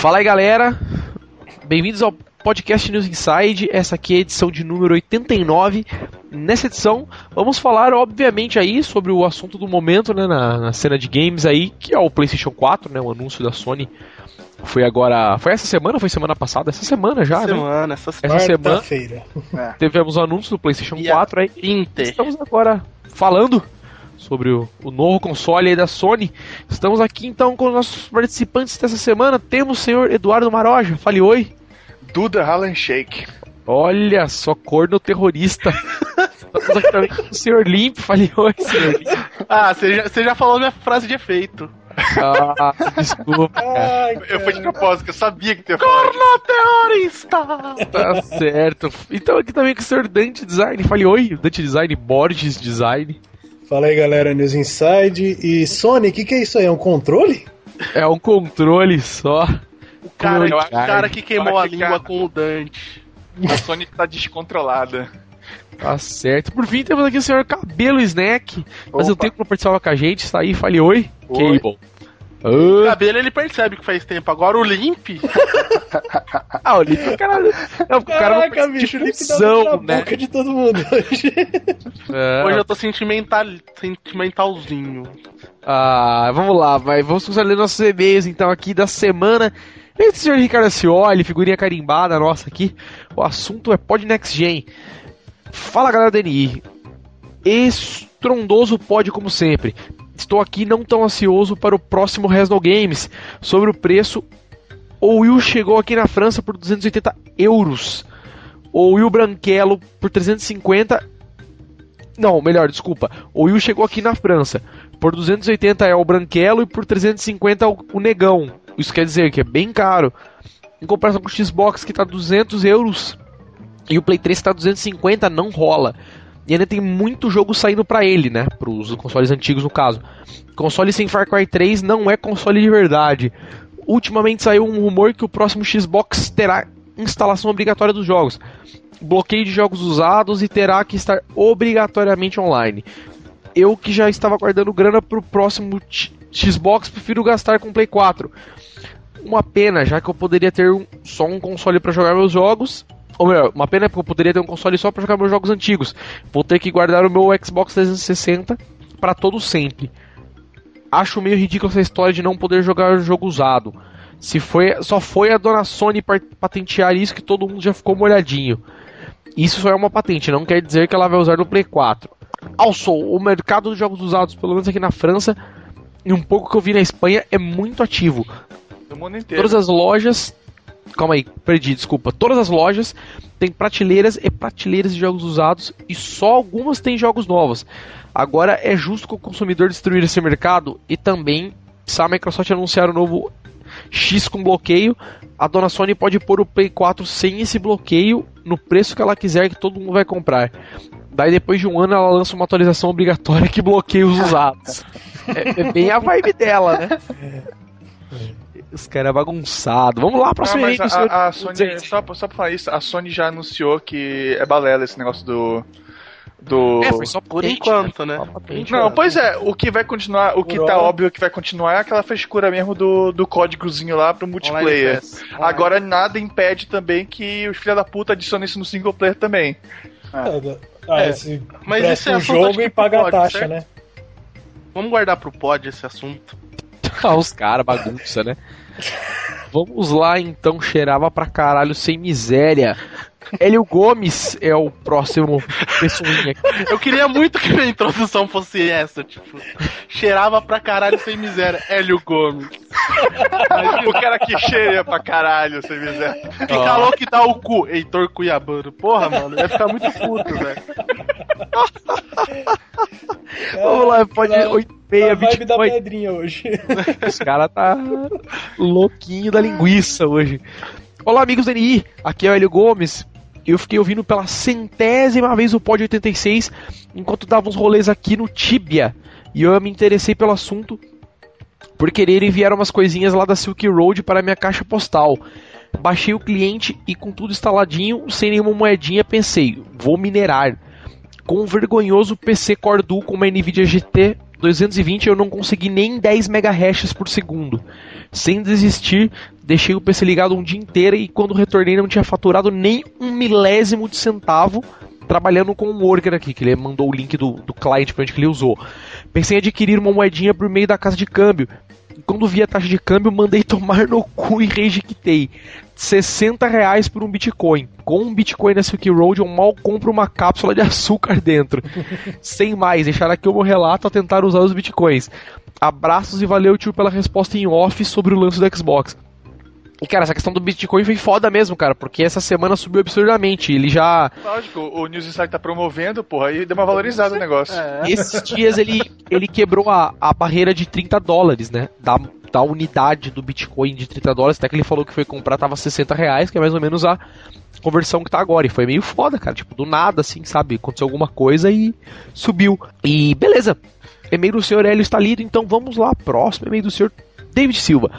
Fala aí, galera. Bem-vindos ao podcast News Inside. Essa aqui é a edição de número 89. Nessa edição, vamos falar, obviamente, aí sobre o assunto do momento, né, na, na cena de games aí, que é o PlayStation 4, né, o anúncio da Sony. Foi agora. Foi essa semana ou foi semana passada? Essa semana já, semana, né? Essa semana, essa semana. feira É. Tivemos o anúncio do PlayStation e 4 aí. Inter. Estamos agora falando sobre o, o, novo console da Sony. Estamos aqui então com os nossos participantes dessa semana. Temos o senhor Eduardo Maroja. Fale oi. Duda Harlem Shake. Olha só, corno terrorista. Estamos aqui também com o senhor Limp. Fale oi, senhor Limp. Ah, você já, você já falou minha frase de efeito. Ah, desculpa. Ai, eu fui de propósito, que eu sabia que tu ia falar. Corno terrorista! Tá certo. Então aqui também com o senhor Dante Design. Fale oi, Dante Design, Borges Design. Fala aí galera, News Inside. E Sony, o que, que é isso aí? É um controle? É um controle só. O cara, o cara que queimou a língua cara. com o Dante. A Sony tá descontrolada. Tá certo. Por fim, temos aqui o senhor Cabelo Snack. Mas eu tenho que participar com a gente. Está aí, fale oi. oi. Cable. O cabelo ele percebe que faz tempo. Agora o Limp. ah, o Limp, caralho. Não, o cara Caraca, não bicho, o Limp dá na né? boca de todo mundo hoje. É. Hoje eu tô sentimental, sentimentalzinho. Ah, vamos lá, vai. Vamos começar a ler nossos e-mails então aqui da semana. Esse senhor Ricardo Cioli, figurinha carimbada nossa aqui. O assunto é Pod Next Gen. Fala galera do NI. Estrondoso pod como sempre. Estou aqui não tão ansioso para o próximo Resno Games. Sobre o preço, o Will chegou aqui na França por 280 euros. O Will Branquelo por 350. Não, melhor, desculpa. O Will chegou aqui na França. Por 280 é o Branquelo e por 350 é o Negão. Isso quer dizer que é bem caro. Em comparação com o Xbox que está 200 euros e o Play 3 está 250, não rola. E ainda tem muito jogo saindo para ele, né? Para os consoles antigos, no caso. Console sem Far Cry 3 não é console de verdade. Ultimamente saiu um rumor que o próximo Xbox terá instalação obrigatória dos jogos, bloqueio de jogos usados e terá que estar obrigatoriamente online. Eu que já estava guardando grana para o próximo Xbox, prefiro gastar com Play 4. Uma pena, já que eu poderia ter um, só um console para jogar meus jogos ou melhor, uma pena porque eu poderia ter um console só para jogar meus jogos antigos. Vou ter que guardar o meu Xbox 360 para todo sempre. Acho meio ridículo essa história de não poder jogar jogo usado. Se foi, só foi a dona Sony patentear isso que todo mundo já ficou molhadinho. Isso só é uma patente, não quer dizer que ela vai usar no Play 4. Also, o mercado de jogos usados, pelo menos aqui na França, e um pouco que eu vi na Espanha, é muito ativo. Todas as lojas Calma aí, perdi, desculpa. Todas as lojas têm prateleiras e prateleiras de jogos usados e só algumas têm jogos novos. Agora é justo que o consumidor destruir esse mercado e também, se a Microsoft anunciar o novo X com bloqueio, a dona Sony pode pôr o Play 4 sem esse bloqueio no preço que ela quiser que todo mundo vai comprar. Daí depois de um ano ela lança uma atualização obrigatória que bloqueia os usados. é, é bem a vibe dela, né? Os caras bagunçados. Vamos lá, próximo ah, mas a, a Sony, só, só pra falar isso, a Sony já anunciou que é balela esse negócio do. Do... É, foi só por enquanto, né? né? Não, pois é, o que vai continuar, o que por tá hora. óbvio que vai continuar é aquela frescura mesmo do, do códigozinho lá pro multiplayer. Agora nada impede também que os filha da puta adicionem isso no single player também. É. Ah, é. Esse mas esse é jogo e paga a taxa, certo? né? Vamos guardar pro pod esse assunto. Os caras, bagunça, né? Vamos lá então, cheirava pra caralho sem miséria. Hélio Gomes é o próximo pessoinha aqui. Eu queria muito que a introdução fosse essa, tipo, cheirava pra caralho sem miséria. Hélio Gomes. o cara que cheira pra caralho sem miséria. Que calor que dá o cu, Heitor Cuiabano. Porra, mano, vai ficar muito puto, velho. Vamos lá, pode. 8 meia, a vibe da pedrinha hoje. Os caras tá louquinho da linguiça hoje. Olá, amigos do NI. Aqui é o Hélio Gomes. Eu fiquei ouvindo pela centésima vez o Pod 86 enquanto dava uns rolês aqui no Tibia. E eu me interessei pelo assunto por querer enviar umas coisinhas lá da Silk Road para minha caixa postal. Baixei o cliente e com tudo instaladinho, sem nenhuma moedinha, pensei, vou minerar. Com um vergonhoso PC Core Duo com uma Nvidia GT 220 eu não consegui nem 10 megahashes por segundo. Sem desistir, deixei o PC ligado um dia inteiro e quando retornei não tinha faturado nem um milésimo de centavo trabalhando com um worker aqui, que ele mandou o link do, do client pra onde que ele usou. Pensei em adquirir uma moedinha por meio da casa de câmbio. E quando vi a taxa de câmbio, mandei tomar no cu e rejeitei. 60 reais por um Bitcoin. Com um Bitcoin na Silk Road, eu mal compro uma cápsula de açúcar dentro. Sem mais, deixar aqui o meu relato a tentar usar os Bitcoins. Abraços e valeu, tio, pela resposta em off sobre o lance do Xbox. E, cara, essa questão do Bitcoin foi foda mesmo, cara, porque essa semana subiu absurdamente. Ele já. Lógico, o News Insight tá promovendo, porra, aí deu uma valorizada no negócio. É. Esses dias ele, ele quebrou a, a barreira de 30 dólares, né? Da, da unidade do Bitcoin de 30 dólares. Até que ele falou que foi comprar, tava 60 reais, que é mais ou menos a conversão que tá agora. E foi meio foda, cara. Tipo, do nada, assim, sabe? Aconteceu alguma coisa e subiu. E beleza. E-mail do senhor Hélio está lido, então vamos lá. Próximo e-mail do senhor David Silva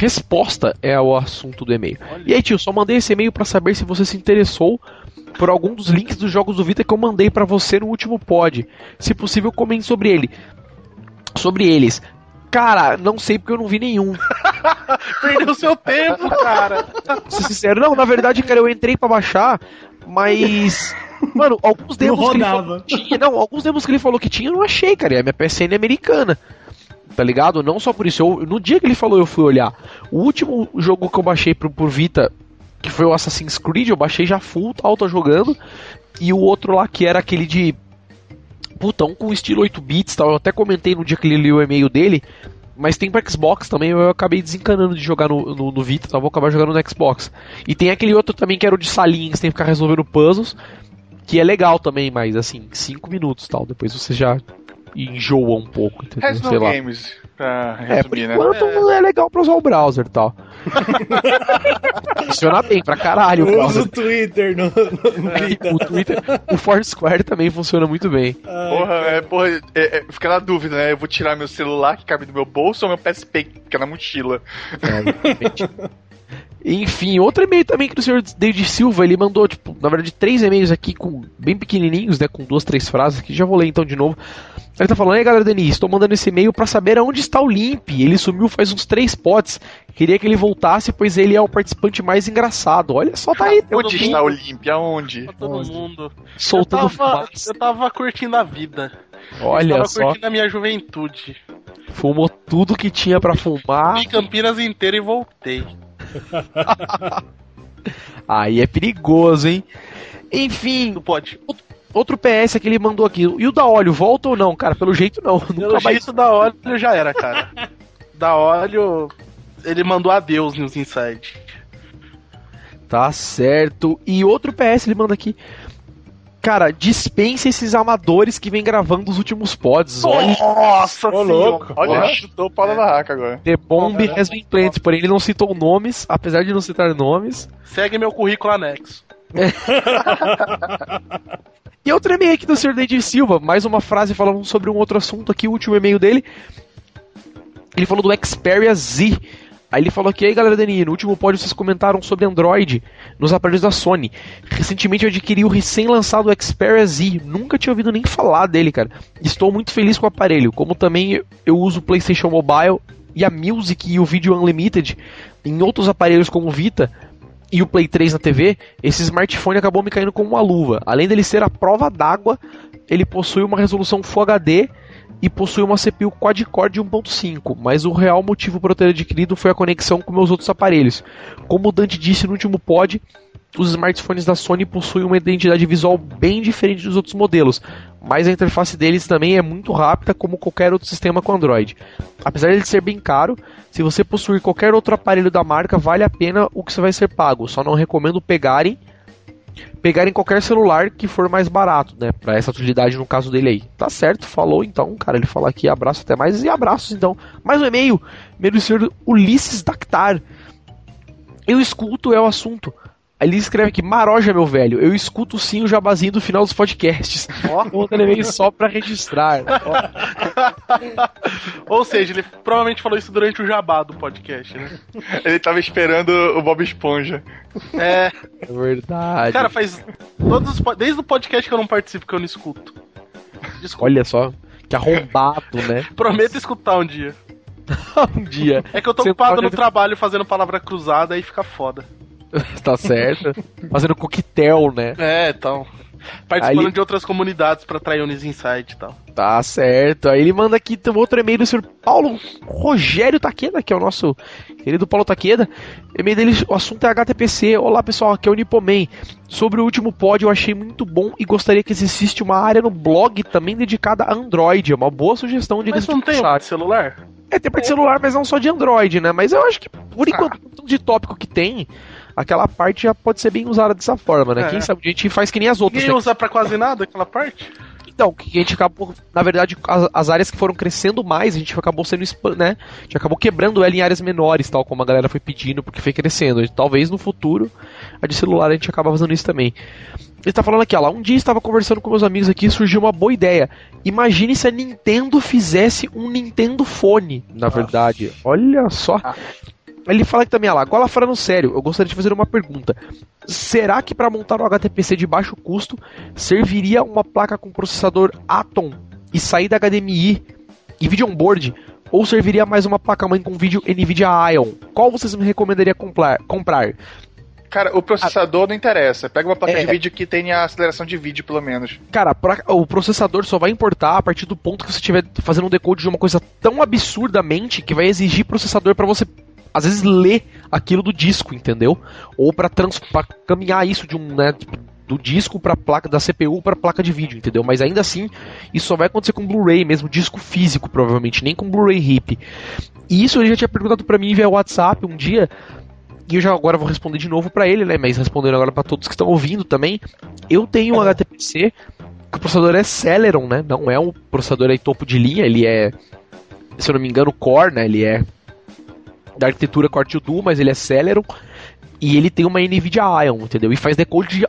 resposta é o assunto do e-mail. E aí, tio, só mandei esse e-mail para saber se você se interessou por algum dos links dos jogos do Vita que eu mandei para você no último pod. Se possível, comente sobre ele. Sobre eles. Cara, não sei porque eu não vi nenhum. Perdeu seu tempo, cara. Ser sincero, não, na verdade, cara, eu entrei para baixar, mas Mano, alguns demos que ele falou que tinha, não, alguns demos que ele falou que tinha, eu não achei, cara. E a minha PSN é americana tá ligado? Não só por isso, eu, no dia que ele falou eu fui olhar. O último jogo que eu baixei pro, por Vita, que foi o Assassin's Creed, eu baixei já full, tal, tô jogando. E o outro lá que era aquele de. Puta, um com estilo 8 bits tal. Eu até comentei no dia que ele li o e-mail dele. Mas tem pra Xbox também, eu acabei desencanando de jogar no, no, no Vita, tá? vou acabar jogando no Xbox. E tem aquele outro também que era o de salinha, que você tem que ficar resolvendo puzzles, que é legal também, mas assim, 5 minutos tal. Depois você já enjoa um pouco. Entendeu? Sei lá. Games, pra resumir, é, por né? enquanto é. é legal pra usar o browser e tal. funciona bem pra caralho. Eu uso o Twitter no, no é, o Twitter. O Foursquare também funciona muito bem. Ai, porra, é, porra é, é, fica na dúvida, né? Eu vou tirar meu celular que cabe no meu bolso ou meu PSP que fica na mochila. É, enfim, outro e-mail também que do senhor David Silva, ele mandou, tipo, na verdade, três e-mails aqui com bem pequenininhos, né, com duas, três frases que já vou ler então de novo. Ele tá falando, aí galera Denise, estou mandando esse e-mail para saber aonde está o Limp. Ele sumiu faz uns três potes. Queria que ele voltasse, pois ele é o participante mais engraçado. Olha só, tá aí. Onde está o Limp? Aonde? Pra todo Onde? mundo. Soltando eu tava, eu tava curtindo a vida. Olha eu tava só. curtindo a minha juventude. Fumou tudo que tinha para fumar. Fui Campinas inteira e voltei. aí é perigoso, hein? Enfim. Não pode. Outro PS que ele mandou aqui. E o da óleo, volta ou não? Cara, pelo jeito não. Pelo Nunca mais... jeito da óleo já era, cara. da óleo, ele mandou adeus nos Inside. Tá certo. E outro PS ele manda aqui. Cara, dispense esses amadores que vem gravando os últimos pods. Nossa, Ô, louco. Olha, chutou o pau na barraca agora. The Bomb has been planted, porém ele não citou nomes, apesar de não citar nomes. Segue meu currículo anexo. E outro e-mail aqui do Sr. David Silva, mais uma frase falando sobre um outro assunto aqui, o último e-mail dele. Ele falou do Xperia Z. Aí ele falou aqui, aí galera Dani, no último pódio vocês comentaram sobre Android nos aparelhos da Sony. Recentemente eu adquiri o recém-lançado Xperia Z, nunca tinha ouvido nem falar dele, cara. Estou muito feliz com o aparelho, como também eu uso o PlayStation Mobile e a Music e o Video Unlimited em outros aparelhos como o Vita e o Play 3 na TV, esse smartphone acabou me caindo como uma luva. Além dele ser a prova d'água, ele possui uma resolução Full HD e possui uma CPU quad-core de 1.5, mas o real motivo para eu ter adquirido foi a conexão com meus outros aparelhos. Como o Dante disse no último pod, os smartphones da Sony possuem uma identidade visual bem diferente dos outros modelos, mas a interface deles também é muito rápida como qualquer outro sistema com Android. Apesar de ser bem caro, se você possuir qualquer outro aparelho da marca, vale a pena o que você vai ser pago. Só não recomendo pegarem pegarem qualquer celular que for mais barato, né? Para essa utilidade no caso dele aí. Tá certo, falou então, cara. Ele fala aqui abraço até mais e abraços então. Mais um e-mail, do senhor Ulisses Dactar. Eu escuto é o assunto. Ali escreve aqui, Maroja, meu velho, eu escuto sim o jabazinho do final dos podcasts. Ó, oh. ele veio só pra registrar. Ou seja, ele provavelmente falou isso durante o jabá do podcast, né? Ele tava esperando o Bob Esponja. É. É verdade. Cara, faz todos os, desde o podcast que eu não participo, que eu não escuto. Desculpa. Olha só. Que arrombado, né? Prometo escutar um dia. um dia. É que eu tô Você ocupado pode- no trabalho fazendo palavra cruzada e fica foda. tá certo. Fazendo coquetel, né? É, então. Participando Aí- de outras comunidades pra trair Unis Insight e tal. Tá certo. Aí ele manda aqui um outro e-mail do senhor Paulo Rogério Taqueda, que é o nosso querido Paulo Taqueda. E-mail dele, o assunto é HTPC. Olá pessoal, aqui é o Nipoman. Sobre o último pod eu achei muito bom e gostaria que existisse uma área no blog também dedicada a Android. É uma boa sugestão de Mas não tem um celular? É, tem parte de celular, mas não só de Android, né? Mas eu acho que, por enquanto, o tanto de tópico que tem, aquela parte já pode ser bem usada dessa forma, né? É. Quem sabe a gente faz que nem as outras. Ninguém né? usa pra quase nada aquela parte? Então, que a gente acabou, na verdade, as, as áreas que foram crescendo mais, a gente acabou sendo, né? A gente acabou quebrando ela em áreas menores, tal como a galera foi pedindo, porque foi crescendo. E talvez no futuro, a de celular a gente acaba fazendo isso também. Ele tá falando aqui, ó, lá, um dia estava conversando com meus amigos aqui e surgiu uma boa ideia. Imagine se a Nintendo fizesse um Nintendo Fone, na verdade. Olha só. Ele fala que também, ó lá, agora falando sério, eu gostaria de fazer uma pergunta. Será que para montar um HTPC de baixo custo serviria uma placa com processador Atom e saída HDMI e vídeo on-board? Ou serviria mais uma placa-mãe com vídeo NVIDIA Ion? Qual vocês me recomendariam comprar? comprar? Cara, o processador não interessa. Pega uma placa É. de vídeo que tenha aceleração de vídeo, pelo menos. Cara, pra- o processador só vai importar a partir do ponto que você estiver fazendo um decode de uma coisa tão absurdamente que vai exigir processador pra você às vezes ler aquilo do disco, entendeu? Ou pra caminhar isso de um, né, tipo, do disco pra placa da CPU pra placa de vídeo, entendeu? Mas ainda assim, isso só vai acontecer com Blu-ray mesmo, disco físico, provavelmente, nem com Blu-ray RIP. E isso ele já tinha perguntado pra mim via WhatsApp um dia, e eu já agora vou responder de novo pra ele, né? Mas respondendo agora pra todos que estão ouvindo também. Eu tenho um HTPC que o processador é Celeron, né? Não é um processador aí topo de linha, ele é, se eu não me engano, Core, né? Ele é da arquitetura Core 2 Duo, mas ele é Celeron e ele tem uma NVIDIA Ion, entendeu? E faz decode de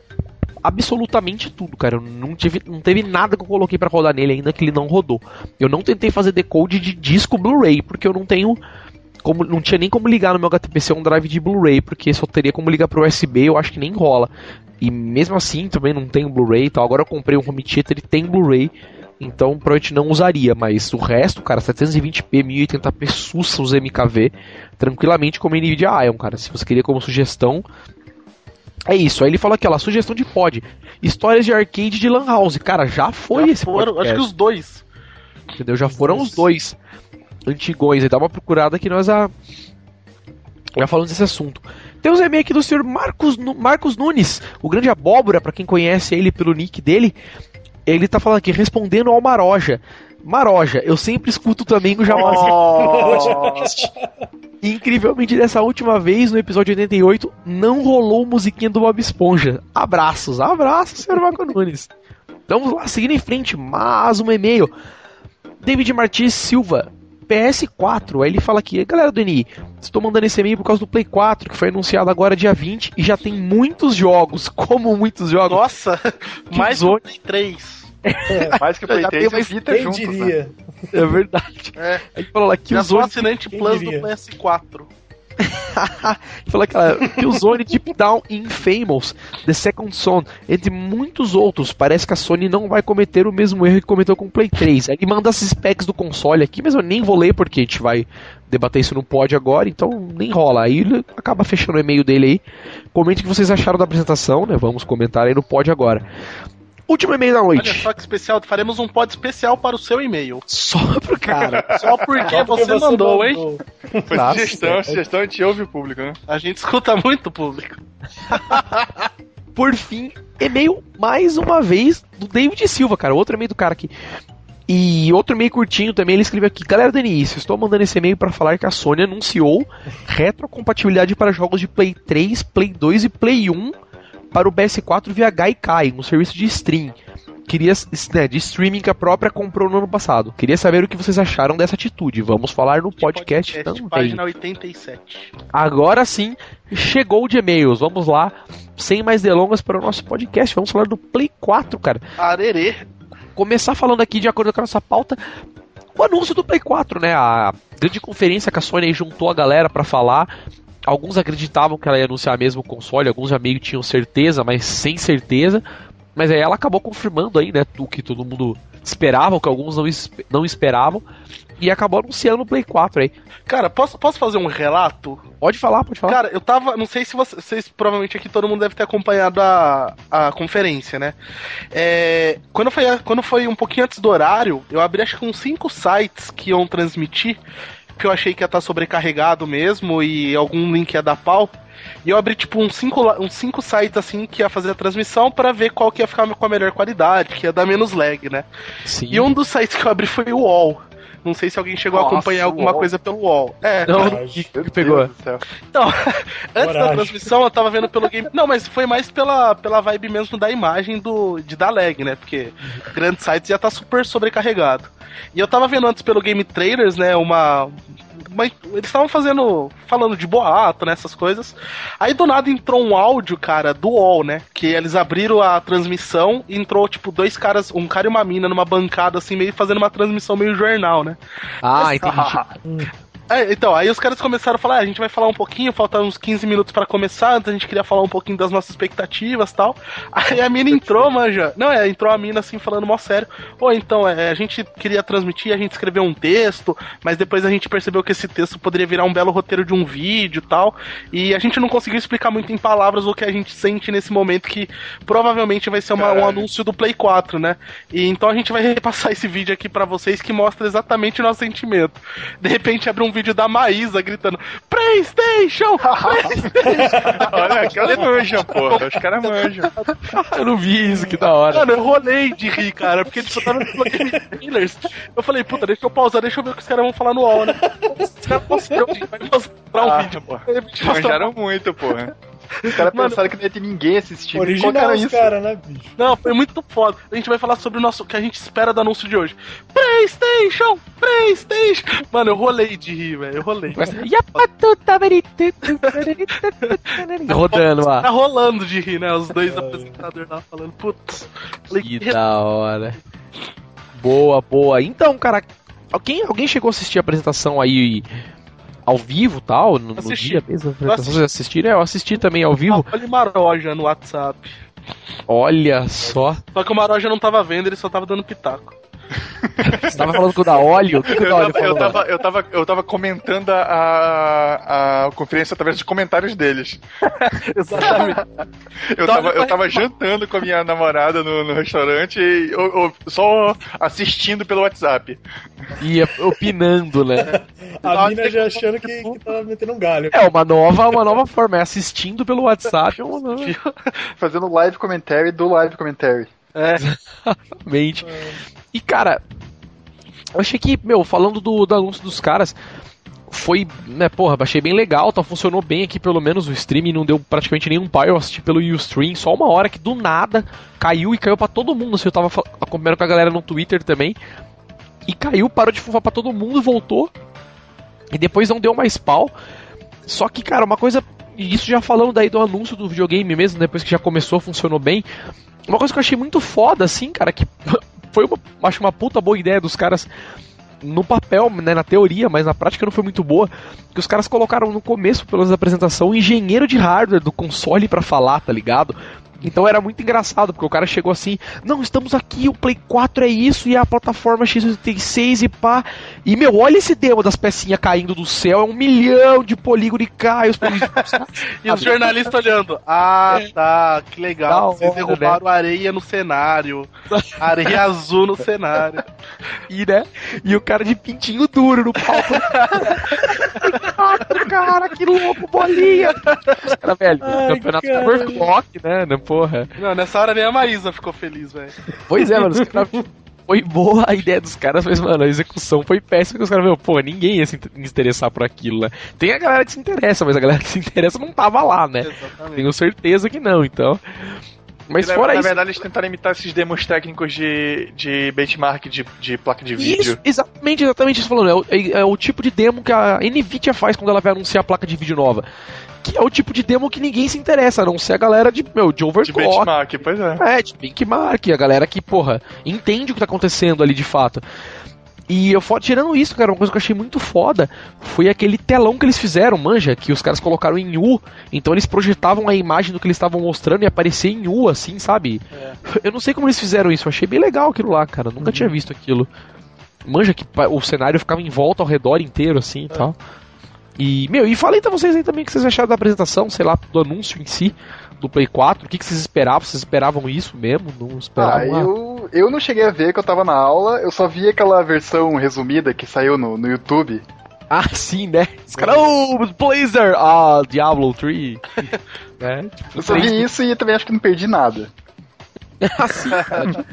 absolutamente tudo, cara. Eu não tive, não teve nada que eu coloquei pra rodar nele ainda que ele não rodou. Eu não tentei fazer decode de disco Blu-ray porque eu não tenho como não tinha nem como ligar no meu HTPC um drive de Blu-ray, porque só teria como ligar pro USB, eu acho que nem rola. E mesmo assim também não tem Blu-ray e tal. Agora eu comprei um home theater, ele tem Blu-ray, então provavelmente não usaria, mas o resto, cara, 720p, 1080p sussa os MKV tranquilamente como NVIDIA Ion, cara. Se você queria como sugestão, é isso. Aí ele falou aqui, ó, lá, sugestão de pod. Histórias de arcade de Lan House. Cara, já foi Já esse foram, podcast acho que os dois. entendeu? Já foram os dois antigões. Aí dá uma procurada que nós a... já falamos desse assunto. Temos um e-mail aqui do senhor Marcos, Marcos Nunes, o grande abóbora, pra quem conhece ele pelo nick dele. Ele tá falando aqui, respondendo ao Maroja. Maroja, eu sempre escuto também o Jamazinho. E, Incrivelmente, dessa última vez, no episódio 88, não rolou musiquinha do Bob Esponja. Abraços, abraços, senhor Marco Nunes. Então, vamos lá, seguindo em frente, mais um e-mail. David Martins Silva, PS4. Aí ele fala aqui, galera do NI, estou mandando esse e-mail por causa do Play 4, que foi anunciado agora dia 20 e já tem muitos jogos. Como muitos jogos? Nossa, mais zona. que 3. Mais que o Play Já 3 tem e o Vita juntos, né? diria? É verdade. É. Aí ele falou lá que Já o sou Zone assinante Plus diria? do PS4. Fala aquela Killzone Deep Down Infamous, The Second Son, entre muitos outros. Parece que a Sony não vai cometer o mesmo erro que cometeu com o Play 3. Aí Ele manda as specs do console aqui, mas eu nem vou ler porque a gente vai debater isso no pod agora, então nem rola. Aí ele acaba fechando o e-mail dele aí. Comente o que vocês acharam da apresentação, né? Vamos comentar aí no pod agora. Último e-mail da Olha noite. só que especial, faremos um pod especial para o seu e-mail. Só pro cara. Só porque, Só porque você, mandou, hein? mandou. Foi Nossa, sugestão, sugestão a gente ouve o público, né? A gente escuta muito o público. Por fim, e-mail mais uma vez do David Silva, cara. Outro e-mail do cara aqui. E outro e-mail curtinho também, ele escreveu aqui: Galera do início, estou mandando esse e-mail para falar que a Sony anunciou retrocompatibilidade para jogos de Play 3, Play 2 e Play 1 para o PS4 via Gaikai, um serviço de stream. Queria, né, de streaming que a própria comprou no ano passado. Queria saber o que vocês acharam dessa atitude. Vamos falar no podcast, também. Página 87. Agora sim, chegou de e-mails. Vamos lá, sem mais delongas para o nosso podcast. Vamos falar do Play 4, cara. Arerê. Começar falando aqui, de acordo com a nossa pauta, o anúncio do Play 4, né? A grande conferência que a Sony juntou a galera para falar. Alguns acreditavam que ela ia anunciar mesmo o console, alguns já meio tinham certeza, mas sem certeza. Mas aí ela acabou confirmando aí, né, o que todo mundo esperava, o que alguns não, não esperavam, e acabou anunciando no Play 4 aí. Cara, posso, posso fazer um relato? Pode falar, pode falar. Cara, eu tava. Não sei se vocês, vocês provavelmente aqui todo mundo deve ter acompanhado a, a conferência, né? É, quando, foi, quando foi um pouquinho antes do horário, eu abri acho que uns cinco sites que iam transmitir, que eu achei que ia estar sobrecarregado mesmo e algum link ia dar pau. E eu abri tipo uns cinco, uns cinco sites assim que ia fazer a transmissão para ver qual que ia ficar com a melhor qualidade, que ia dar menos lag, né? Sim. E um dos sites que eu abri foi o UOL. Não sei se alguém chegou Nossa, a acompanhar alguma UOL. coisa pelo UOL. É. Não, Coragem. que, que pegou? Então, antes da transmissão eu tava vendo pelo game. Não, mas foi mais pela, pela vibe mesmo da imagem do de dar lag, né? Porque grandes sites já tá super sobrecarregado. E eu tava vendo antes pelo Game Trailers, né? Uma. Uma- eles estavam fazendo. falando de boato, né? Essas coisas. Aí do nada entrou um áudio, cara, do UOL, né? Que eles abriram a transmissão e entrou, tipo, dois caras, um cara e uma mina numa bancada, assim, meio fazendo uma transmissão meio jornal, né? Ah, entendi. É, então, aí os caras começaram a falar, ah, a gente vai falar um pouquinho, faltam uns 15 minutos pra começar, então a gente queria falar um pouquinho das nossas expectativas e tal. Aí a mina entrou, manja. Não, é, entrou a mina assim, falando mó sério. Pô, então, é, a gente queria transmitir, a gente escreveu um texto, mas depois a gente percebeu que esse texto poderia virar um belo roteiro de um vídeo e tal. E a gente não conseguiu explicar muito em palavras o que a gente sente nesse momento, que provavelmente vai ser uma- um anúncio do Play 4, né? E então a gente vai repassar esse vídeo aqui pra vocês que mostra exatamente o nosso sentimento. De repente abre um vídeo da Maísa gritando: PlayStation! PlayStation! Olha, aquela manjam, porra. Os caras manjam. Eu não vi isso, que da hora. Mano, eu rolei de rir, cara, porque tipo, eu tava no Game Trailers. Eu falei, puta, deixa eu pausar, deixa eu ver o que os caras vão falar no UOL, né? Os caras vai mostrar um Ah, vídeo. porra. Manjaram muito, porra. Os caras Mano- pensaram que não ia ter ninguém assistindo. Original isso. caras, né, bicho? Não, foi muito foda. A gente vai falar sobre o nosso que a gente espera do anúncio de hoje. PlayStation! PlayStation! Mano, eu rolei de rir, velho. Eu rolei. Rodando Tá lá. rolando de rir, né? Os dois apresentadores lá falando, putz. Que da hora. Boa, boa. Então, cara, alguém, alguém chegou a assistir a apresentação aí ao vivo tal? No, no dia mesmo? A Eu apresentação, assisti. Vocês assistiram? É, eu assisti também ao vivo. Olha Maroja no WhatsApp. Olha só. Só que o Maroja não tava vendo, ele só tava dando pitaco. Você tava falando com o da óleo? O que, que o Eu da óleo tava, eu, falou? tava, eu, tava, eu tava comentando a, a, a conferência através dos comentários deles. Exatamente. Eu tava, eu tava jantando com a minha namorada no, no restaurante e eu- eu só assistindo pelo WhatsApp. Ia opinando, né? A mina já achando que, que tava metendo um galho. É uma nova, uma nova forma. É assistindo pelo WhatsApp. É uma. Fazendo live commentary do live commentary. É. Exatamente. E, cara, eu achei que, meu, falando do, do anúncio dos caras, foi, né, porra, achei bem legal, tá, funcionou bem aqui, pelo menos o stream não deu praticamente nenhum pai, eu assisti pelo Ustream, só uma hora que do nada caiu e caiu pra todo mundo, assim, eu tava acompanhando com a galera no Twitter também, e caiu, parou de fufar pra todo mundo, voltou, e depois não deu mais pau, só que, cara, uma coisa, e isso já falando daí do anúncio do videogame mesmo, depois que já começou, funcionou bem, uma coisa que eu achei muito foda, assim, cara, que foi uma, acho uma puta boa ideia dos caras no papel, né, na teoria, mas na prática não foi muito boa, que os caras colocaram no começo, menos da apresentação, o engenheiro de hardware do console pra falar, tá ligado? Então era muito engraçado, porque o cara chegou assim, não, estamos aqui, o Play 4 é isso, e a plataforma X86 e pá. E meu, olha esse demo das pecinhas caindo do céu, é um milhão de polígono e cai, os polígonos. E os jornalistas olhando. Ah, tá, que Da legal. hora, Vocês derrubaram areia no cenário. Areia azul no cenário. E, né? E o cara de pintinho duro no palco. cara, que louco, bolinha! Os caras, velho, Ai, campeonato cara. overclock, né? né, Porra. Não, nessa hora nem a Maísa ficou feliz, velho. Pois é, mano, os caras. Foi boa a ideia dos caras, mas, mano, a execução foi péssima. Que os caras, meu, pô, ninguém ia se in- interessar por aquilo, né? Tem a galera que se interessa, mas a galera que se interessa não tava lá, né? Exatamente. Tenho certeza que não, então. Mas na, fora na isso. verdade, eles tentaram imitar esses demos técnicos de, de benchmark de, de placa de Isso, vídeo. exatamente, exatamente isso falando. É o, é- é o tipo de demo que a Nvidia faz quando ela vai anunciar a placa de vídeo nova. Que é o tipo de demo que ninguém se interessa, a não ser a galera de, meu, de De overclock. benchmark, pois é. É, de benchmark, a galera que, porra, entende o que tá acontecendo ali de fato. E eu tirando isso, cara, uma coisa que eu achei muito foda foi aquele telão que eles fizeram, manja, que os caras colocaram em U, então eles projetavam a imagem do que eles estavam mostrando e aparecia em U, assim, sabe? Eu não sei como eles fizeram isso, eu achei bem legal aquilo lá, cara, nunca tinha visto aquilo. Manja que o cenário ficava em volta ao redor inteiro, assim e tal. E, meu, e falei pra vocês aí também o que vocês acharam da apresentação, sei lá, do anúncio em si, do Play 4, o que, que vocês esperavam? Vocês esperavam isso mesmo? Não Ah, esperavam? Ah, eu, eu não cheguei a ver que eu tava na aula, eu só vi aquela versão resumida que saiu no, no YouTube. Ah, sim, né? Os caras, oh, Blazer! Ah, Diablo 3. né? Tipo, Eu só vi isso e também acho que não perdi nada. assim, cara.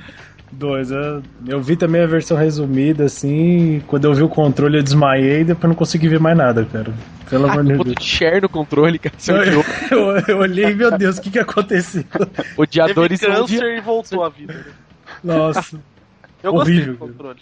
Dois, eu, eu vi também a versão resumida, assim. Quando eu vi o controle, eu desmaiei e depois não consegui ver mais nada, cara. Pelo Ah, amor de Deus. de share no controle, cara. Você odiou. Eu, eu olhei, meu Deus, o que, que aconteceu? Teve Odiadores são câncer e voltou à vida. Nossa. Eu Horrível, gostei do controle.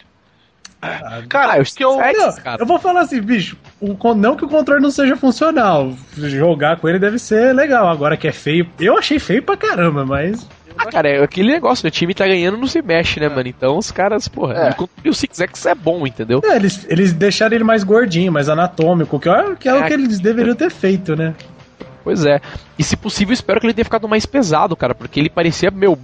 Ah, Cara, Ah, eu o que eu, Não, cara. eu vou falar assim, bicho, o não que o controle não seja funcional. Jogar com ele deve ser legal. Agora que é feio, eu achei feio pra caramba, mas. Ah, cara, é aquele negócio, né? O time tá ganhando, não se mexe, né, mano? Então os caras, porra, É. e o o Six X é bom, entendeu? É, eles, eles deixaram ele mais gordinho, mais anatômico, que é, que é o É. que eles deveriam ter feito, né? Pois é. E se possível, espero que ele tenha ficado mais pesado, cara, porque ele parecia, meu,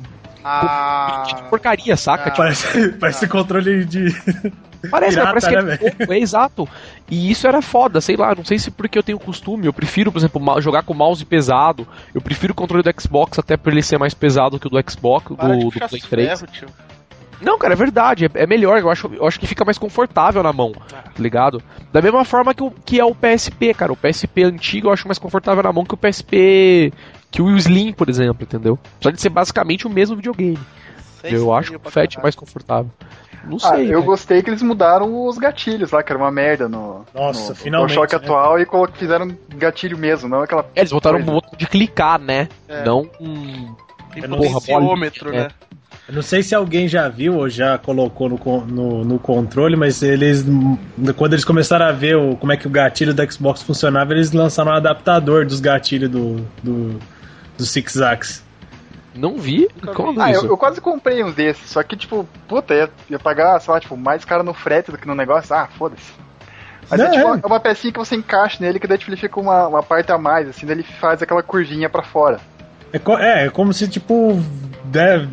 Ah, de porcaria, saca? Ah. Tipo, Parece, parece controle de. Parece, Pirata, parece que né, é, pouco, é exato. E isso era foda, sei lá, não sei se porque eu tenho costume, eu prefiro, por exemplo, jogar com mouse pesado. Eu prefiro o controle do Xbox até por ele ser mais pesado que o do Xbox, do, para de do puxar Play ferro, 3. tio. Não, cara, é verdade, é, é melhor, eu acho, eu acho que fica mais confortável na mão, Ah. tá ligado? Da mesma forma que, o, que é o PSP, cara, o PSP antigo eu acho mais confortável na mão que o PSP, que o Slim, por exemplo, entendeu? Apesar de ser basicamente o mesmo videogame. Eu acho que o Fat é mais confortável. Não Ah, sei, eu velho. gostei que eles mudaram os gatilhos lá, que era uma merda no, Nossa, no, finalmente, no choque né? atual e fizeram gatilho mesmo, não aquela. É, eles botaram um botão de clicar, né? É. Não um... Porra, né? Eu não sei se alguém já viu ou já colocou no, no, no controle, mas eles. Quando eles começaram a ver o, como é que o gatilho do Xbox funcionava, eles lançaram um adaptador dos gatilhos do, do, do Six Axis. Não vi? Como vi. Ah, isso? eu, eu quase comprei uns desses, só que, tipo, puta, ia, ia pagar, sei lá, tipo, mais caro no frete do que no negócio. Ah, foda-se. Mas Não, é tipo é. uma, é uma pecinha que você encaixa nele, que daí tipo, ele fica uma, uma parte a mais, assim, daí ele faz aquela curvinha pra fora. É, é, é como se, tipo, der-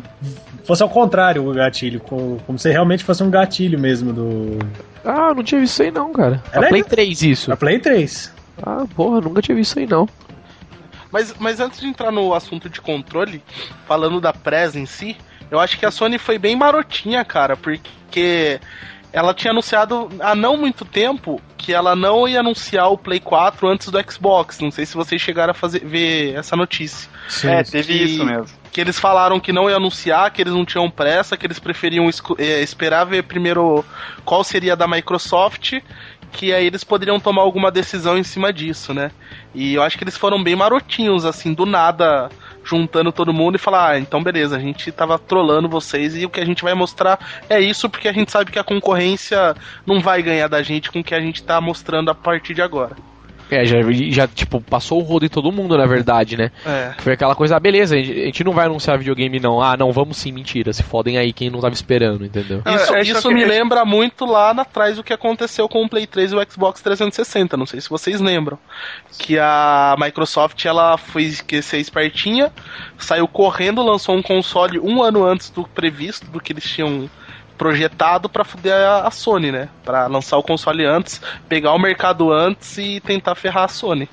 fosse ao contrário o gatilho. co- Como se realmente fosse um gatilho mesmo do. Ah, não tinha visto isso aí não, cara. É A Play legal. 3 isso. A Play 3. Ah, porra, nunca tinha visto isso aí não. Mas, mas antes de entrar no assunto de controle, falando da Prez em si, eu acho que a Sony foi bem marotinha, cara, porque ela tinha anunciado há não muito tempo que ela não ia anunciar o Play 4 antes do Xbox. Não sei se vocês chegaram a fazer, ver essa notícia. Sim. é, teve que- isso mesmo. Que eles falaram que não ia anunciar, que eles não tinham pressa, que eles preferiam eh, esperar ver primeiro qual seria a da Microsoft, que aí eles poderiam tomar alguma decisão em cima disso, né? E eu acho que eles foram bem marotinhos, assim, do nada, juntando todo mundo e falar, ah, então beleza, a gente tava trolando vocês e o que a gente vai mostrar é isso, porque a gente sabe que a concorrência não vai ganhar da gente com o que a gente tá mostrando a partir de agora. É, já, já tipo, passou o rodo em todo mundo, na verdade, né? É. Foi aquela coisa, ah, beleza, a gente, a gente não vai anunciar videogame não. Ah, não, vamos sim, mentira. Se fodem aí quem não tava esperando, entendeu? Não, Isso, é isso que- me lembra muito lá atrás do que aconteceu com o Play 3 e o Xbox 360. Não sei se vocês lembram. Que a Microsoft ela foi que ser espertinha, saiu correndo, lançou um console um ano antes do previsto, do que eles tinham projetado pra fuder a, a Sony, né? Pra lançar o console antes, pegar o mercado antes e tentar ferrar a Sony.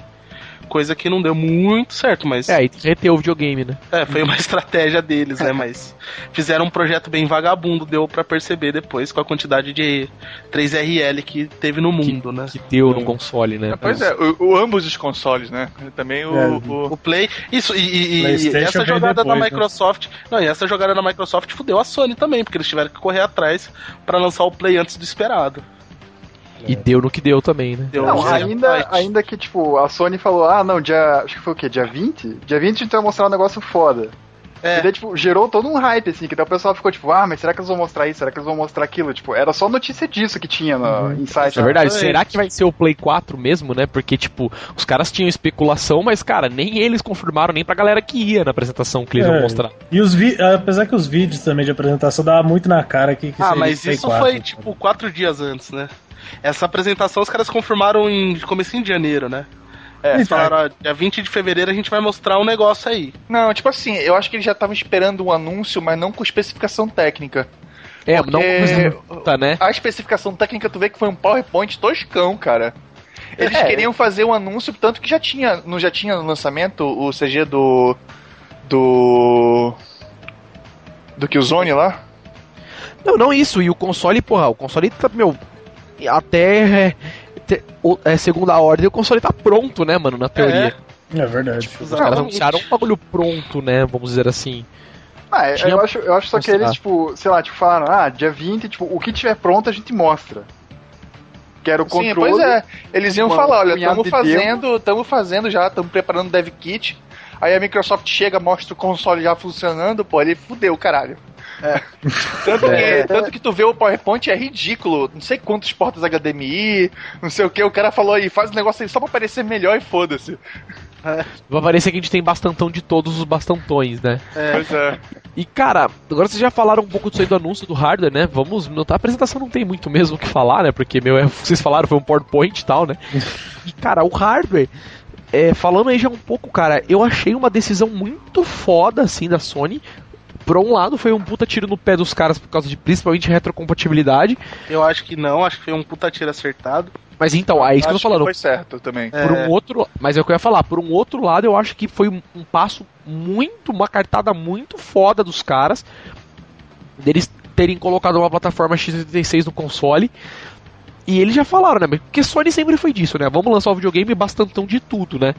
Coisa que não deu muito certo, mas É, e reteu o videogame, né? é, foi uma estratégia deles, né? Mas fizeram um projeto bem vagabundo, deu pra perceber depois com a quantidade de 3RL que teve no mundo, né? Que deu no console, né? Pois é, o, o- ambos os consoles, né? Também o. É. o- O Play. Isso, e, e- e essa jogada depois, da né? Microsoft. Não, e essa jogada da Microsoft fudeu a Sony também, porque eles tiveram que correr atrás pra lançar o Play antes do esperado. E deu no que deu também, né? Deu Não, ainda, ainda que, tipo, a Sony falou, ah, não, dia. Acho que foi o quê? Dia 20? Dia 20 a gente vai mostrar um negócio foda. É. E daí, tipo, gerou todo um hype, assim, que daí o pessoal ficou tipo, ah, mas será que eles vão mostrar isso? Será que eles vão mostrar aquilo? Tipo, era só notícia disso que tinha no uhum. Insight. É verdade, será que vai ser o Play 4 mesmo, né? Porque, tipo, os caras tinham especulação, mas, cara, nem eles confirmaram, nem pra galera que ia na apresentação que eles é. vão mostrar. E os vi apesar que os vídeos também de apresentação dava muito na cara que, que Ah, mas isso 4, foi, tipo, quatro dias antes, né? Essa apresentação os caras confirmaram em comecinho de janeiro, né? É, eles falaram, ó, dia 20 de fevereiro a gente vai mostrar um negócio aí. Não, tipo assim, eu acho que eles já estavam esperando um anúncio, mas não com especificação técnica. É, Porque não tá, né? A especificação técnica, tu vê que foi um PowerPoint toscão, cara. Eles é. queriam fazer um anúncio, tanto que já tinha, não já tinha no lançamento o CG do do do Killzone lá? Não, não isso. E o console, porra, o console tá, meu, até é, é, segunda ordem, o console tá pronto, né, mano, na teoria. É, é verdade. Tipo, os caras anunciaram um bagulho pronto, né, vamos dizer assim. Ah, é, eu, acho, eu acho só que eles, tipo, sei lá, tipo, falaram, ah, dia 20, tipo, o que tiver pronto a gente mostra. Que era o controle. Sim, pois é. Eles iam falar, olha, estamos fazendo, estamos fazendo já, estamos preparando o dev kit. Aí a Microsoft chega, mostra o console já funcionando, pô, ele fudeu, caralho. É. Tanto, que, é. tanto que tu vê o PowerPoint é ridículo. Não sei quantos portas HDMI, não sei o que. O cara falou aí, faz o um negócio aí só pra parecer melhor e foda-se. É. Vai parecer que a gente tem bastantão de todos os bastantões, né? É. Pois é. E cara, agora vocês já falaram um pouco disso aí do anúncio do hardware, né? Vamos notar, a apresentação não tem muito mesmo o que falar, né? Porque, meu, vocês falaram, foi um PowerPoint e tal, né? E cara, o hardware. É, falando aí já um pouco, cara, eu achei uma decisão muito foda, assim, da Sony, por um lado, foi um puta tiro no pé dos caras por causa de principalmente retrocompatibilidade. Eu acho que não, acho que foi um puta tiro acertado. Mas então, é isso que eu tô falando. foi certo também. Por é. um outro, mas é o que eu ia falar, por um outro lado, eu acho que foi um, um passo muito, uma cartada muito foda dos caras, deles terem colocado uma plataforma x86 no console. E eles já falaram, né? Porque Sony sempre foi disso, né? Vamos lançar o videogame bastantão de tudo, né?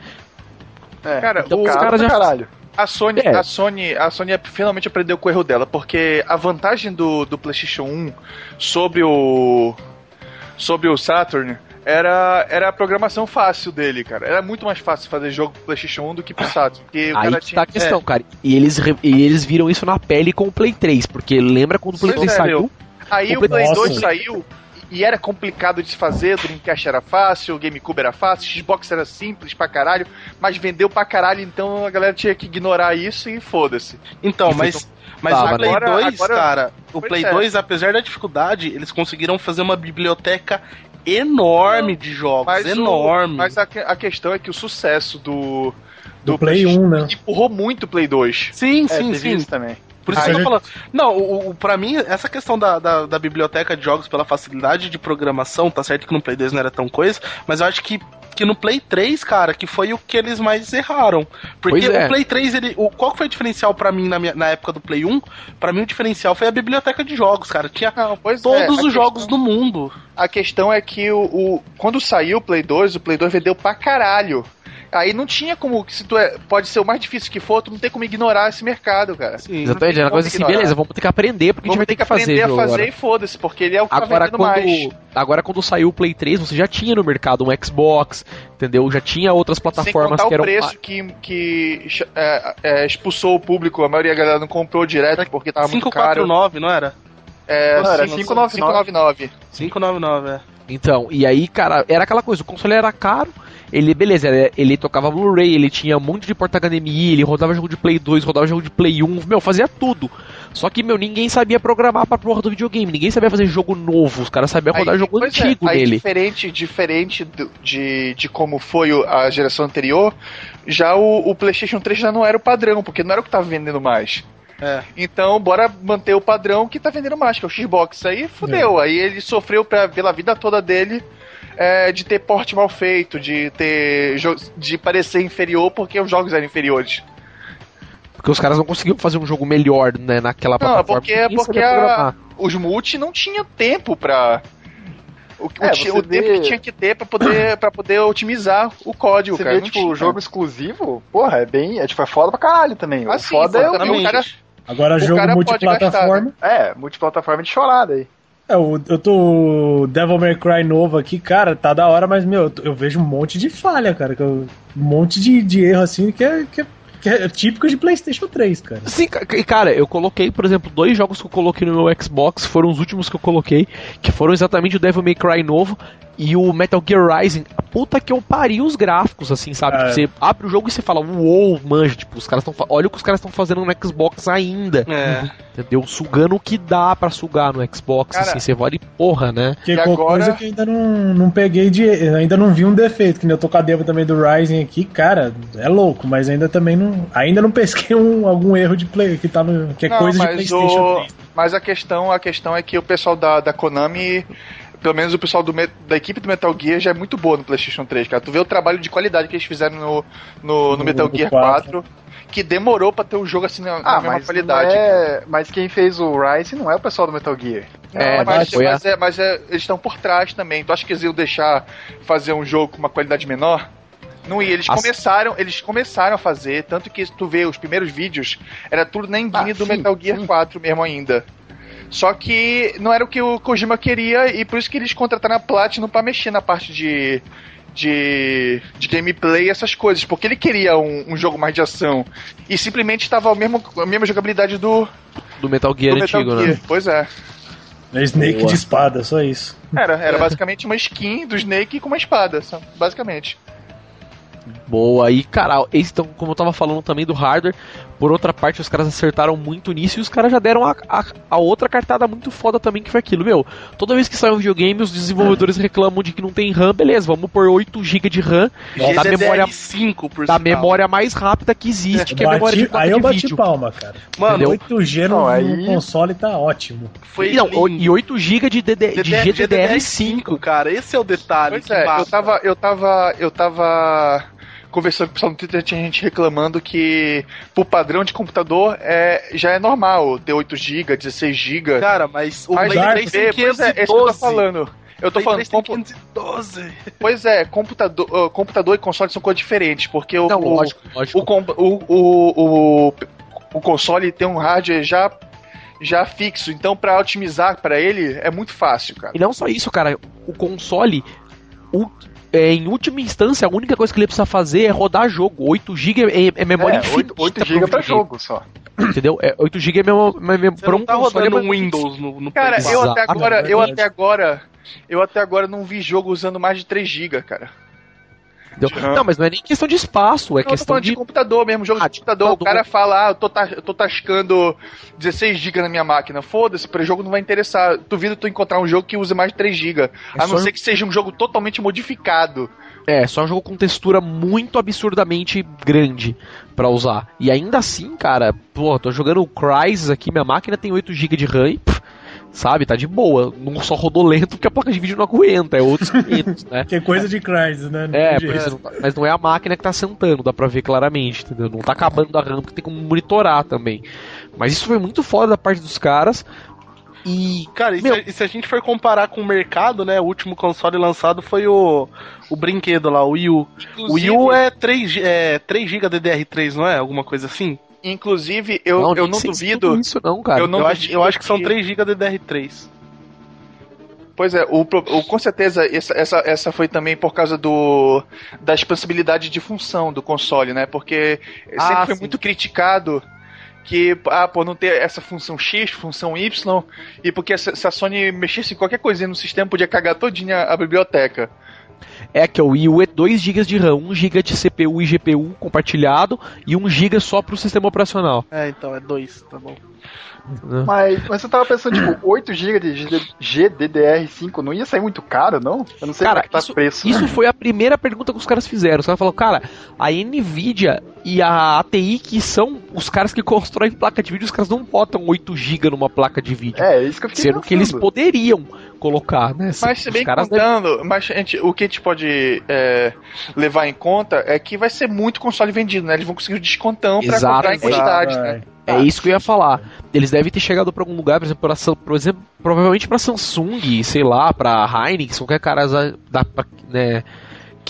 É, cara, então, os caras já. Caralho. A Sony, é. a Sony, a Sony finalmente aprendeu com o erro dela, porque a vantagem do, do PlayStation 1 sobre o sobre o Saturn era, era a programação fácil dele, cara. Era muito mais fácil fazer jogo pro PlayStation 1 do que pro Saturn. Porque Aí que tinha... tá a questão, é. cara. E eles, e eles viram isso na pele com o Play 3, porque lembra quando o Play 3 saiu? Aí o Play, Play 2 saiu, e era complicado de se fazer, o Dreamcast era fácil, o GameCube era fácil, o Xbox era simples pra caralho, mas vendeu pra caralho, então a galera tinha que ignorar isso e foda-se. Então, mas, mas o Play agora, 2, agora, cara, o Play é. 2, apesar da dificuldade, eles conseguiram fazer uma biblioteca enorme de jogos, mas enorme. O, mas a, a, questão é que o sucesso do do, do Play 1, né? Empurrou muito o Play 2. Sim, é, sim, sim. também. Por isso que eu tô falando. Não, o, o, pra mim, essa questão da, da, da, biblioteca de jogos pela facilidade de programação, tá certo que no Play 2 não era tão coisa, mas eu acho que, que no Play 3, cara, que foi o que eles mais erraram. Porque é. o Play 3, ele. O, qual foi o diferencial para mim na, minha, na época do Play 1? Para mim o diferencial foi a biblioteca de jogos, cara. Tinha não, todos é, os questão, jogos do mundo. A questão é que o, o, quando saiu o Play 2, o Play 2 vendeu pra caralho. Aí não tinha como, se tu é, pode ser o mais difícil que for, tu não tem como ignorar esse mercado, cara. Sim, Exatamente, é uma coisa assim, beleza, vamos ter que aprender, porque vamos a gente vai ter que, que fazer. Vamos ter que aprender a fazer e foda-se, porque ele é o que tá agora, tá quando, mais. Agora, quando saiu o Play 3, você já tinha no mercado um Xbox, entendeu? Já tinha outras plataformas que eram. o preço que, que é, é, expulsou o público, a maioria da galera não comprou direto porque tava 5, muito caro. 549, não era? É, não, era 599. 599, é. Então, e aí, cara, era aquela coisa, o console era caro, ele, beleza, ele, ele tocava Blu-ray, ele tinha um monte de porta HDMI, ele rodava jogo de Play 2, rodava jogo de Play 1, meu, fazia tudo. Só que, meu, ninguém sabia programar pra porra do videogame, ninguém sabia fazer jogo novo, os caras sabiam rodar aí, jogo é, antigo é, aí nele. Diferente, diferente de, de como foi a geração anterior, já o, o PlayStation 3 já não era o padrão, porque não era o que tava vendendo mais. É. Então, bora manter o padrão que tá vendendo mais, que é o Xbox. Aí fudeu. É. Aí ele sofreu pra, pela vida toda dele é, de ter porte mal feito, de ter de parecer inferior porque os jogos eram inferiores. Porque os caras não conseguiam fazer um jogo melhor né, naquela não, Porque, porque a, os multi não tinham tempo pra. O, é, o, o tempo que tinha que ter pra poder, pra poder otimizar o código, você cara. Vê, tipo, o jogo exclusivo, porra, é bem. É, tipo, é foda pra caralho também. Ah, o sim, foda é o, cara. Agora o jogo multiplataforma. Gastar, né? É, multiplataforma de chorada aí. É, eu tô Devil May Cry novo aqui, cara, tá da hora, mas, meu, eu, vejo um monte de falha, cara. Um monte de, de erro, assim, que é, que é que é típico de PlayStation 3, cara. Sim, e cara, eu coloquei, por exemplo, dois jogos que eu coloquei no meu Xbox, foram os últimos que eu coloquei, que foram exatamente o Devil May Cry novo e o Metal Gear Rising, a puta que eu pari os gráficos, assim, sabe? É. Você abre o jogo e você fala, uou, manja, tipo, os caras estão. Olha o que os caras estão fazendo no Xbox ainda. É. Entendeu? Sugando o que dá para sugar no Xbox, cara, assim, você vale porra, né? Que agora... coisa que ainda não, não peguei de. Ainda não vi um defeito, que nem eu tô com a demo também do Rising aqui, cara, é louco, mas ainda também não. Ainda não pesquei um, algum erro de play que tá no. que é não, coisa de Playstation o... 3. Mas a questão, a questão é que o pessoal da, da Konami pelo menos o pessoal do, da equipe do Metal Gear já é muito boa no PlayStation 3, cara. Tu vê o trabalho de qualidade que eles fizeram no, no, no Metal Gear 4. 4 que demorou para ter um jogo assim na, ah, na mesma qualidade. É... Mas quem fez o Rise não é o pessoal do Metal Gear. É, mas, mas, é, mas é, eles estão por trás também. Tu acha que eles iam deixar fazer um jogo com uma qualidade menor? Não ia, eles As... começaram, eles começaram a fazer, tanto que tu vê os primeiros vídeos, era tudo na engine ah, do sim, Metal Gear sim. 4 mesmo ainda. Só que não era o que o Kojima queria e por isso que eles contrataram a Platinum para mexer na parte de, de, de gameplay e essas coisas, porque ele queria um, um jogo mais de ação e simplesmente estava a mesma, a mesma jogabilidade do, do Metal Gear do Metal antigo, né? Gear. né? Pois é. É Snake Boa. de espada, só isso. Era, era é. basicamente uma skin do Snake com uma espada, basicamente. 嗯。Boa, e cara, então, como eu tava falando também do hardware, por outra parte, os caras acertaram muito nisso e os caras já deram a, a, a, outra cartada muito foda também, que foi aquilo, meu. Toda vez que sai um videogame, os desenvolvedores reclamam de que não tem RAM, beleza, vamos por 8 GB de RAM da memória 5 por da memória mais rápida que existe, é, que é a memória de Aí eu bati vídeo. palma, cara. Mano, Entendeu? 8G no, aí... console tá ótimo. Foi não, e 8 GB de, DD, de GDDR5, cara, esse é o detalhe. Pois é, eu tava, eu tava, eu tava conversando com o pessoal no Twitter, tinha gente reclamando que, por padrão de computador, é, já é normal ter 8 GB, 16 GB. Cara, mas o Play 3 tem 512. É, é isso que eu tô falando. Eu tô falando. Compu... 512. Pois é, computador, uh, computador e console são coisas diferentes, porque o, Não, lógico, lógico. O, o, o, o, o console tem um hardware já já fixo, então para otimizar para ele é muito fácil, cara. E não só isso, cara, o console o, é, em última instância, a única coisa que ele precisa fazer é rodar jogo. 8 GB é, é memória é, infinita. 8, 8 GB pra jogo só. Entendeu? É, 8 GB é memória para um tá rodando um Windows no, no Cara, eu até agora, eu até agora, eu até agora não vi jogo usando mais de 3 GB, cara. Uhum. Não, mas não é nem questão de espaço, é não, questão de... de computador mesmo, jogo ah, de computador. computador. O cara fala, ah, eu tô, eu tô tascando 16 GB na minha máquina. Foda-se, para jogo não vai interessar. Duvido tu encontrar um jogo que use mais de 3 GB. É a não ser que seja um jogo totalmente modificado. É, só um jogo com textura muito absurdamente grande para usar. E ainda assim, cara, pô, tô jogando o Crysis aqui, minha máquina tem 8 GB de RAM e, pff, sabe? Tá de boa. Não só rodou lento porque a placa de vídeo não aguenta, é outros 500, né? que é coisa de Crysis, né? Não é, por isso, tá, mas não é a máquina que tá sentando, dá pra ver claramente, entendeu? Não tá acabando a RAM porque tem como monitorar também. Mas isso foi muito foda da parte dos caras. E. Cara, e, meu... se, e, se, a gente for comparar com o mercado, né? O último console lançado foi o, o brinquedo lá, o Wii U. Inclusive... O Wii U é 3, é 3 GB DDR3, não é? Alguma coisa assim? Inclusive, eu não, eu não duvido. Isso não, cara. Eu, não eu, acho, eu acho que são 3 GB DDR3. Pois é, o, o, com certeza essa, essa, essa foi também por causa do da expansibilidade de função do console, né? Porque ah, sempre foi sim. muito criticado que, ah, pô, não ter essa função X, função Y, e porque se a Sony mexesse em qualquer coisinha no sistema, podia cagar todinha a biblioteca é que o Wii U é 2 GB de RAM, 1 GB de CPU e GPU compartilhado e 1 GB só para o sistema operacional. É, então é 2, tá bom. É. Mas, mas você tava pensando, tipo, 8 GB de GDDR5 não ia sair muito caro, não? Eu não sei cara, é que tá isso, preço. Isso foi a primeira pergunta que os caras fizeram. Os caras falaram, cara, a Nvidia e a ATI, que são os caras que constroem placa de vídeo, os caras não botam 8 GB numa placa de vídeo. É, isso que eu fiquei Sendo pensando. que eles poderiam colocar, né? Mas se bem contando, devem... mas gente, o que a gente pode é, levar em conta é que vai ser muito console vendido, né? Eles vão conseguir um descontão para comprar em quantidade, né? É isso que eu ia falar. Eles devem ter chegado para algum lugar, por exemplo, pra, por exemplo provavelmente para Samsung, sei lá, para Heineken, qualquer cara da, né,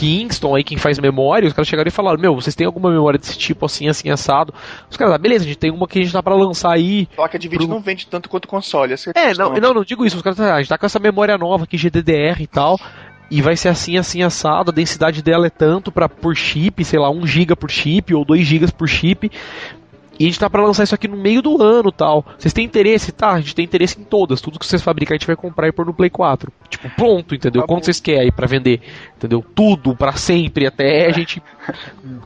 Kingston aí, quem faz memória, os caras chegaram e falaram, meu, vocês têm alguma memória desse tipo, assim, assim, assado? Os caras, ah, beleza, a gente tem uma que a gente tá pra lançar aí. Placa de vídeo pro... não vende tanto quanto console, é, é não, não, não digo isso, os caras, ah, a gente tá com essa memória nova aqui, GDDR e tal, e vai ser assim, assim, assado. A densidade dela é tanto para por chip, sei lá, 1 GB por chip ou 2 GB por chip. E a gente tá para lançar isso aqui no meio do ano tal. Vocês têm interesse? Tá, a gente tem interesse em todas. Tudo que vocês fabricam a gente vai comprar e pôr no Play 4. Tipo, pronto, entendeu? Tá Quanto vocês querem aí pra vender? Entendeu? Tudo, para sempre, até a gente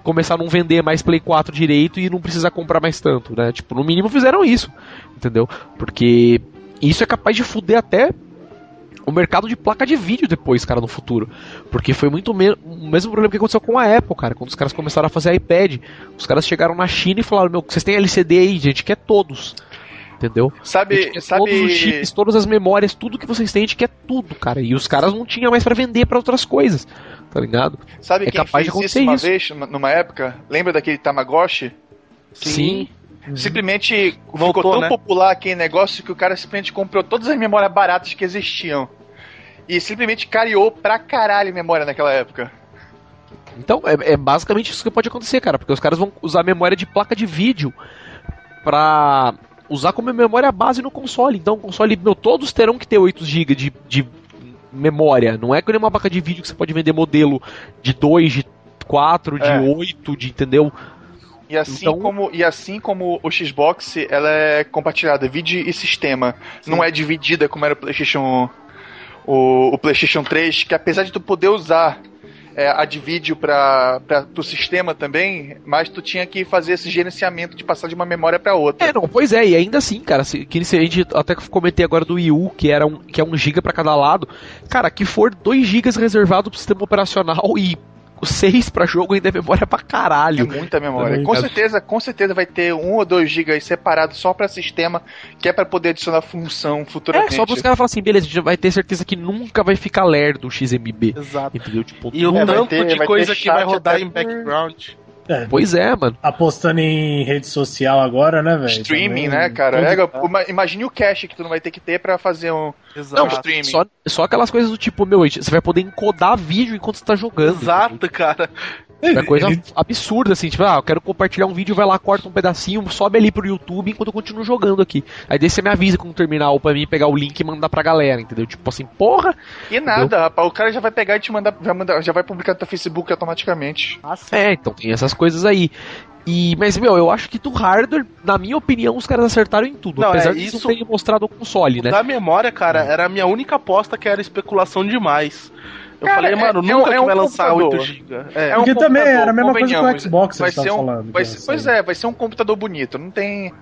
começar a não vender mais Play 4 direito e não precisar comprar mais tanto, né? Tipo, no mínimo fizeram isso, entendeu? Porque isso é capaz de fuder até o mercado de placa de vídeo depois, cara, no futuro. Porque foi muito me o mesmo problema que aconteceu com a Apple, cara. Quando os caras começaram a fazer iPad, os caras chegaram na China e falaram: Meu, vocês têm LCD aí, gente, quer todos. Entendeu? Sabe, sabe... Todos os chips, todas as memórias, tudo que vocês têm, a gente quer tudo, cara. E os caras não tinham mais para vender para outras coisas, tá ligado? Sabe é quem capaz fez de isso uma isso. vez, numa época? Lembra daquele Tamagotchi? Sim. Sim. Uhum. Simplesmente Voltou, ficou tão né? popular aquele negócio que o cara simplesmente comprou todas as memórias baratas que existiam. E simplesmente cariou pra caralho memória naquela época. Então, é, é, basicamente isso que pode acontecer, cara, porque os caras vão usar memória de placa de vídeo pra usar como memória base no console. Então, o console, meu, todos terão que ter 8 GB de, de memória. Não é que nem uma placa de vídeo que você pode vender modelo de 2, de 4, de é. 8, de, entendeu? E assim, então... como, e assim como o Xbox, ela é compartilhada, vídeo e sistema. Sim. Não é dividida como era o PlayStation o, o PlayStation 3, que apesar de tu poder usar é, a de vídeo para o sistema também, mas tu tinha que fazer esse gerenciamento de passar de uma memória para outra. É, não, pois é, e ainda assim, cara, se, que a gente até comentei agora do Wii U, que era um, que é 1 GB para cada lado, cara, que for 2 GB reservado pro sistema operacional e 6 para jogo ainda é memória pra caralho. É muita memória. Com certeza, com certeza vai ter 1 ou 2 GB separado só para sistema, que é para poder adicionar função futuramente. É, só para os caras falarem assim, beleza, a gente vai ter certeza que nunca vai ficar lerdo o XMB. Exato. Entendeu? Tipo, e o tanto ter, de coisa que vai rodar em background. É, pois é, mano. Apostando em rede social agora, né, velho? Streaming, Também, né, cara? É, imagine o cache que tu não vai ter que ter pra fazer um, Exato. Não, streaming. Só, só aquelas coisas do tipo, meu, você vai poder encodar vídeo enquanto você tá jogando. Exato, cara. É coisa ele... absurda, assim, tipo, ah, eu quero compartilhar um vídeo, vai lá, corta um pedacinho, sobe ali pro YouTube enquanto eu continuo jogando aqui. Aí daí você me avisa quando terminar ou pra mim pegar o link e mandar pra galera, entendeu? Tipo assim, porra! E nada, rapaz, o cara já vai pegar e te mandar, já, mandar, já vai publicar no teu Facebook automaticamente. Nossa. É, então tem essas coisas aí. E, mas, meu, eu acho que do hardware, na minha opinião, os caras acertaram em tudo. Não, apesar é, de isso terem mostrado o console, né? Da memória, cara, era a minha única aposta que era especulação demais. Eu Cara, falei, mano, é, nunca é um, que vai lançar 8 GB. É, é um Porque também era a mesma coisa com o Xbox, vai ser um, falando. Vai ser, pois é, vai ser um computador bonito. Não tem,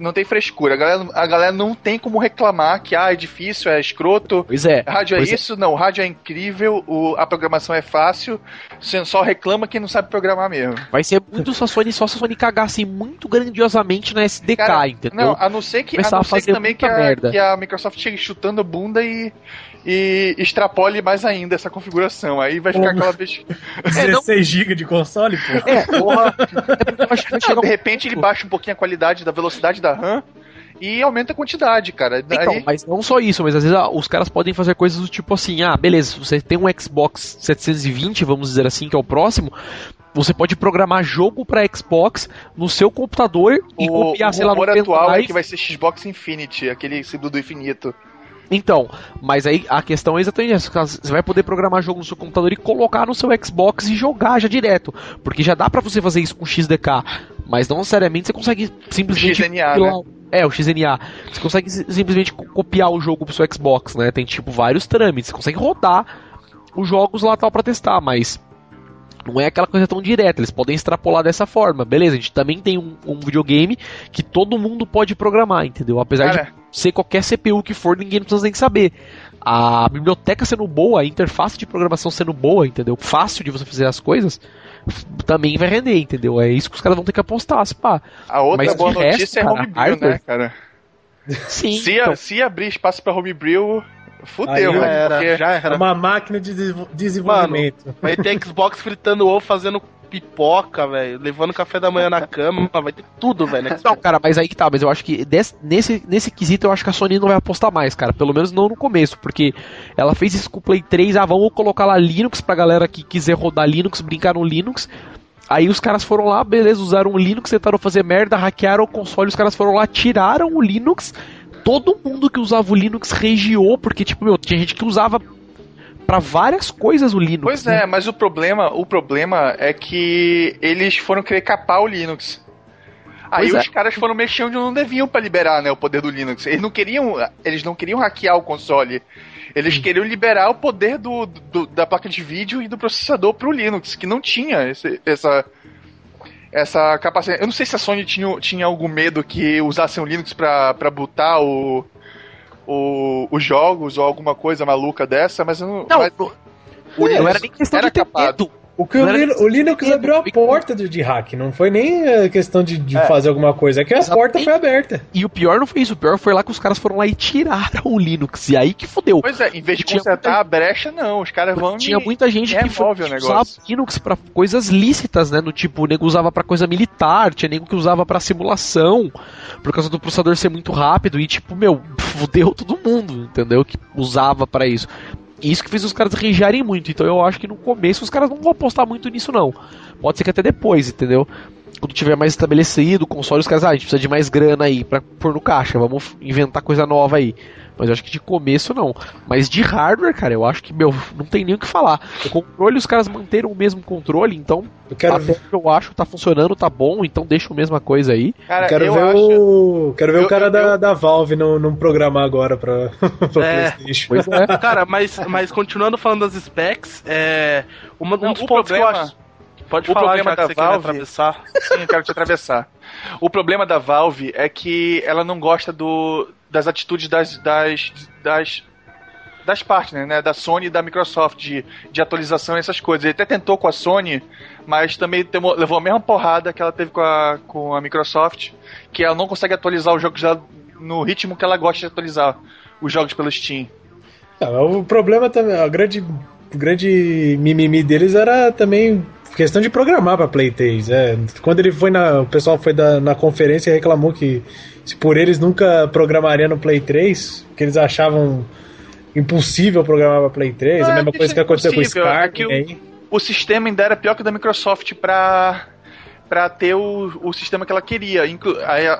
não tem frescura. A galera, a galera não tem como reclamar que ah, é difícil, é escroto. Pois é. Rádio é pois é isso, é. não. Rádio é incrível, o, a programação é fácil. Você só reclama quem não sabe programar mesmo. Vai ser muito só Sony, só se a Sony cagasse muito grandiosamente na SDK, Cara, entendeu? Não, a não ser que, a não ser que também que a, que a Microsoft chegue chutando a bunda e e extrapole mais ainda essa configuração. Aí vai ficar aquela vez. 16 GB de console, pô. É, porra. É de repente ele baixa um pouquinho a qualidade da velocidade da RAM e aumenta a quantidade, cara. Então, mas não só isso, mas às vezes ah, os caras podem fazer coisas do tipo assim, ah, beleza, você tem um Xbox 720, vamos dizer assim, que é o próximo, você pode programar jogo para Xbox no seu computador e o, copiar, o sei lá, no atual é que vai ser Xbox Infinity, aquele símbolo do infinito. Então, mas aí a questão é exatamente essa. Você vai poder programar jogo no seu computador e colocar no seu Xbox e jogar já direto. Porque já dá para você fazer isso com XDK. Mas não necessariamente você consegue simplesmente. XNA, né? É, o XNA. Você consegue simplesmente copiar o jogo pro seu Xbox, né? Tem tipo vários trâmites. Você consegue rodar os jogos lá tal para testar, mas não é aquela coisa tão direta, eles podem extrapolar dessa forma. Beleza, a gente também tem um, um videogame que todo mundo pode programar, entendeu? Apesar Cara. de ser qualquer CPU que for, ninguém precisa nem saber. A biblioteca sendo boa, a interface de programação sendo boa, entendeu? Fácil de você fazer as coisas, também vai render, entendeu? É isso que os caras vão ter que apostar, se pá. A outra Mas boa notícia resto, é cara, homebrew, hardware... né, cara? Sim. Se, então... se abrir espaço para homebrew, Fudeu, já era, já era. É uma máquina de desenvolvimento. Mano, vai ter Xbox fritando ovo, fazendo pipoca, velho, levando café da manhã na cama, vai ter tudo, velho. Não, cara, mas aí que tá, mas eu acho que desse, nesse, nesse quesito eu acho que a Sony não vai apostar mais, cara, pelo menos não no começo, porque ela fez isso com o Play 3, ah, vamos colocar lá Linux pra galera que quiser rodar Linux, brincar no Linux, Aí os caras foram lá, beleza, usaram o Linux, tentaram fazer merda, hackearam o console, os caras foram lá, tiraram o Linux todo mundo que usava o Linux regiou, porque, tipo, meu, tinha gente que usava para várias coisas o Linux. Pois né? é, mas o problema, o problema é que eles foram querer capar o Linux. Aí pois os é. caras foram mexer onde não deviam para liberar, né, o poder do Linux. Eles não queriam, eles não queriam hackear o console. Eles queriam liberar o poder do, do da placa de vídeo e do processador pro Linux, que não tinha esse, essa essa capacidade. Eu não sei se a Sony tinha, tinha algum medo que usassem o Linux para botar o, o, os jogos ou alguma coisa maluca dessa, mas eu não. Não, mas, o, não era nem questão era de ter medo. O que o, Linux, o Linux abriu a porta de, de hack, não foi nem a questão de, de é. fazer alguma coisa, é que a porta foi aberta. E o pior não foi isso, o pior foi lá que os caras foram lá e tiraram o Linux, e aí que fodeu. Pois é, em vez de consertar muita... a brecha, não, os caras vão Tinha muita gente que foi, usava Linux pra coisas lícitas, né, no tipo, o nego usava pra coisa militar, tinha nego que usava pra simulação, por causa do processador ser muito rápido, e tipo, meu, fudeu todo mundo, entendeu, que usava para isso isso que fez os caras rejarem muito. Então eu acho que no começo os caras não vão apostar muito nisso, não. Pode ser que até depois, entendeu? Quando tiver mais estabelecido o console, os caras, ah, a gente precisa de mais grana aí pra pôr no caixa, vamos inventar coisa nova aí. Mas eu acho que de começo não. Mas de hardware, cara, eu acho que, meu, não tem nem o que falar. O controle, os caras manteram o mesmo controle, então. Eu quero ver. eu acho tá funcionando, tá bom, então deixa a mesma coisa aí. Cara, quero eu ver acho... o. Quero ver eu, o cara eu, da, da Valve não, não programar agora pra, pra é, PlayStation. Pois é. cara, mas, mas continuando falando das specs, é. Uma, um dos pontos problema... que eu acho. Pode o falar, problema da Valve. atravessar. Sim, eu quero te atravessar. O problema da Valve é que ela não gosta do, das atitudes das, das, das, das partners, né? Da Sony e da Microsoft, de, de atualização e essas coisas. Ele até tentou com a Sony, mas também temou, levou a mesma porrada que ela teve com a, com a Microsoft, que ela não consegue atualizar os jogos dela no ritmo que ela gosta de atualizar os jogos pelo Steam. Ah, o problema também, a grande, o grande mimimi deles era também questão de programar para Play 3. É. Quando ele foi na. O pessoal foi da, na conferência e reclamou que se por eles nunca programaria no Play 3, que eles achavam impossível programar para Play 3, a mesma coisa que aconteceu com o Spark. É o, o sistema ainda era pior que o da Microsoft para para ter o, o sistema que ela queria. Aí,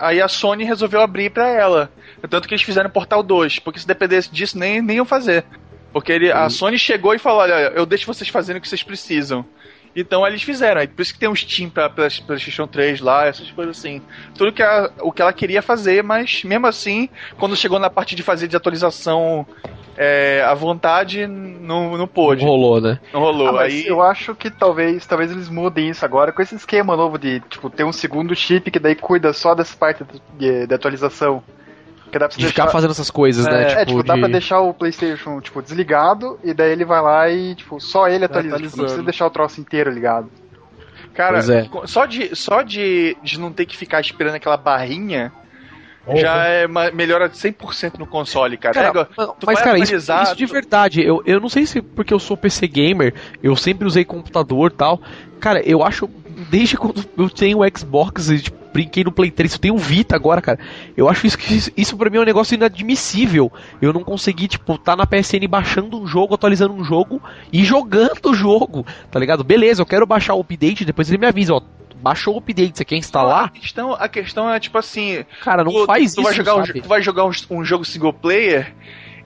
aí a Sony resolveu abrir para ela. Tanto que eles fizeram Portal 2, porque se dependesse disso, nem, nem iam fazer. Porque ele, a Sony chegou e falou: Olha, eu deixo vocês fazendo o que vocês precisam. Então eles fizeram. Por isso que tem um Steam pra, pra PlayStation 3 lá, essas coisas assim. Tudo que a, o que ela queria fazer, mas mesmo assim, quando chegou na parte de fazer de atualização é, à vontade, não, não pôde. Não rolou, né? Não rolou. Ah, aí... Eu acho que talvez, talvez eles mudem isso agora com esse esquema novo de tipo, ter um segundo chip que daí cuida só dessa parte de, de atualização. Que dá pra de deixar... ficar fazendo essas coisas, né? é, né? Tipo, é, tipo, dá de... pra deixar o PlayStation, tipo, desligado e daí ele vai lá e, tipo, só ele atualiza. Tipo, não precisa deixar o troço inteiro ligado. Cara, é. só, de, só de, de não ter que ficar esperando aquela barrinha Oh, já é melhora 100% no console, cara. cara mas, cara, isso, isso, de verdade, eu, eu não sei se porque eu sou PC gamer, eu sempre usei computador e tal. Cara, eu acho, desde quando eu tenho o Xbox e tipo, brinquei no Play 3, eu tenho um Vita agora, cara. Eu acho isso que isso pra mim é um negócio inadmissível. Eu não consegui, tipo, tá na PSN baixando um jogo, atualizando um jogo e jogando o jogo, tá ligado? Beleza, eu quero baixar o update, depois ele me avisa, ó, baixou o update, você quer instalar? A questão, a questão é tipo assim. Cara, não tu, faz tu isso. Vai jogar um, tu vai jogar um, um, jogo single player.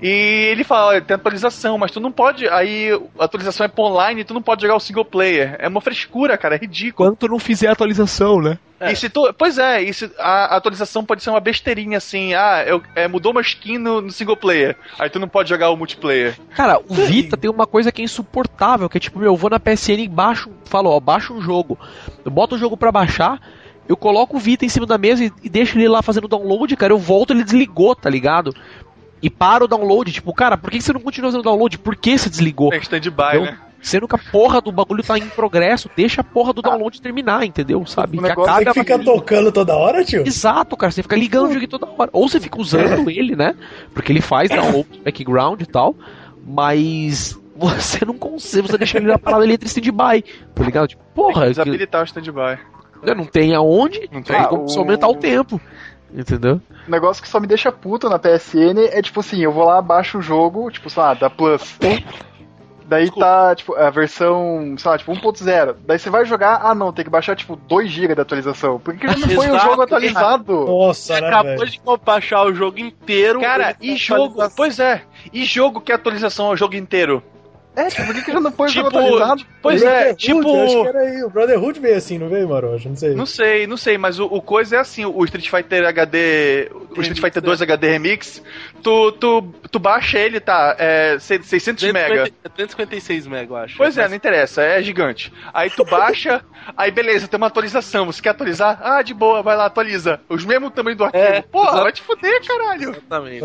E ele fala, tem atualização, mas tu não pode. Aí a atualização é pra online, tu não pode jogar o single player. É uma frescura, cara, é ridículo. Quando tu não fizer a atualização, né? É. E se tu, pois é, e se a atualização pode ser uma besteirinha assim, ah, eu, é, mudou uma skin no, no, single player, aí tu não pode jogar o multiplayer. Cara, o Vita tem uma coisa que é insuportável, que é tipo, meu, eu vou na PSN e baixo, falo, ó, baixa um jogo, eu boto o jogo pra baixar, eu coloco o Vita em cima da mesa e, e deixo ele lá fazendo download, cara, eu volto ele desligou, tá ligado? E para o download, tipo, cara, por que você não continua fazendo download? Por que você desligou? É stand-by, né? Sendo que a porra do bagulho tá em progresso, deixa a porra do download terminar, entendeu? Sabe? O negócio que, é que fica tocando toda hora, tio? Exato, cara. Você fica ligando o jogo toda hora. Ou você fica usando ele, né? Porque ele faz download background e tal. Mas você não consegue, você deixa ele na parada ali entre stand-by, tá ligado? Tipo, porra. Tem desabilitar que... o stand-by. Não tem aonde, não tem ah, como o... aumentar o tempo. Entendeu? O negócio que só me deixa puto na PSN é tipo assim, eu vou lá, baixo o jogo, tipo, sei lá, da Plus. Daí Desculpa. tá, tipo, a versão, sei lá, tipo 1.0. Daí você vai jogar, ah não, tem que baixar tipo 2 GB de atualização. Por que, não foi o jogo atualizado? Nossa, você né, acabou velho? de baixar o jogo inteiro. Cara, e jogo, pois é, e jogo que é atualização é o jogo inteiro? É, tipo, por que, que já não foi Tipo, atualizado? Pois O é, tipo. Acho que era aí. O Brotherhood veio assim, não veio, Maroja? Não sei. Não sei, não sei, mas o, o coisa é assim, o Street Fighter HD, o Street Fighter 2 HD Remix, tu, tu, tu baixa ele, tá, é 600 mega. 356 mega, eu acho. Pois é, não interessa, é gigante. Aí tu baixa, aí beleza, tem uma atualização, você quer atualizar? Ah, de boa, vai lá, atualiza. Os mesmos tamanho do arquivo. É, Porra, vai te fuder, caralho. Exatamente.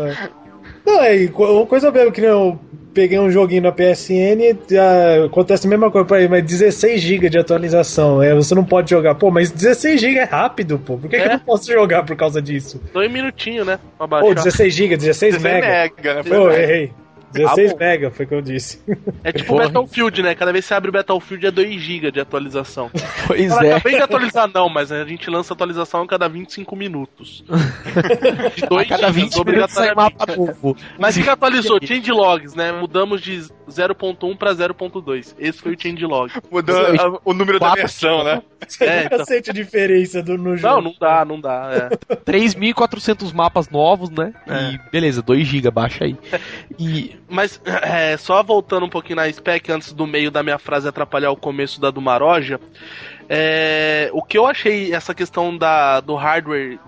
Não, é uma coisa mesmo que nem eu peguei um joguinho na PSN, ah, acontece a mesma coisa pra ele, mas 16 GB de atualização, é, você não pode jogar. Pô, mas 16 GB é rápido, pô. Por que, que É. eu não posso jogar por causa disso? Dois minutinhos, né? Pra baixar. Pô, 16 GB, 16 16 mega. mega, né? Pô, errei. 16 Ah, mega foi o que eu disse. É tipo Porra. Battlefield, né? Cada vez que você abre o Battlefield é 2 GB de atualização. Pois Ela é. acabei de atualizar, não, mas a gente lança atualização a cada 25 minutos. De 2 A cada 20 minutos sai mapa novo. Mas o que atualizou? Changelogs, né? Mudamos de 0.1 pra 0.2. Esse foi o changelog. Mudou a- o número da Quatro. versão, né? É, então. Eu sente a diferença do, no jogo. Não, não dá, não dá. É. 3.400 mapas novos, né? E beleza, 2 GB, baixa aí. E Mas, é, só voltando um pouquinho na spec, antes do meio da minha frase atrapalhar o começo da do Maroja, é, o que eu achei essa questão da, do hardware.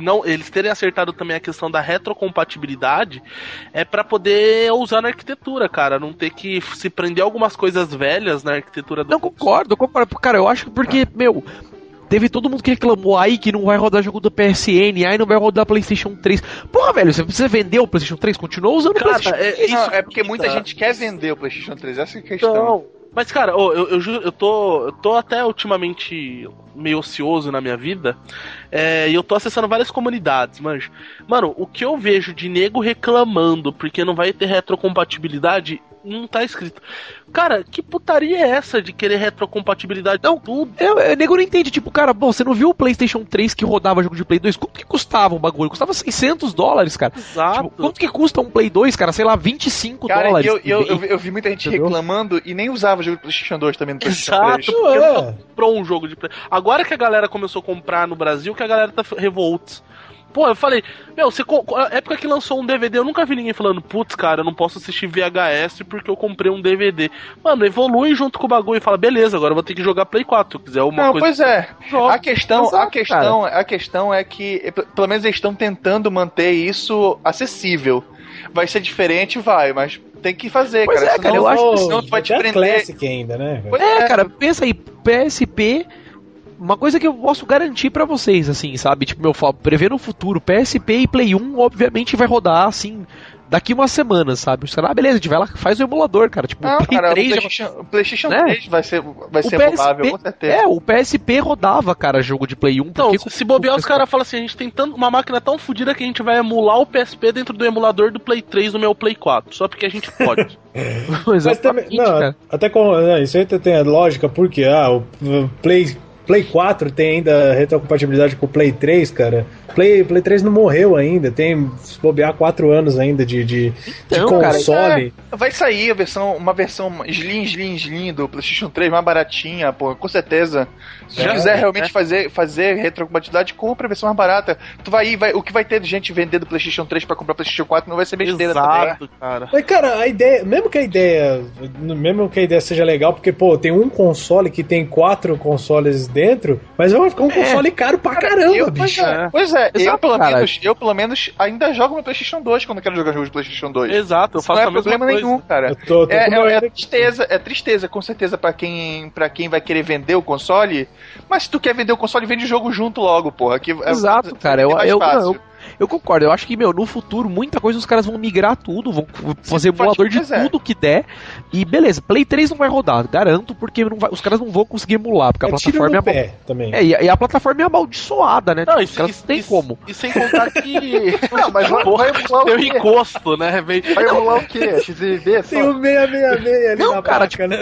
Não, eles terem acertado também a questão da retrocompatibilidade é pra poder usar na arquitetura, cara. Não ter que se prender algumas coisas velhas na arquitetura do Não, concordo, concordo. Cara, eu acho que porque, meu, teve todo mundo que reclamou aí que não vai rodar jogo do PSN, aí não vai rodar PlayStation 3. Porra, velho, você precisa vender o PlayStation 3? Continua usando o Cara, PlayStation é, 3. Não, isso é porque que muita gente quer vender o PlayStation 3, essa é a questão. Então, mas cara, ô, eu, eu, eu tô, eu tô até ultimamente meio ocioso na minha vida é, e eu tô acessando várias comunidades, mas, mano, o que eu vejo de nego reclamando porque não vai ter retrocompatibilidade não tá escrito. Cara, que putaria é essa de querer retrocompatibilidade? Não, tudo. Eu, eu, nego não entende, tipo, cara, bom, você não viu o PlayStation 3 que rodava jogo de Play 2? Quanto que custava um bagulho? Custava 600 dólares, cara. Exato. Tipo, quanto que custa um Play 2, cara? Sei lá, 25 Cara, dólares. eu, eu, eu, eu vi muita gente Entendeu? reclamando e nem usava jogo do PlayStation 2 também no PlayStation Exato. 3. Porque É. comprou um jogo de Play. Agora que a galera começou a comprar no Brasil, que a galera tá revolts. Pô, eu falei, meu, você a época que lançou um DVD, eu nunca vi ninguém falando, putz, cara, eu não posso assistir VHS porque eu comprei um DVD. Mano, evolui junto com o bagulho e fala, beleza, agora eu vou ter que jogar Play 4, se quiser uma Não, coisa. pois é. joga. A questão, a Exato, questão, a questão é que eh, pelo menos eles estão tentando manter isso acessível. Vai ser diferente, vai, mas tem que fazer, Pois cara. é, cara, senão- eu acho que senão tu vai te Até prender. Classic ainda, né? Pois É, cara, pensa aí, PSP. Uma coisa que eu posso garantir pra vocês, assim, sabe? Tipo, meu, fa- prevendo o futuro, PSP e Play 1, obviamente, vai rodar, assim, daqui umas semanas, sabe? Os caras, ah, beleza, a gente vai lá, faz o emulador, cara. Tipo, Não, o Play cara, 3 o já- PlayStation, o PlayStation né? 3 vai ser, vai O ser PSP emulável, com certeza. É, o PSP rodava, cara, jogo de Play 1. Então, porque se bobear, os caras falam assim, a gente tem tanto, uma máquina tão fodida que a gente vai emular o PSP dentro do emulador do Play 3 no meu Play 4, só porque a gente pode. Mas também, Exatamente, não, cara. até com né, isso aí tem a lógica, porque ah, o Play, Play 4 tem ainda retrocompatibilidade com o Play 3, cara. Play, Play 3 não morreu ainda, tem se bobear 4 anos ainda de, de, de Então, cara, console. É, vai sair a versão, uma versão slim, slim, slim do PlayStation 3, mais baratinha, pô, com certeza. Se É, quiser realmente é. fazer, fazer retrocompatibilidade, compra a versão mais barata. Tu vai, ir, vai, o que vai ter de gente vendendo PlayStation 3 pra comprar PlayStation 4 não vai ser besteira também. Exato, cara. Mas, cara, a ideia, mesmo que a ideia, mesmo que a ideia seja legal, porque, pô, tem um console que tem quatro consoles dentro, mas vai ficar um console caro pra caramba, eu, bicho. Pois é, pois é eu, Exato, pelo cara. menos, eu pelo menos ainda jogo no PlayStation 2 quando eu quero jogar jogos de PlayStation 2. Exato, eu faço não é a mesma problema coisa. nenhum, cara. Eu tô, tô É, é, é tristeza, é tristeza, com certeza, pra quem, pra quem vai querer vender o console. Mas se tu quer vender o console, vende o jogo junto logo, porra. Que é- Exato, cara. é Eu, mais eu, fácil. não, eu, eu concordo. Eu acho que, meu, no futuro, muita coisa os caras vão migrar tudo, vão fazer emulador de pois é. tudo que der. E beleza, Play 3 não vai rodar, garanto, porque não vai- os caras não vão conseguir emular, porque a É plataforma é, pé também. é, e, a, e a plataforma é amaldiçoada, né? Não, Tipo, isso, os caras isso, não tem isso- como. E sem contar que. Não, mas vai, Porra, vai emular o Tem um quê? encosto, né? Vai emular o quê? XVB Tem o 666 ali Não, na cara, placa, né?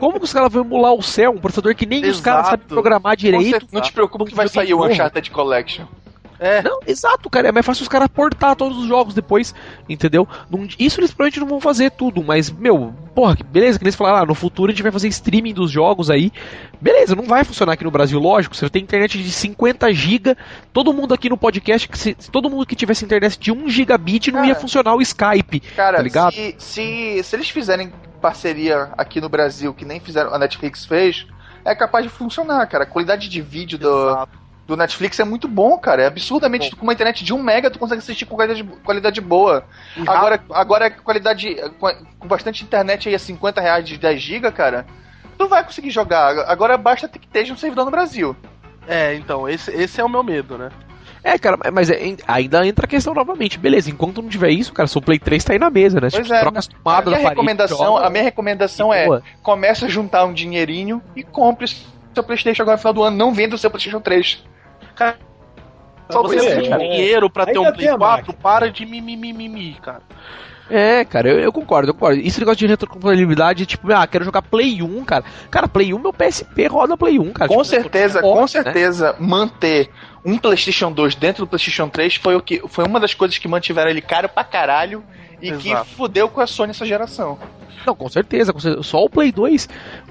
Como que os caras vão emular o céu, um processador que nem os caras Exato. sabem programar direito? certeza, não te preocupa que vai sair o Uncharted Collection. É. Não, exato, cara. É mais fácil os caras portar todos os jogos depois, entendeu? Não- isso eles provavelmente não vão fazer tudo, mas, meu, porra, beleza, que eles falaram, ah, no futuro a gente vai fazer streaming dos jogos aí. Beleza, não vai funcionar aqui no Brasil, lógico. Você tem internet de 50 GB, todo mundo aqui no podcast, que se, todo mundo que tivesse internet de 1 gigabit não ia Cara. funcionar o Skype. Cara, Tá ligado? se, se, se eles fizerem parceria aqui no Brasil que nem fizeram, a Netflix fez, é capaz de funcionar, cara. A qualidade de vídeo do, do Netflix é muito bom, cara. É absurdamente. Bom. Com uma internet de 1 mega, tu consegue assistir com qualidade, qualidade boa. agora, agora, qualidade. Com, bastante internet aí a 50 reais de 10 GB, cara, tu vai conseguir jogar. Agora basta ter que ter um servidor no Brasil. É, então, esse, esse é o meu medo, né? É, cara, mas é, ainda entra a questão novamente. Beleza, enquanto não tiver isso, cara, seu Play 3 tá aí na mesa, né? Pois tipo, é, troca as tomadas da recomendação, joga, A minha recomendação é, boa. começa a juntar um dinheirinho e compre seu Playstation agora no final do ano. Não venda o seu Playstation 3. Cara, só você tem é, dinheiro pra ter um Play 4, para de mimimi, cara. É, cara, eu, eu, concordo, eu concordo. Esse negócio de retrocompatibilidade, tipo, ah, quero jogar Play 1, cara. Cara, Play 1, meu PSP roda Play 1, cara. Com tipo, certeza, com né? certeza, manter um PlayStation 2 dentro do PlayStation 3 foi, o que, foi uma das coisas que mantiveram ele caro pra caralho e Exato. que fudeu com a Sony essa geração. Não, com certeza, com certeza. Só o Play 2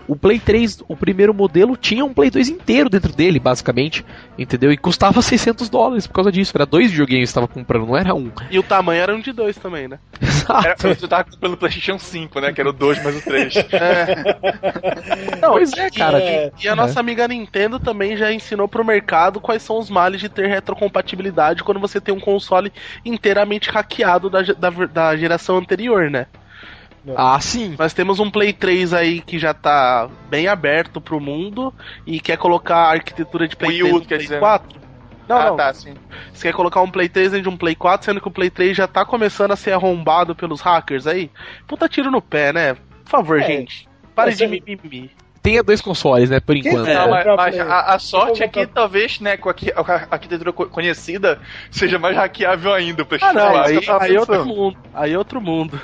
o Play 3, o primeiro modelo, tinha um Play 2 inteiro dentro dele, basicamente, entendeu? E custava 600 dólares por causa disso. Era dois videogames que estava comprando, não era um. E o tamanho era um de dois também, né? Exato. Era, você tava comprando o PlayStation 5, né? Que era o 2 mais o 3. É. Não, pois é, cara. E, e a é. nossa amiga Nintendo também já ensinou pro mercado quais são os males de ter retrocompatibilidade quando você tem um console inteiramente hackeado da, da, da geração anterior, né? Ah, sim. Nós temos um Play 3 aí que já tá bem aberto pro mundo e quer colocar a arquitetura de Play 3 no Play dizer... 4. Não, ah, não. tá, sim. Você quer colocar um Play 3 dentro de um Play 4, sendo que o Play 3 já tá começando a ser arrombado pelos hackers aí? Puta tiro no pé, né? Por favor, é. gente. Pare de mimimi tenha dois consoles, né, por enquanto. É, mas, mas a, a, sorte é que talvez, né, com a, a, arquitetura conhecida, seja mais hackeável ainda o PlayStation ah, não, Aí, aí, é outro mundo. Aí é outro mundo.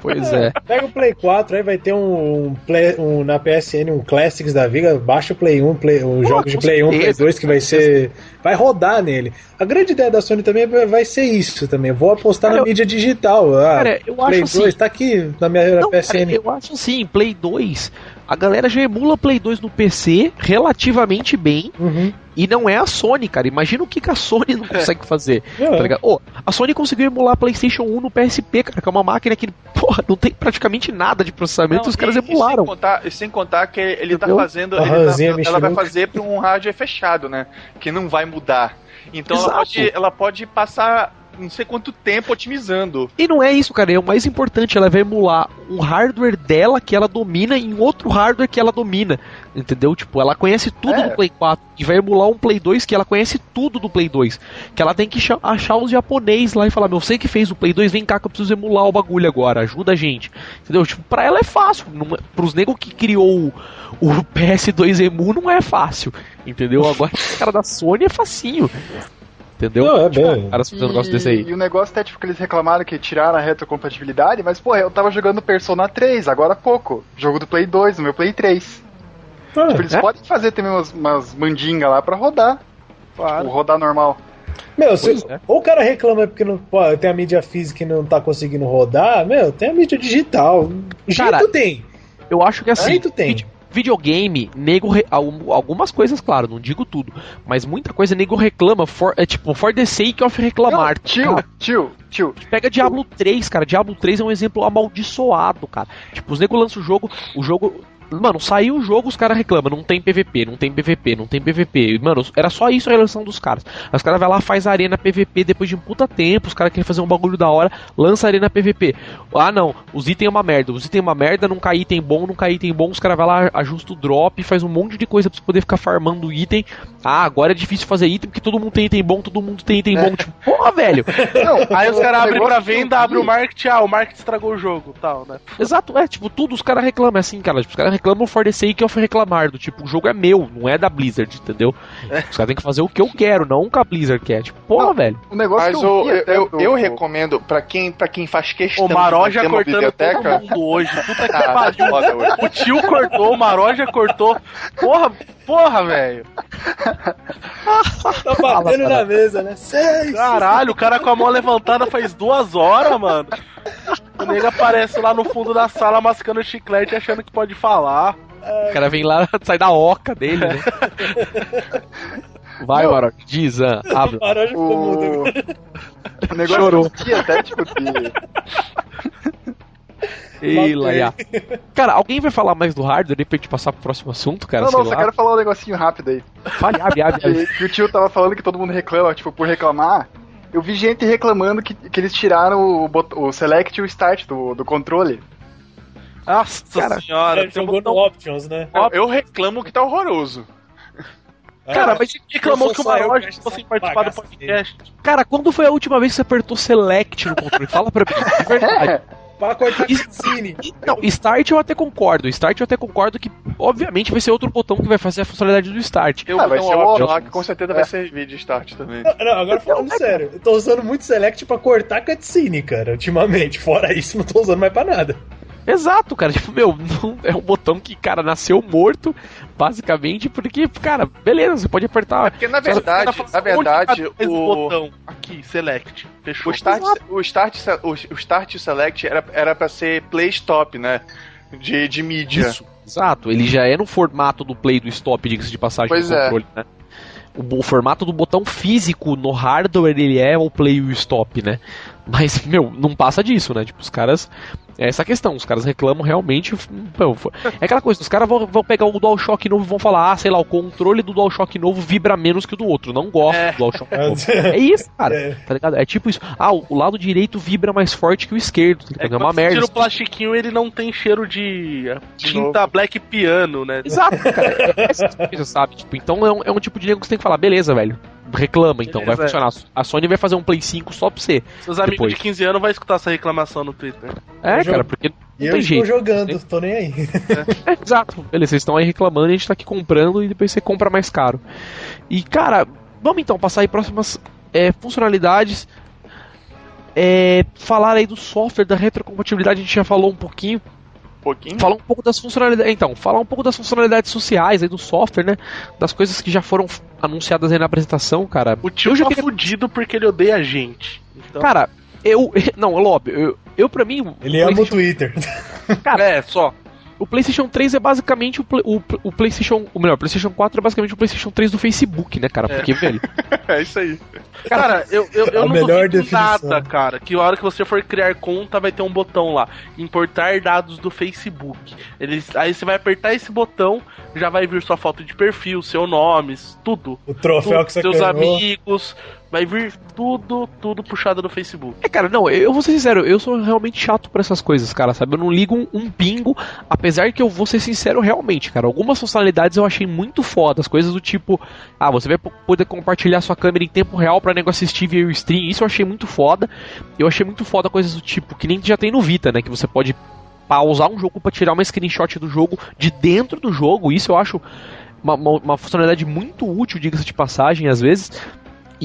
Pois é. Pega o Play 4, aí vai ter um, um, play, um na PSN, um Classics da vida, baixa o Play 1, play, um jogo de Play 1, Play 2 que vai ser. Vai rodar nele. A grande ideia da Sony também vai ser isso também. Vou apostar cara, na eu, mídia digital. Ah, cara, eu Play acho 2 assim, tá aqui na minha não, PSN. Cara, eu acho assim, Play 2 a galera já emula Play 2 no PC relativamente bem. Uhum. E não é a Sony, cara. Imagina o que, que a Sony não consegue fazer. É. Tá oh, a Sony conseguiu emular PlayStation 1 no PSP, cara, que é uma máquina que, porra, não tem praticamente nada de processamento, não, os caras e, emularam. E sem, contar, sem contar que ele tá Entendeu? tá fazendo. Ele tá, ela vai fazer pra um hardware fechado, né? Que não vai mudar. Então ela pode, ela pode passar não sei quanto tempo otimizando. E não é isso, cara. É o mais importante. Ela vai emular um hardware dela que ela domina em outro hardware que ela domina. Entendeu? Tipo, ela conhece tudo é. do Play 4 e vai emular um Play 2 que ela conhece tudo do Play 2. Que ela tem que achar os japonês lá e falar: Meu, sei que fez o Play 2, vem cá que eu preciso emular o bagulho agora, ajuda a gente. Entendeu? Tipo, pra ela é fácil. Não, é, pros negros que criou o, o PS2 Emu não é fácil. Entendeu? Agora, o cara da Sony é facinho. Entendeu? Não, é bem. Cara, um negócio desse aí. E o negócio é tipo que eles reclamaram que tiraram a retrocompatibilidade, mas, porra, eu tava jogando Persona 3 agora há pouco. Jogo do Play 2, no meu Play 3. Ah, tipo, eles é? podem fazer também umas, umas mandingas lá pra rodar. Claro. Tipo, rodar normal. Meu, se, é. ou o cara reclama porque não, pô, tem a mídia física e não tá conseguindo rodar, meu, tem a mídia digital. Jeito cara, tem. Eu acho que assim. Jeito tem videogame, nego. Re... Algumas coisas, claro, não digo tudo. Mas muita coisa, nego reclama. For, é tipo, for the sake of reclamar. Não, tio, tio, tio. Pega Diablo 3, cara. Diablo 3 é um exemplo amaldiçoado, cara. Tipo, os nego lançam o jogo. O jogo Mano, saiu o jogo, os caras reclamam, não tem PVP, não tem PVP, não tem PVP. Mano, era só isso a relação dos caras. Os caras vai lá, faz arena PVP depois de um puta tempo, os caras querem fazer um bagulho da hora, lança arena PVP. Ah, não, os itens é uma merda, os itens é uma merda, não cai item bom, não cai item bom, os caras vai lá, ajusta o drop, faz um monte de coisa pra você poder ficar farmando item. Ah, agora é difícil fazer item porque todo mundo tem item bom, todo mundo tem item bom. Tipo, porra, velho. Não, aí os caras abrem pra venda, abre o market, ah, o market estragou o jogo, tal, né? Exato, é, tipo, tudo os caras reclamam, é assim, cara, tipo, os caras reclamam for the sake of reclamar, do tipo, o jogo é meu, não é da Blizzard, entendeu? É. Os caras têm que fazer o que eu quero, não o que a Blizzard quer. Tipo, porra, não, velho. O negócio Mas que eu, eu, eu, eu, recomendo, pra quem, pra quem faz questão o Maroja de cortando biblioteca... todo mundo hoje. Puta que ah, pariu. O tio cortou, o Maroja cortou. Porra, porra, velho. tá batendo na mesa, né? Seis. Caralho, o cara com a mão levantada faz duas horas, mano. O nego aparece lá no fundo da sala mascando chiclete achando que pode falar. O cara vem lá, sai da oca dele, né? Vai, Meu, Maroc, diz, ah, abre. O ficou mudo. O negócio Chorou. até, tipo, que... Ei, Laia. Cara, alguém vai falar mais do hardware aí pra gente passar pro próximo assunto, cara? Não, sei não, só lá. quero falar um negocinho rápido aí. Fale, abre, abre, abre. Que, que o tio tava falando que todo mundo reclama, tipo, por reclamar. Eu vi gente reclamando que, que eles tiraram o, o Select e o Start do, do controle. Nossa Cara, senhora, Ele tem um jogou no botão- Options, né? Eu, reclamo que tá horroroso. Cara, mas reclamou eu que loja que fosse essa participar do podcast. Cara, quando foi a última vez que você apertou Select no controle? Fala pra mim. De verdade. Para cortar cutscene. Não, Start eu até concordo. Start eu até concordo que, obviamente, vai ser outro botão que vai fazer a funcionalidade do Start. Eu Ah, vai ser o lá que com certeza vai servir de start também. Não, não, agora falando sério, eu tô usando muito Select pra cortar cutscene, cara, ultimamente. Fora isso, não tô usando mais pra nada. Exato, cara. Tipo, meu, não- é um botão que, cara, nasceu morto, basicamente, porque, cara, beleza, você pode É apertar. porque na verdade, na verdade, tá o, botão aqui, select. Fechou. o start, o start, o, o start select era era para ser play stop, né? De, de mídia. Isso, exato. Ele já é no formato do play do stop, diga-se de passagem, Pois do é. controle, né? O, o formato do botão físico no hardware ele é o play e o stop, né? Mas, meu, não passa disso, né? Tipo, os caras. É essa a questão, os caras reclamam realmente. É aquela coisa, os caras vão, vão pegar o DualShock novo e vão falar, ah, sei lá, o controle do DualShock novo vibra menos que o do outro. Não gosto É. do DualShock novo. É isso, cara. É. Tá ligado? É tipo isso. Ah, o, lado direito vibra mais forte que o esquerdo. Tá É, ligado? É, uma merda. tira o plastiquinho, ele não tem cheiro de De tinta black piano, né? Exato, cara. É essas coisas, sabe? Tipo, então é um, é um tipo de nego que você tem que falar, beleza, velho. Reclama, então, vai Beleza, funcionar. A Sony vai fazer um Play 5 só pra você. Seus amigos Depois. de 15 anos vão escutar essa reclamação no Twitter. É, Eu cara, jogo- porque E não eu tem estou jeito. jogando, tô nem aí. É, exato. Beleza, vocês estão aí reclamando e a gente tá aqui comprando e depois você compra mais caro. E, cara, vamos então passar aí próximas é, funcionalidades. É, falar aí do software, da retrocompatibilidade, a gente já falou um pouquinho. Um pouquinho. Falar um pouco das funcionalidades. Então, falar um pouco das funcionalidades sociais aí do software, né? Das coisas que já foram anunciadas aí na apresentação, cara. O tio Eu já tá queria- fudido porque ele odeia a gente. Então, Cara, eu. Não, Lobby, eu, eu pra mim. Ele ama o Twitter. Cara, é, só. O PlayStation 3 é basicamente o, Play- o, o PlayStation. O melhor, o PlayStation 4 é basicamente o PlayStation 3 do Facebook, né, cara? Porque, velho. É isso aí. Cara, eu, eu, eu A não melhor duvido definição. nada, cara. Que a hora que você for criar conta, vai ter um botão lá. Importar dados do Facebook. Eles, aí você vai apertar esse botão, já vai vir sua foto de perfil, seu nome, tudo. O troféu tudo que você seus ganhou. amigos. Vai vir tudo, tudo puxado do Facebook. É, cara, não, eu vou ser sincero, eu sou realmente chato por essas coisas, cara, sabe? Eu não ligo um, um pingo, apesar que eu vou ser sincero realmente, cara. Algumas funcionalidades eu achei muito fodas, coisas do tipo, ah, você vai poder compartilhar sua câmera em tempo real pra nego assistir via stream, isso eu achei muito foda. Eu achei muito foda coisas do tipo, que nem já tem no Vita, né? Que você pode pausar um jogo pra tirar uma screenshot do jogo de dentro do jogo, isso eu acho uma, uma- uma funcionalidade muito útil, diga-se de passagem, às vezes.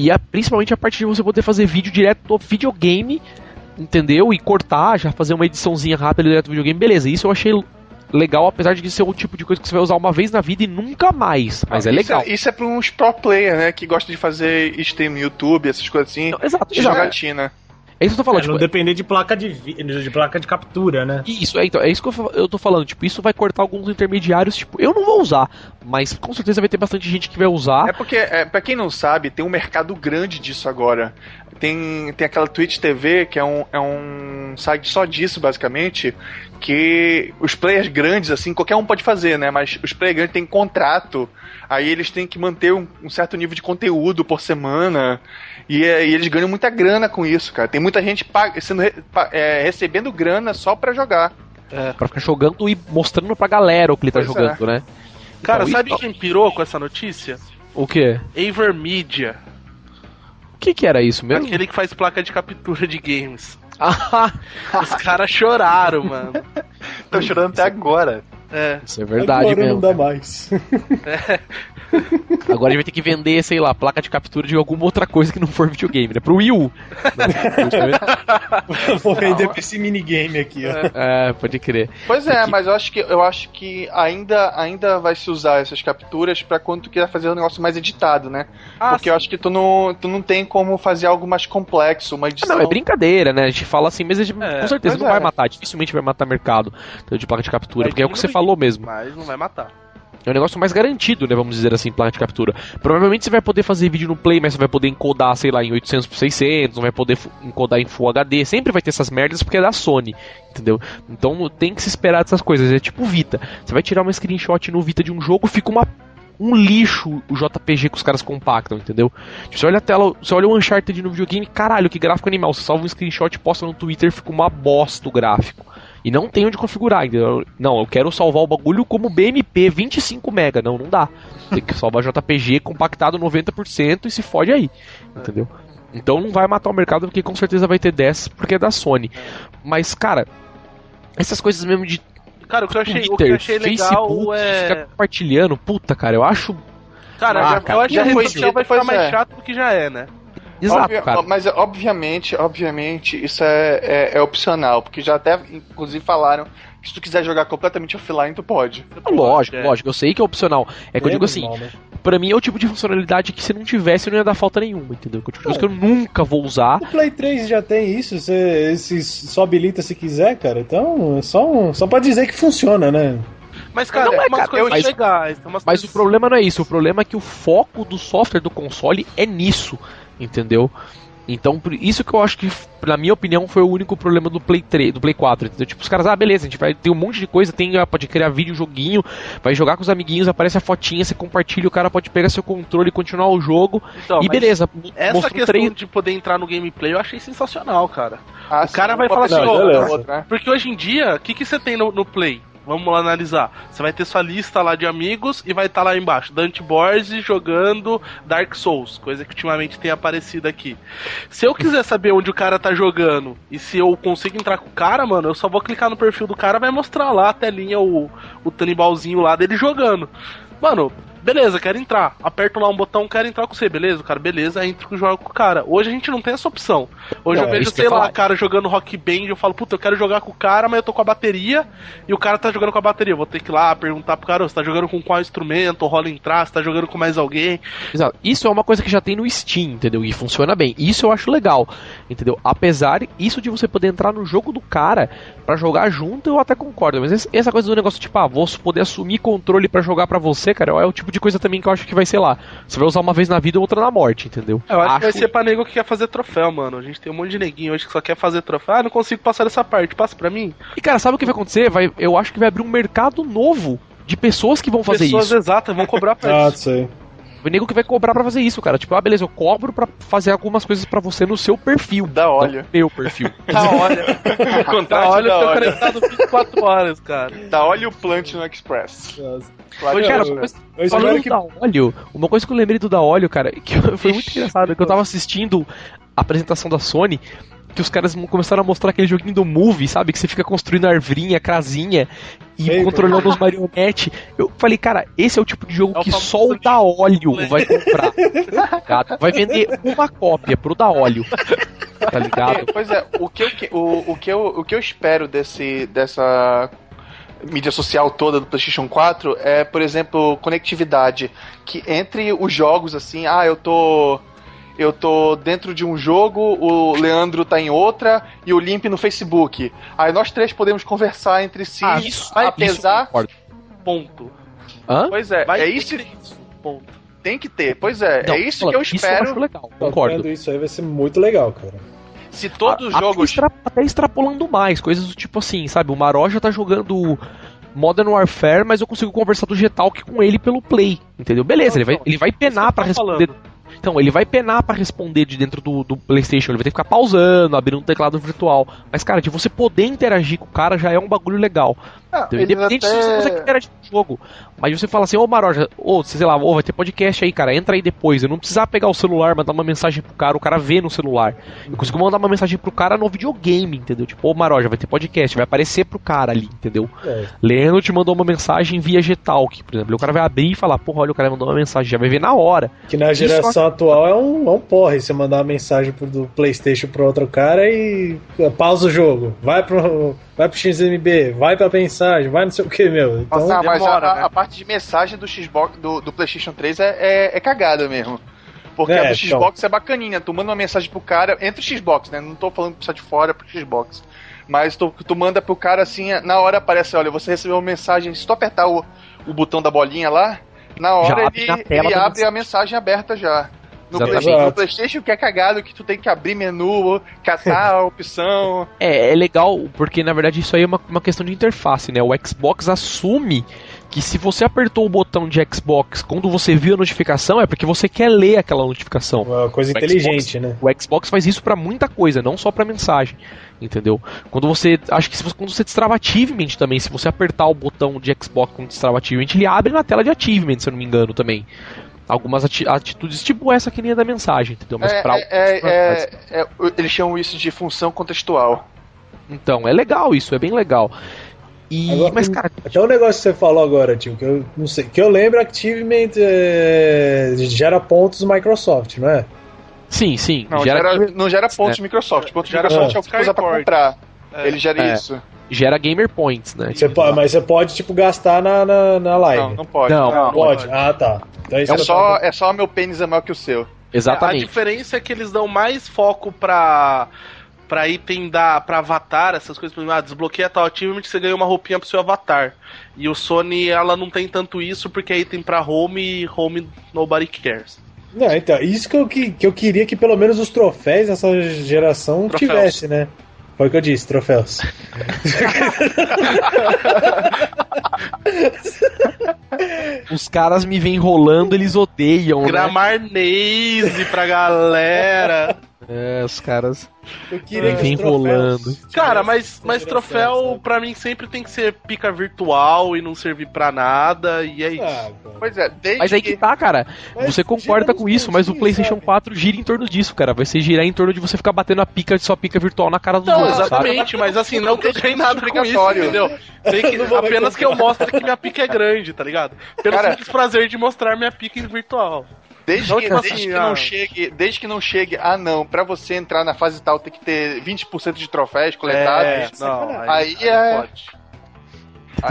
E a- principalmente a parte de você poder fazer vídeo direto do videogame, entendeu? E cortar, já fazer uma ediçãozinha rápida direto do videogame, beleza. Isso eu achei legal, apesar de ser o tipo de coisa que você vai usar uma vez na vida e nunca mais. Mas é isso legal. É, isso é pra uns pro player, né? Que gostam de fazer stream no YouTube, essas coisas assim. Não, exato, De exato. jogatina. É isso que eu tô falando. É, não tipo, depender de placa de, de placa de captura, né? Isso, é, então, é isso que eu, eu tô falando, tipo, isso vai cortar alguns intermediários, tipo, eu não vou usar, mas com certeza vai ter bastante gente que vai usar. É porque, é, pra quem não sabe, tem um mercado grande disso agora. Tem, tem aquela Twitch TV, que é um, é um site só disso, basicamente, que os players grandes, assim, qualquer um pode fazer, né? Mas os players grandes têm contrato, aí eles têm que manter um, um certo nível de conteúdo por semana, e, é, e eles ganham muita grana com isso, cara. Tem muita gente pag- sendo, é, recebendo grana só pra jogar. Pra ficar jogando e mostrando pra galera o que ele tá Pois é. jogando, né? Cara, Então, sabe isso- quem pirou com essa notícia? O quê? Avermedia. O que que era isso mesmo? Aquele que faz placa de captura de games. Ah, Os caras choraram, mano. Tô chorando até agora. É. isso é verdade Agora mesmo. não dá mais. Agora a gente vai ter que vender, sei lá, placa de captura de alguma outra coisa que não for videogame, né? Pro Wii U. Vou vender pra esse minigame aqui, ó. é, pode crer. Pois é, mas eu acho que eu acho que ainda, ainda vai se usar essas capturas pra quando tu quiser fazer um negócio mais editado, né? Ah, Porque eu acho que tu não, tu não tem como fazer algo mais complexo, uma Ah, edição. não, é brincadeira, né? A gente fala assim, mas a gente, É, com certeza não é. vai matar, dificilmente vai matar mercado de placa de captura, porque é o que você. Falou mesmo. Mas não vai matar. É um negócio mais garantido, né? Vamos dizer assim, placa de captura. Provavelmente você vai poder fazer vídeo no Play, mas você vai poder encodar, sei lá, em 800 por 600, não vai poder encodar em Full HD. Sempre vai ter essas merdas porque é da Sony, entendeu? Então tem que se esperar dessas coisas. É tipo Vita. Você vai tirar uma screenshot no Vita de um jogo, fica uma um lixo o JPG que os caras compactam, entendeu? Tipo, você olha a tela, você olha o Uncharted no videogame, caralho, que gráfico animal. Você salva um screenshot, posta no Twitter, fica uma bosta o gráfico. E não tem onde configurar. Entendeu? Não, eu quero salvar o bagulho como BMP 25 MB. Não, não dá. Tem que salvar JPG compactado 90% e se fode aí. Entendeu? Então não vai matar o mercado porque com certeza vai ter 10 porque é da Sony. Mas, cara, essas coisas mesmo de. Cara, o que eu achei, Twitter, o que eu achei legal Facebook, é. Ficar compartilhando, puta, cara, eu acho. Cara, Ah, cara, eu acho que a rede social vai ficar pois mais é. chato do que já é, né? Exato, Obvia- cara. Mas obviamente, obviamente, isso é, é, é opcional, porque já até, inclusive, falaram que se tu quiser jogar completamente offline, tu pode. Lógico, É. lógico, eu sei que é opcional. É que eu digo assim, né? pra mim é o tipo de funcionalidade que se não tivesse não ia dar falta nenhuma, entendeu? Que é o tipo de coisa que eu nunca vou usar. O Play 3 já tem isso, você esse só habilita se quiser, cara. Então, é só, um- só pra dizer que funciona, né? Mas, cara, Não, é, umas cara, coisas mas- legais. Tem umas Mas o coisas- problema não é isso, o problema é que o foco do software do console é nisso, entendeu? Então, por isso que eu acho que, na minha opinião, foi o único problema do Play 3, do Play 4, entendeu? Tipo, os caras, ah, beleza, a gente vai ter um monte de coisa, tem, ah, pode criar vídeo, joguinho, vai jogar com os amiguinhos, aparece a fotinha, você compartilha, o cara pode pegar seu controle e continuar o jogo, Então, e beleza, Essa questão três... de poder entrar no gameplay eu achei sensacional, cara. Ah, O cara sim, vai falar assim, ó, né? Porque hoje em dia, o que, que você tem no, no Play? Vamos lá analisar. Você vai ter sua lista lá de amigos e vai estar lá embaixo Dante Borges jogando Dark Souls, coisa que ultimamente tem aparecido aqui. Se eu quiser saber onde o cara tá jogando e se eu consigo entrar com o cara, mano, eu só vou clicar no perfil do cara, vai mostrar lá a telinha, o, o tanibalzinho lá dele jogando. Mano, beleza, quero entrar. Aperto lá um botão, quero entrar com você, beleza? O cara, beleza, entro e jogo com o cara. Hoje a gente não tem essa opção. Hoje Não, eu é vejo, sei lá, falar. cara jogando rock band, eu falo, puta, eu quero jogar com o cara, mas eu tô com a bateria e o cara tá jogando com a bateria. Eu vou ter que ir lá perguntar pro cara, "Ô, você tá jogando com qual instrumento, rola entrar, você tá jogando com mais alguém. Exato. Isso é uma coisa que já tem no Steam, entendeu? E funciona bem. Isso eu acho legal, entendeu? Apesar isso de você poder entrar no jogo do cara pra jogar junto, eu até concordo. Mas essa coisa do negócio tipo, ah, vou poder assumir controle pra jogar pra você, cara, é o tipo de coisa também que eu acho que vai ser lá. Você vai usar uma vez na vida e outra na morte, entendeu? Eu acho, que vai ser pra nego que quer fazer troféu, mano. A gente tem um monte de neguinho hoje que só quer fazer troféu. Ah, não consigo passar dessa parte, passa pra mim. E cara, sabe o que vai acontecer? Vai, eu acho que vai abrir um mercado novo de pessoas que vão fazer Pessoas isso. exatas vão cobrar pra Ah, isso. sei. O nego que vai cobrar pra fazer isso, cara. Tipo, ah, beleza, eu cobro pra fazer algumas coisas pra você no seu perfil. Da no meu perfil. Tá, olha. O Tá, olha, da eu tô óleo. conectado 24 horas, cara. Da óleo plant no Express. Nossa. Claro Cara, é. uma coisa- Eu Falando que da óleo, uma coisa que eu lembrei do da óleo, cara, que foi muito engraçado, que eu tava assistindo a apresentação da Sony, que os caras começaram a mostrar aquele joguinho do Movie, sabe? Que você fica construindo arvrinha, crasinha e Sei, controlando os marionetes. Eu falei, cara, esse é o tipo de jogo É que só o da óleo vai comprar. tá? Vai vender uma cópia pro da óleo. Tá ligado? Pois é, o que eu, o, o que eu, o que eu espero desse, dessa mídia social toda do PlayStation 4 é, por exemplo, conectividade. Que entre os jogos, assim, ah, eu tô. Eu tô dentro de um jogo, o Leandro tá em outra e o Limp no Facebook. Aí nós três podemos conversar entre si, Ah, isso- apesar. isso. Ponto. Hã? Pois é, Vai é isso. Ponto. tem que ter. Pois é, Não, é isso que eu Isso eu espero. acho legal, concordo. isso aí vai ser muito legal, cara. Se todos os Até jogos. extra- até extrapolando mais, coisas do tipo assim, sabe? O Maroja tá jogando Modern Warfare, mas eu consigo conversar do G-Talk com ele pelo Play, entendeu? Beleza, ele vai, ele vai penar Isso pra que eu tô responder. falando. Então, ele vai penar pra responder de dentro do, do PlayStation, ele vai ter que ficar pausando, abrindo um teclado virtual. Mas, cara, de você poder interagir com o cara já é um bagulho legal. Ah, eles Independente se você até- quer o jogo. Mas você fala assim, ô Maroja, ô, sei lá, ô, vai ter podcast aí, cara, entra aí depois. Eu não precisava pegar o celular, mandar uma mensagem pro cara, o cara vê no celular. Eu consigo mandar uma mensagem pro cara no videogame, entendeu? Tipo, ô Maroja, vai ter podcast, vai aparecer pro cara ali, entendeu? É. Leandro te mandou uma mensagem via G-Talk, por exemplo. O cara vai abrir e falar, porra, olha, o cara mandou uma mensagem, já vai ver na hora. Que na geração atual é um, é um porre você mandar uma mensagem pro, do PlayStation pro outro cara e pausa o jogo. Vai pro, vai pro XMB, vai pra mensagem, vai não sei o que, meu. Então, Ah, mas demora, a, né? a parte de mensagem do Xbox, do, do PlayStation 3 é, é, é cagada mesmo. Porque É, a do então. Xbox é bacaninha. Tu manda uma mensagem pro cara, entre o Xbox, né? Não tô falando que precisa de fora pro Xbox. Mas tu, tu manda pro cara assim, na hora aparece, olha, você recebeu uma mensagem, se tu apertar o, o botão da bolinha lá, na hora abre ele, tela ele abre a mensagem aberta já. No. Playstation, no Playstation que é cagado que tu tem que abrir menu, catar a opção. É, é legal, porque na verdade isso aí é uma, uma questão de interface, né? O Xbox assume que se você apertou o botão de Xbox quando você viu a notificação, é porque você quer ler aquela notificação. Uma coisa O inteligente, Xbox- né? O Xbox faz isso pra muita coisa, não só pra mensagem, entendeu? Quando você, acho que se você, quando você destrava achievement também, se você apertar o botão de Xbox quando destrava achievement, ele abre na tela de achievement, se eu não me engano também. Algumas ati- atitudes tipo essa que nem é da mensagem, entendeu? Mas É, pra é, é, é, é, eles chamam isso de função contextual. então, é legal isso, é bem legal. E Agora, mas cara, Até um negócio que você falou agora, tio, que eu não sei, que eu lembro, Achievement é, gera pontos Microsoft, não é? sim, sim, Não gera, gera, não gera pontos É. Microsoft. Pontos Gera Microsoft é o pontos que usa pra Skyboard. comprar. É. Ele gera É. isso. gera gamer points, né? Você pode, mas você pode, tipo, gastar na, na, na live. Não, não pode. Não, Não, pode. pode. Ah, tá. Então É eu só, tava- é só meu pênis é maior que o seu. A Exatamente. diferença é que eles dão mais foco pra, pra item da, pra avatar, essas coisas. Ah, desbloqueia tal achievement, você ganha uma roupinha pro seu avatar. E o Sony, ela não tem tanto isso porque é item pra home e home nobody cares. Não, então, isso que eu, que, que eu queria que pelo menos os troféus dessa geração Troféus. tivesse, né? Foi o que eu disse, troféus. Os caras me vêm enrolando, eles odeiam, né? Gramarnese pra galera. É, os caras Eu queria troféus enrolando. Cara, mas, mas troféu sabe? pra mim sempre tem que ser pica virtual e não servir pra nada, e é isso. Ah. Pois é, desde Mas aí que tá, cara. Mas Você concorda com isso, mas o PlayStation sabe? 4 gira em torno disso, cara. Vai ser girar em torno de você ficar batendo a pica de sua pica virtual na cara dos Não, outros, sabe? exatamente, mas assim, não que eu ganhe nada com isso, Obrigatório. entendeu? Tem que, apenas que eu mostre que minha pica é grande, tá ligado? Pelo Cara- simples prazer de mostrar minha pica em virtual. Desde, Não, que, tipo desde assim, que ah. não chegue, desde que não chegue, ah não, pra você entrar na fase tal tem que ter 20% de troféus coletados. não, Aí é- pode.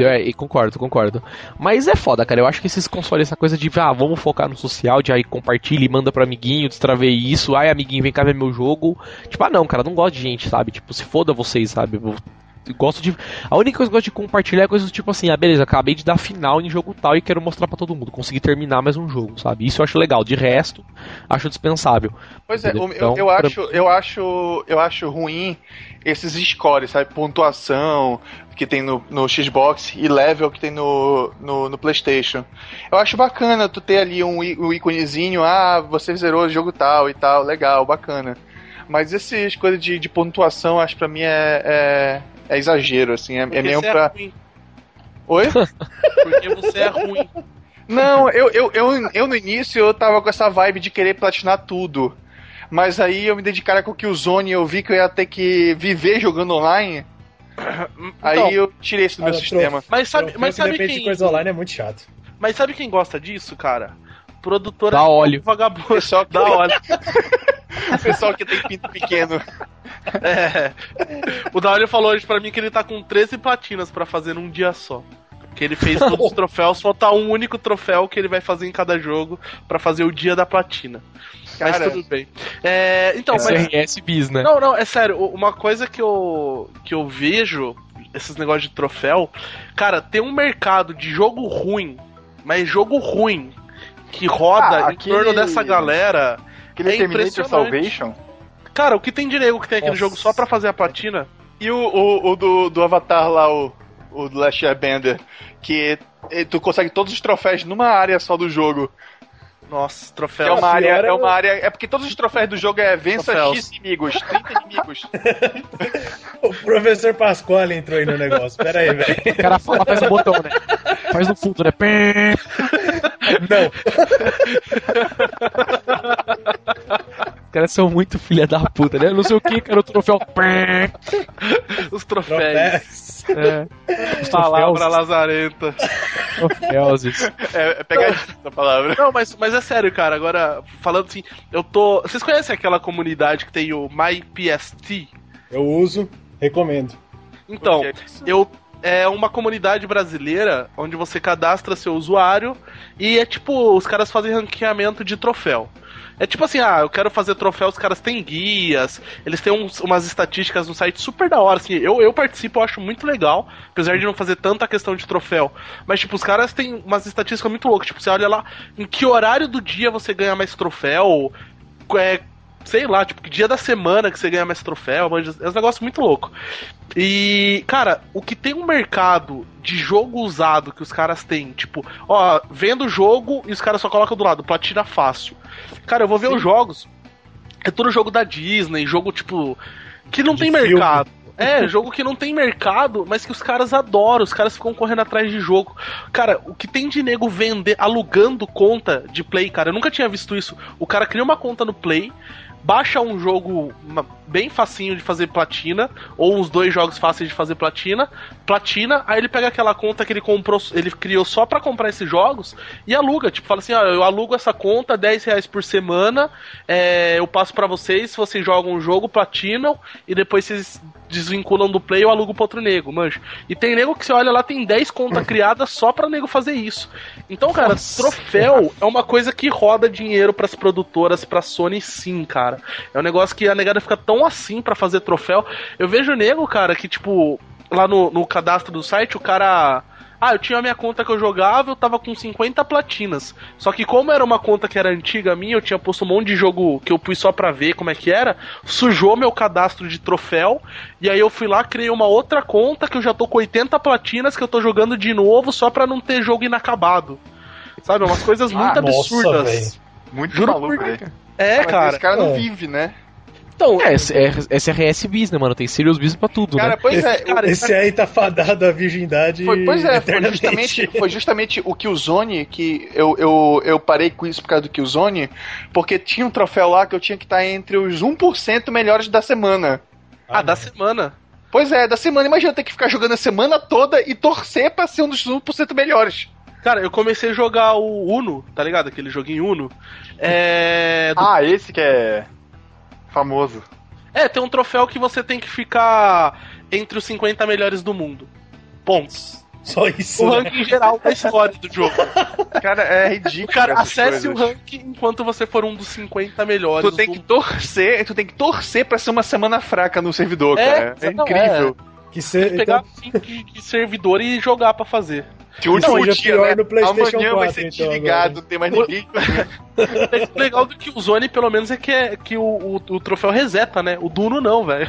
É, e concordo, concordo. Mas é foda, cara. Eu acho que esses consoles, essa coisa de, ah, vamos focar no social, de aí compartilha e manda pro amiguinho, destravei isso, ai amiguinho, vem cá ver meu jogo. Tipo, ah não, cara, não gosto de gente, sabe? Tipo, se foda vocês, sabe? Gosto de. A única coisa que eu gosto de compartilhar é coisas tipo assim, ah, beleza, acabei de dar final em jogo tal e quero mostrar pra todo mundo. Consegui terminar mais um jogo, sabe? Isso eu acho legal. De resto, acho dispensável. Pois é, eu, Então, eu pra- acho, eu acho, eu acho ruim esses scores, sabe? Pontuação que tem no, no Xbox e level que tem no, no, no PlayStation. Eu acho bacana tu ter ali um, um íconezinho, ah, você zerou o jogo tal e tal, legal, bacana. Mas essas coisas de, de pontuação, acho pra mim é, é, é exagero, assim, é, é mesmo você pra. é ruim. Oi? Porque você é ruim. Não, eu, eu, eu, eu no início eu tava com essa vibe de querer platinar tudo. Mas aí eu me dei de cara com o Killzone e eu vi que eu ia ter que viver jogando online. Aí Então, eu tirei isso do meu sistema. mas sabe, Troféu mas que sabe depende de quem, coisa online é muito chato. mas sabe quem gosta disso, cara? Produtora Dá de óleo. vagabundo. Pessoal que, Dá óleo. o pessoal que tem pinto pequeno. É. O Daolio falou hoje pra mim que ele tá com 13 platinas pra fazer num dia só. Que ele fez todos os troféus, falta um único troféu que ele vai fazer em cada jogo pra fazer o dia da platina. Cara, mas tudo bem. É, então, mas. SRS bis, né? Não, não, é sério, uma coisa que eu, que eu vejo, esses negócios de troféu, cara, tem um mercado de jogo ruim, mas jogo ruim, que roda Ah, em aquele- torno dessa galera. Aquele É Terminator. Salvation. Cara, o que tem de nego que tem aquele Nossa. jogo só pra fazer a platina? E o, o, o do, do Avatar lá, o, o do Last Airbender, que tu consegue todos os troféus numa área só do jogo. Nossa, é troféu. uma área, é é o- uma área. É porque todos os troféus do jogo é vença Troféus. X inimigos, 30 inimigos. O professor Pasquale entrou aí no negócio. Pera aí, velho. O cara fala, faz um botão, né? Faz no fundo, né? Pé. Não. Os caras são muito filha da puta, né? Não sei o que, cara, o troféu. Pé. Os troféus. É. Os Palavra troféus. lazarenta. troféus. É, é pegadinha essa palavra. Não, mas, mas é sério, cara. Agora, falando assim, eu tô. Vocês conhecem aquela comunidade que tem o MyPST? Eu uso, recomendo. Então, é eu é uma comunidade brasileira onde você cadastra seu usuário e é tipo, os caras fazem ranqueamento de troféu. É tipo assim, ah, eu quero fazer troféu, os caras têm guias, eles têm uns, umas estatísticas no site super da hora, assim, eu, eu participo, eu acho muito legal, apesar de não fazer tanta questão de troféu. Mas, tipo, os caras têm umas estatísticas muito loucas, tipo, você olha lá em que horário do dia você ganha mais troféu, é, sei lá, tipo, que dia da semana que você ganha mais troféu, mas é um negócio muito louco. E, cara, o que tem um mercado de jogo usado que os caras têm, tipo, ó, vendo o jogo e os caras só colocam do lado, platina fácil. Cara, eu vou ver Sim. os jogos. É tudo jogo da Disney, jogo, tipo, que não de tem filme. mercado. É, jogo que não tem mercado, mas que os caras adoram, os caras ficam correndo atrás de jogo. Cara, o que tem de nego vender, alugando conta de Play, cara, eu nunca tinha visto isso. O cara cria uma conta no Play, baixa um jogo bem facinho de fazer platina, ou uns dois jogos fáceis de fazer platina, platina, aí ele pega aquela conta que ele comprou, ele criou só para comprar esses jogos e aluga, tipo, fala assim, ó, eu alugo essa conta, 10 reais por semana, é, eu passo para vocês, vocês jogam um jogo, platinam, e depois vocês desvinculam do play, eu alugo pra outro nego, manjo. E tem nego que você olha lá, tem 10 contas criadas só pra nego fazer isso. Então, cara, Nossa. troféu é uma coisa que roda dinheiro pras produtoras, pra Sony sim, cara. É um negócio que a negada fica tão assim para fazer troféu. Eu vejo nego, cara, que tipo, lá no, no cadastro do site, o cara ah, eu tinha a minha conta que eu jogava, eu tava com 50 platinas. Só que como era uma conta que era antiga minha, eu tinha posto um monte de jogo que eu pus só pra ver como é que era, sujou meu cadastro de troféu, e aí eu fui lá, criei uma outra conta que eu já tô com 80 platinas que eu tô jogando de novo só pra não ter jogo inacabado. Sabe, umas coisas muito ah, absurdas. Nossa, muito Juro maluco, por... É, ah, cara. Esse cara não é. vive, né? Então, é, é, SRS Business, né, mano? Tem Serious Business pra tudo, cara, né? Pois é, cara, esse aí tá fadado à virgindade. Foi, pois é, foi justamente, foi justamente o Killzone que eu, eu, eu parei com isso por causa do Killzone, porque tinha um troféu lá que eu tinha que estar entre os 1% melhores da semana. Ah, ah da semana? Pois é, da semana. Imagina eu ter que ficar jogando a semana toda e torcer pra ser um dos 1% melhores. Cara, eu comecei a jogar o Uno, tá ligado? Aquele joguinho Uno. É. Do... Ah, esse que é famoso. É, tem um troféu que você tem que ficar entre os 50 melhores do mundo. Pontos. Só isso. O né? ranking geral da história do jogo. Cara, é ridículo. Cara, acesse coisas. o ranking enquanto você for um dos 50 melhores. Tu tem que torcer, tu tem que torcer pra ser uma semana fraca no servidor, é, cara. É incrível. É. Que ser, tem que pegar então... de, de servidor e jogar pra fazer. Que o último dia, né? no PlayStation Amanhã 4, vai ser então, desligado, não tem mais ninguém. o legal do que o Zone, pelo menos, é que, é, que o, o, o troféu reseta, né? O Duno não, velho.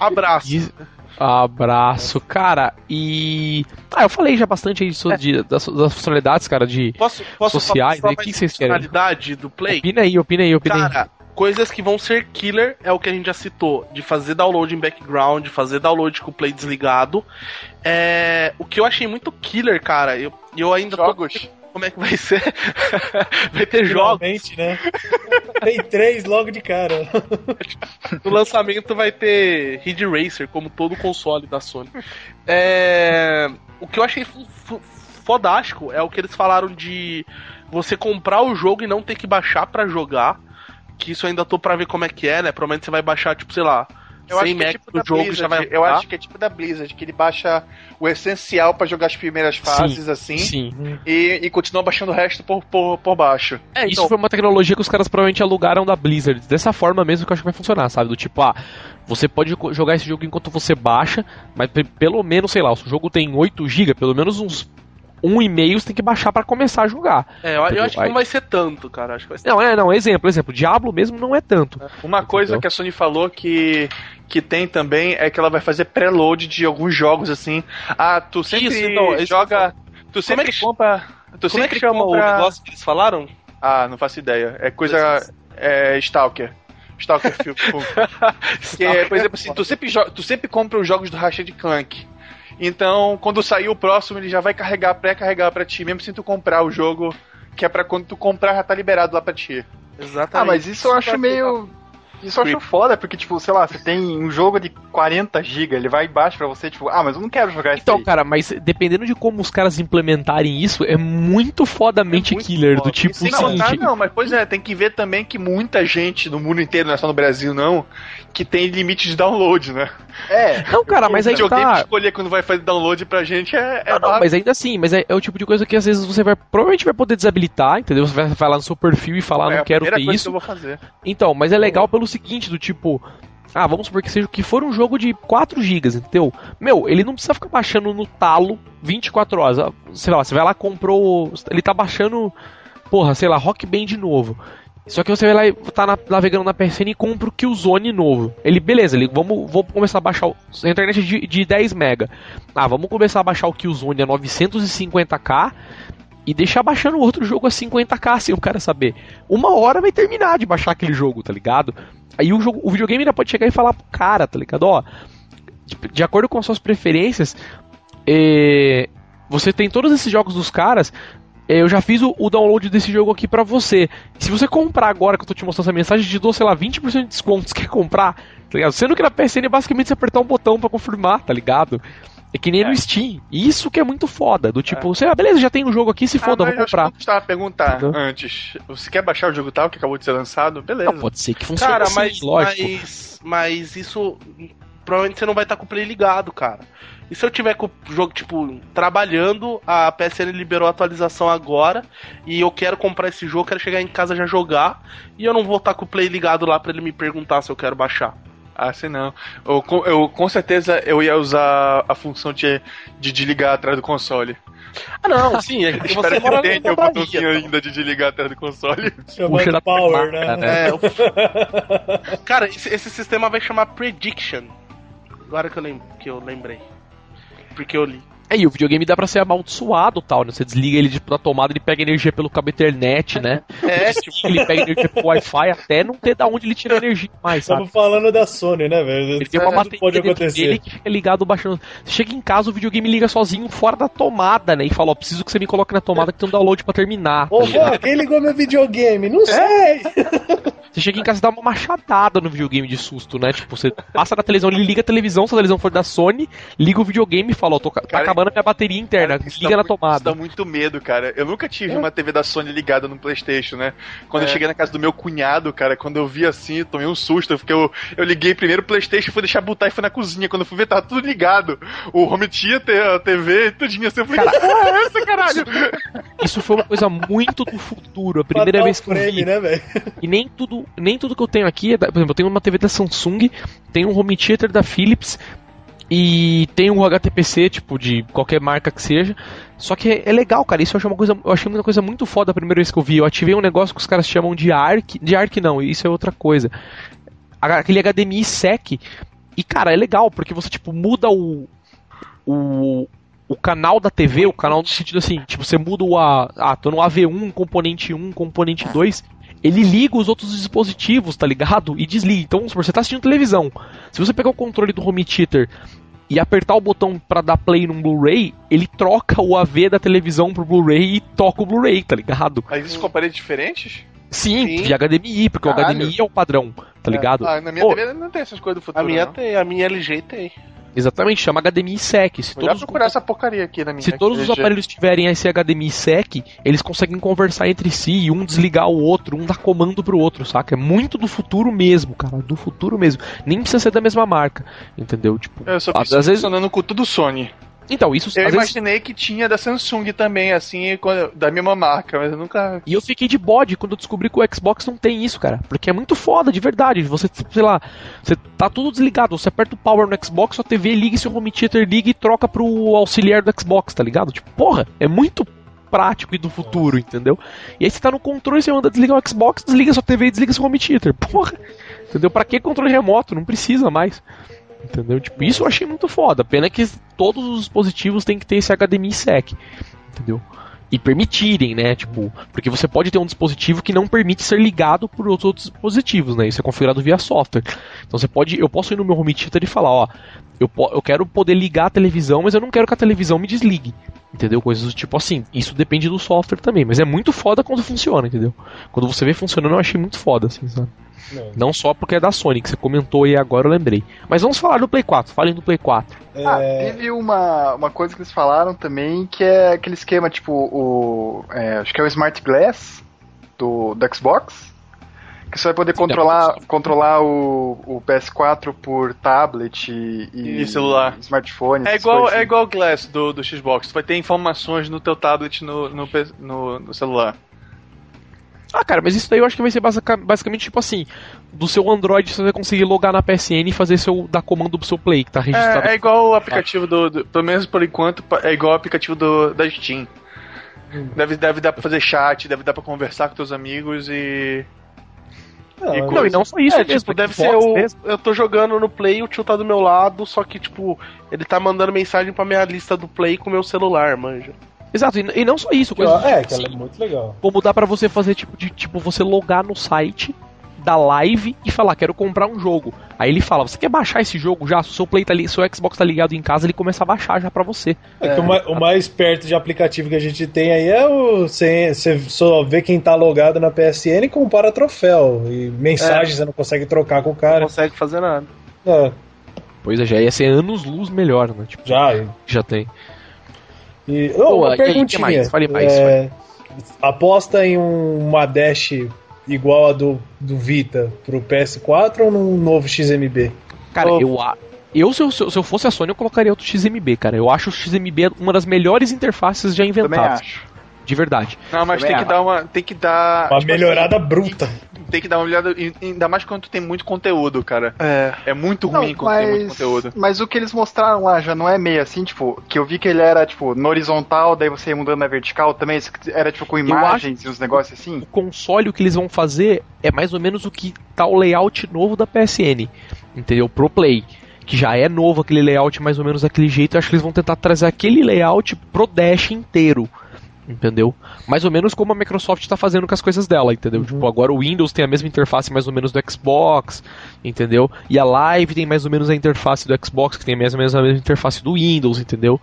Abraço. Abraço, cara. E. Ah, eu falei já bastante aí é. de, das, das funcionalidades, cara, de posso, posso sociais. O que, vocês querem? Funcionalidade do Play? Opina aí, opina aí, opina cara, aí. Coisas que vão ser killer é o que a gente já citou, de fazer download em background, fazer download com o play desligado. É, o que eu achei muito killer, cara, eu, eu ainda Jogos. tô como é que vai ser. vai ter Finalmente, jogos. né? Tem três logo de cara. no lançamento vai ter Ridge Racer, como todo console da Sony. É... O que eu achei fodástico é o que eles falaram de você comprar o jogo e não ter que baixar para jogar. Que isso eu ainda tô pra ver como é que é, né? Provavelmente você vai baixar, tipo, sei lá, eu acho que é tipo jogo Blizzard, vai Eu acho que é tipo da Blizzard, que ele baixa o essencial para jogar as primeiras fases, sim, assim. Sim. E, e continua baixando o resto por, por, por baixo. É, isso então... foi uma tecnologia que os caras provavelmente alugaram da Blizzard. Dessa forma mesmo que eu acho que vai funcionar, sabe? Do tipo, ah, você pode jogar esse jogo enquanto você baixa, mas pelo menos, sei lá, se o jogo tem 8 GB, pelo menos uns um e-mail você tem que baixar para começar a jogar. É, eu, eu acho que não vai ser tanto, cara. Acho que vai ser... Não, é, não, exemplo, exemplo, Diablo mesmo não é tanto. Uma Entendeu? coisa que a Sony falou que que tem também é que ela vai fazer preload de alguns jogos assim. Ah, tu sempre Isso, então, joga, tu sempre é que, compra, tu como é que chama compra... o negócio que eles falaram? Ah, não faço ideia. É coisa é Stalker. Stalker Film. que é, por exemplo, assim, tu sempre, tu sempre compra os jogos do Ratchet Clank. Então, quando sair o próximo, ele já vai carregar, pré-carregar para ti, mesmo sem tu comprar o jogo, que é para quando tu comprar já tá liberado lá para ti. Exatamente. Ah, mas isso eu acho meio Isso eu acho foda, porque, tipo, sei lá, você tem um jogo de 40 GB, ele vai embaixo pra você, tipo, ah, mas eu não quero jogar isso. Então, aí. cara, mas dependendo de como os caras implementarem isso, é muito fodamente é muito killer, foda. do tipo Sem seguinte... não, mas pois é, tem que ver também que muita gente no mundo inteiro, não é só no Brasil não, que tem limite de download, né? É. Não, cara, mas aí tá... escolher quando vai fazer download pra gente é... é não, não, mas ainda assim, mas é, é, o tipo de coisa que às vezes você vai, provavelmente vai poder desabilitar, entendeu? Você vai, vai lá no seu perfil e falar, é não quero ter isso. Que então, mas é legal pelo seguinte, do tipo, ah, vamos supor que seja que for um jogo de 4 GB, entendeu? Meu, ele não precisa ficar baixando no talo 24 horas. Ah, sei lá, você vai lá comprou, ele tá baixando, porra, sei lá, Rock Band de novo. Só que você vai lá e tá na, navegando na PSN e compra o Killzone novo. Ele, beleza, ele, vamos, vamos começar a baixar o, a internet de, de 10 mega. Ah, vamos começar a baixar o Killzone a 950k e deixar baixando outro jogo a 50k sem o cara saber. Uma hora vai terminar de baixar aquele jogo, tá ligado? Aí o, jogo, o videogame ainda pode chegar e falar pro cara, tá ligado? Ó, de, de acordo com as suas preferências, é, você tem todos esses jogos dos caras. É, eu já fiz o, o, download desse jogo aqui pra você. Se você comprar agora que eu tô te mostrando essa mensagem, te dou, sei lá, 20% de desconto. Você quer comprar? Tá ligado? Sendo que na PSN é basicamente você apertar um botão para confirmar, tá ligado? É que nem é. no Steam. Isso que é muito foda. Do tipo, é. você, ah, beleza, já tem um jogo aqui, se ah, foda, vou comprar. Eu estava a perguntar Entendeu? antes. Você quer baixar o jogo tal que acabou de ser lançado? Beleza. Não, pode ser que funcione cara, assim, mas, lógico. Mas, mas isso. Provavelmente você não vai estar com o play ligado, cara. E se eu tiver com o jogo, tipo, trabalhando, a PSN liberou a atualização agora, e eu quero comprar esse jogo, quero chegar em casa já jogar, e eu não vou estar com o play ligado lá para ele me perguntar se eu quero baixar. Ah, sei não. Eu, eu, com certeza eu ia usar a função de, de desligar atrás do console. Ah, não, sim. É que você mora que tenha o botãozinho ainda de desligar atrás do console. Puxa da power, né? né? É, o... Cara, esse, esse, sistema vai chamar Prediction. Agora que eu, lem que eu lembrei. Porque eu li. É, e o videogame dá pra ser amaldiçoado tal, né? Você desliga ele da tomada, ele pega energia pelo cabo Ethernet, né? É, tipo... Ele pega energia pelo Wi-Fi até não ter da onde ele tira energia mais, sabe? Estamos falando da Sony, né, velho? Ele tem uma bateria pode acontecer. dele que fica ligado baixando. Você chega em casa, o videogame liga sozinho fora da tomada, né? E fala, ó, preciso que você me coloque na tomada que tem um download pra terminar. Ô, tá quem ligou meu videogame? Não sei! Você chega em casa e dá uma machadada no videogame de susto, né? Tipo, você passa na televisão, ele liga a televisão, se a televisão for da Sony, liga o videogame e fala, ó, tô, tá cara, acabando a minha bateria interna, cara, liga na tomada. Isso dá muito medo, cara. Eu nunca tive é. uma TV da Sony ligada no Playstation, né? Quando é. eu cheguei na casa do meu cunhado, cara, quando eu vi assim, eu tomei um susto, porque eu, eu liguei primeiro o Playstation, fui deixar botar e fui na cozinha. Quando eu fui ver, tava tudo ligado. O home theater, a TV, tudinho assim, eu falei, cara, porra é essa, caralho? Isso foi uma coisa muito do futuro, a primeira vez que eu vi. Né, e nem tudo, nem tudo que eu tenho aqui, é por exemplo, eu tenho uma TV da Samsung, tenho um home theater da Philips e tem um HTPC, tipo, de qualquer marca que seja. Só que é, é, legal, cara. Isso eu achei uma coisa, eu achei uma coisa muito foda a primeira vez que eu vi. Eu ativei um negócio que os caras chamam de ARC. De ARC não, isso é outra coisa. Aquele HDMI SEC. E, cara, é legal, porque você, tipo, muda o. O, o canal da TV, o canal no sentido assim, tipo, você muda o A. Ah, tô no AV1, componente 1, componente 2 ele liga os outros dispositivos, tá ligado? E desliga. Então, se você tá assistindo televisão, se você pegar o controle do home theater e apertar o botão para dar play num Blu-ray, ele troca o AV da televisão pro Blu-ray e toca o Blu-ray, tá ligado? Mas isso com aparelhos diferentes? Sim, Sim, de HDMI, porque Caralho. o HDMI é o padrão, tá é. ligado? Ah, na minha oh, TV não tem essas coisas do futuro. A minha não. tem, a minha LG tem. Exatamente, chama HDMI SEC. Se Vou todos procurar essa porcaria aqui na minha. Se todos os aparelhos tiverem esse HDMI SEC, eles conseguem conversar entre si e um desligar o outro, um dar comando pro outro, saca? É muito do futuro mesmo, cara, do futuro mesmo. Nem precisa ser da mesma marca, entendeu? Tipo, eu só às vezes funcionando com tudo Sony. Então, isso Eu imaginei vezes... que tinha da Samsung também, assim, da mesma marca, mas eu nunca. E eu fiquei de bode quando eu descobri que o Xbox não tem isso, cara. Porque é muito foda, de verdade. Você, sei lá, você tá tudo desligado. Você aperta o power no Xbox, sua TV liga, seu home theater liga e troca pro auxiliar do Xbox, tá ligado? Tipo, porra, é muito prático e do futuro, entendeu? E aí você tá no controle, você manda desligar o Xbox, desliga sua TV e desliga seu home theater. Porra! Entendeu? Pra que controle remoto? Não precisa mais. Entendeu? Tipo, isso eu achei muito foda. Pena que todos os dispositivos têm que ter esse HDMI SEC. Entendeu? E permitirem, né? Tipo, porque você pode ter um dispositivo que não permite ser ligado por outros dispositivos, né? Isso é configurado via software. Então você pode, eu posso ir no meu home theater e falar, ó, eu, eu quero poder ligar a televisão, mas eu não quero que a televisão me desligue. Entendeu? Coisas do tipo assim. Isso depende do software também, mas é muito foda quando funciona, entendeu? Quando você vê funcionando, eu achei muito foda, assim, sabe? É. Não só porque é da Sony, que você comentou aí agora, eu lembrei. Mas vamos falar do Play 4, falem do Play 4. É... Ah, teve uma, uma coisa que eles falaram também, que é aquele esquema, tipo, o. É, acho que é o Smart Glass do, do Xbox. Que você vai poder controlar, controlar o, o PS4 por tablet e, e celular. smartphone. É igual, é igual o Glass do, do Xbox. Tu vai ter informações no teu tablet no, no, no, no celular. Ah, cara, mas isso daí eu acho que vai ser basicamente tipo assim: do seu Android você vai conseguir logar na PSN e fazer seu dar comando pro seu Play, que tá registrado. É, é igual o aplicativo do, do, Pelo menos por enquanto, é igual o aplicativo do, da Steam. Hum. Deve, deve dar pra fazer chat, deve dar pra conversar com teus amigos e. Não, e, não, e não só isso, é, mesmo, tipo, deve ser o. Mesmo. Eu tô jogando no Play, o tio tá do meu lado, só que, tipo, ele tá mandando mensagem pra minha lista do Play com o meu celular, manja. Exato, e, e não só isso, coisa É, que ela é muito legal. Como dá para você fazer tipo de tipo você logar no site da live e falar, quero comprar um jogo. Aí ele fala, você quer baixar esse jogo já? Seu Play tá ali, seu Xbox tá ligado em casa, ele começa a baixar já pra você. É, é. O, o, mais perto de aplicativo que a gente tem aí é o. Você, você só vê quem tá logado na PSN e compara troféu. E mensagens é. você não consegue trocar com o cara. Não consegue fazer nada. É. Pois é, já ia ser anos luz melhor, né? Tipo, já. Já tem. E, oh, Pô, uma perguntinha. mais? Fale mais. É, aposta em uma Dash igual a do, do Vita pro PS4 ou num novo XMB? Cara, oh. eu, eu se, eu se eu fosse a Sony, eu colocaria outro XMB, cara. Eu acho o XMB uma das melhores interfaces já inventadas. De verdade. Não, mas tem que dar uma. Tem que dar. Uma tipo melhorada assim, bruta. Tem que dar uma olhada. Ainda mais quando tem muito conteúdo, cara. É. É muito não, ruim quando mas, tem muito conteúdo. Mas o que eles mostraram lá já não é meio assim, tipo, que eu vi que ele era, tipo, no horizontal, daí você ia mudando na vertical também. Era, tipo, com imagens e uns negócios assim. O console, o que eles vão fazer é mais ou menos o que tá o layout novo da PSN. Entendeu? Pro Play que já é novo aquele layout mais ou menos daquele jeito, eu acho que eles vão tentar trazer aquele layout pro Dash inteiro entendeu? Mais ou menos como a Microsoft está fazendo com as coisas dela, entendeu? Uhum. Tipo, agora o Windows tem a mesma interface mais ou menos do Xbox, entendeu? E a Live tem mais ou menos a interface do Xbox, que tem mais ou menos a mesma interface do Windows, entendeu?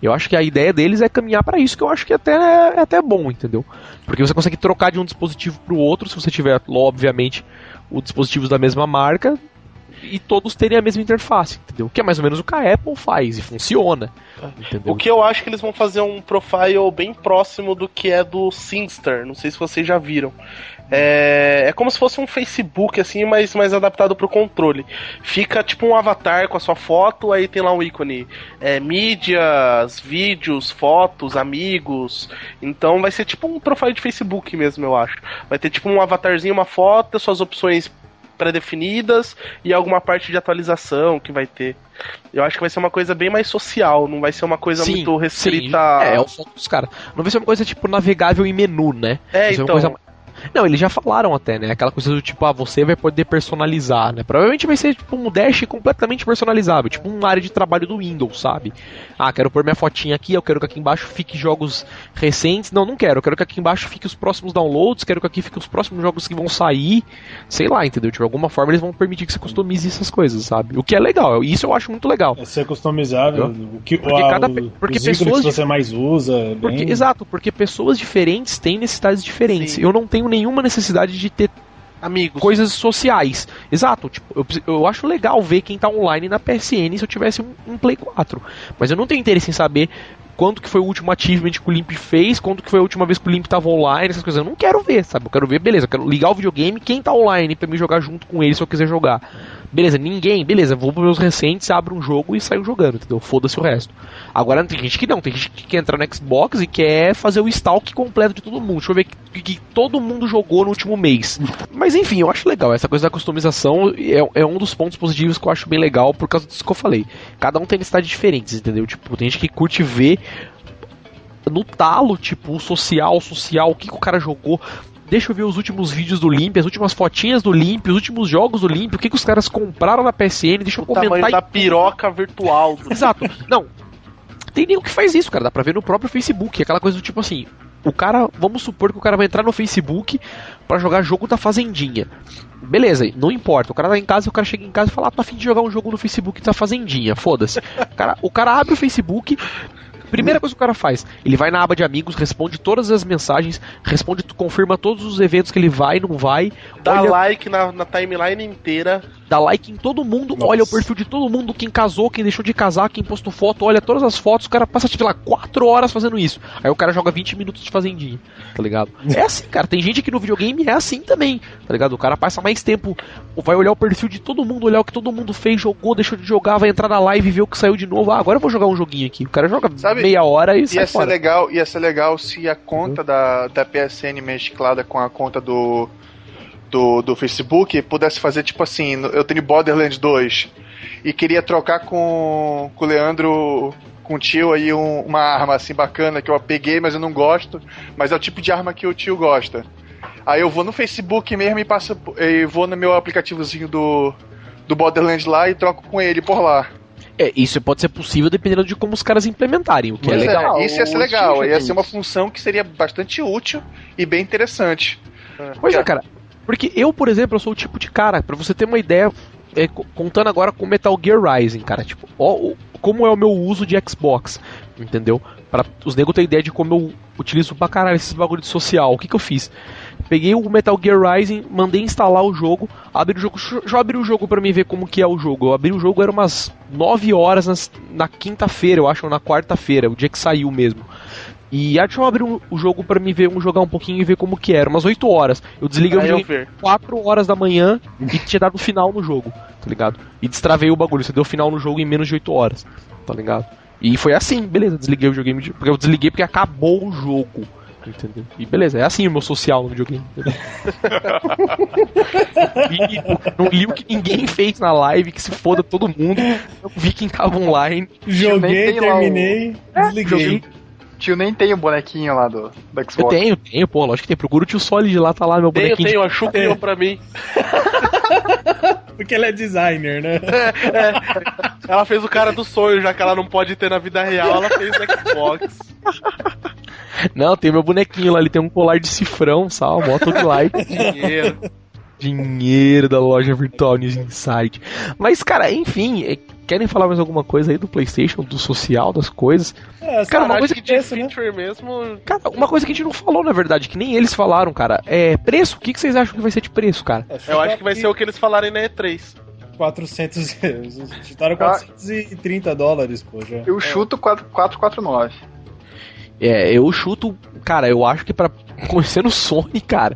Eu acho que a ideia deles é caminhar para isso, que eu acho que até é até bom, entendeu? Porque você consegue trocar de um dispositivo para o outro, se você tiver, obviamente, os dispositivos da mesma marca, e todos terem a mesma interface, entendeu? Que é mais ou menos o que a Apple faz e funciona. Entendeu? O que eu acho que eles vão fazer um profile bem próximo do que é do Simster, não sei se vocês já viram. É, é como se fosse um Facebook, assim, mas mais adaptado pro controle. Fica tipo um avatar com a sua foto, aí tem lá um ícone. É, mídias, vídeos, fotos, amigos. Então vai ser tipo um profile de Facebook mesmo, eu acho. Vai ter tipo um avatarzinho, uma foto, suas opções pré-definidas e alguma parte de atualização que vai ter. Eu acho que vai ser uma coisa bem mais social, não vai ser uma coisa sim, muito restrita. Sim. É, é o foco dos caras. Não vai ser uma coisa tipo navegável em menu, né? É, então. Coisa não, eles já falaram até, né? Aquela coisa do tipo, ah, você vai poder personalizar, né? Provavelmente vai ser tipo um dash completamente personalizável, tipo uma área de trabalho do Windows, sabe? Ah, quero pôr minha fotinha aqui, eu quero que aqui embaixo fique jogos recentes. Não, não quero. Eu quero que aqui embaixo fique os próximos downloads, quero que aqui fique os próximos jogos que vão sair. Sei lá, entendeu? Tipo, de alguma forma eles vão permitir que você customize essas coisas, sabe? O que é legal, isso eu acho muito legal. É ser customizável, o que porque a, cada, porque pessoas que você mais usa. Porque, exato, porque pessoas diferentes têm necessidades diferentes. Sim. Eu não tenho nenhuma necessidade de ter amigos, coisas sociais. Exato, tipo, eu, eu acho legal ver quem tá online na PSN se eu tivesse um, um, Play 4. Mas eu não tenho interesse em saber quanto que foi o último achievement que o Limp fez, quanto que foi a última vez que o Limp tava online, essas coisas. Eu não quero ver, sabe? Eu quero ver, beleza, eu quero ligar o videogame, quem tá online para me jogar junto com ele se eu quiser jogar. Beleza, ninguém, beleza, vou pros meus recentes, abro um jogo e saio jogando, entendeu? Foda-se o resto. Agora tem gente que não, tem gente que quer entrar no Xbox e quer fazer o stalk completo de todo mundo. Deixa eu ver o que, que, todo mundo jogou no último mês. Mas enfim, eu acho legal. Essa coisa da customização é, é um dos pontos positivos que eu acho bem legal por causa disso que eu falei. Cada um tem necessidades diferentes, entendeu? Tipo, tem gente que curte ver no talo, tipo, o social, o social, o que, que o cara jogou deixa eu ver os últimos vídeos do Limp, as últimas fotinhas do Limp, os últimos jogos do Limp, o que, que os caras compraram na PSN, deixa eu o comentar. Tamanho da piroca virtual. Do... Exato. Não. Tem nenhum que faz isso, cara. Dá pra ver no próprio Facebook. Aquela coisa do tipo assim. O cara, vamos supor que o cara vai entrar no Facebook para jogar jogo da Fazendinha. Beleza, não importa. O cara tá em casa, o cara chega em casa e fala: ah, tô afim de jogar um jogo no Facebook da Fazendinha. Foda-se. O cara, o cara abre o Facebook, Primeira coisa que o cara faz, ele vai na aba de amigos, responde todas as mensagens, responde, confirma todos os eventos que ele vai, não vai. Dá olha... like na, na timeline inteira dá like em todo mundo, Nossa. olha o perfil de todo mundo, quem casou, quem deixou de casar, quem postou foto, olha todas as fotos, o cara passa, tipo, lá, 4 horas fazendo isso. Aí o cara joga 20 minutos de fazendinha, tá ligado? É assim, cara, tem gente que no videogame é assim também, tá ligado? O cara passa mais tempo, vai olhar o perfil de todo mundo, olhar o que todo mundo fez, jogou, deixou de jogar, vai entrar na live e ver o que saiu de novo. Ah, agora eu vou jogar um joguinho aqui. O cara joga Sabe, meia hora e ia sai ser fora. legal Ia ser legal se a conta uhum. da, da PSN mesclada com a conta do do, do Facebook pudesse fazer tipo assim, eu tenho Borderlands 2 e queria trocar com, com o Leandro com o tio aí um, uma arma assim bacana que eu peguei, mas eu não gosto, mas é o tipo de arma que o tio gosta. Aí eu vou no Facebook mesmo e passo e vou no meu aplicativozinho do do Borderlands lá e troco com ele por lá. É, isso pode ser possível dependendo de como os caras implementarem, o que é Mas é legal. É, isso ia ser legal, ia ser uma função que seria bastante útil e bem interessante. Pois é, cara. Porque eu, por exemplo, eu sou o tipo de cara, para você ter uma ideia, é, contando agora com Metal Gear Rising, cara, tipo, ó, como é o meu uso de Xbox, entendeu? Para os negros terem ideia de como eu utilizo pra caralho esses bagulho de social. O que que eu fiz? Peguei o Metal Gear Rising, mandei instalar o jogo, abri o jogo, eu abrir o jogo para mim ver como que é o jogo. Eu abri o jogo, era umas 9 horas nas, na quinta-feira, eu acho, ou na quarta-feira, o dia que saiu mesmo. E ah, deixa eu abrir um, o jogo para me ver, um, jogar um pouquinho e ver como que era. Umas 8 horas. Eu desliguei o jogo 4 horas da manhã e tinha dado final no jogo, tá ligado? E destravei o bagulho, você deu final no jogo em menos de 8 horas, tá ligado? E foi assim, beleza, desliguei o videogame, porque eu desliguei porque acabou o jogo. Entendeu? E beleza, é assim o meu social no videogame. e, não li o que ninguém fez na live, que se foda todo mundo. Eu vi quem tava online. Joguei, terminei, o... desliguei. É, tio nem tem o bonequinho lá do, do Xbox. Eu tenho, tenho, pô, lógico que tem. Procura o tio Solid lá, tá lá meu tenho, bonequinho. Tenho, tenho, a Chu criou pra mim. Porque ela é designer, né? É, é. Ela fez o cara do sonho, já que ela não pode ter na vida real, ela fez no Xbox. Não, tem meu bonequinho lá, ele tem um colar de cifrão, sal, moto de like. Dinheiro. Dinheiro da loja virtual News Insight. Mas, cara, enfim, é, querem falar mais alguma coisa aí do PlayStation, do social, das coisas? É, cara, uma coisa que, que preço, né? mesmo. Cara, uma coisa que a gente não falou, na verdade, que nem eles falaram, cara, é preço. O que, que vocês acham que vai ser de preço, cara? É, Eu acho que vai ser o que eles falarem na E3. 400. Chutaram 430 ah, dólares, pô. Já. Eu chuto 449. É, eu chuto, cara, eu acho que para conhecendo Sony, cara,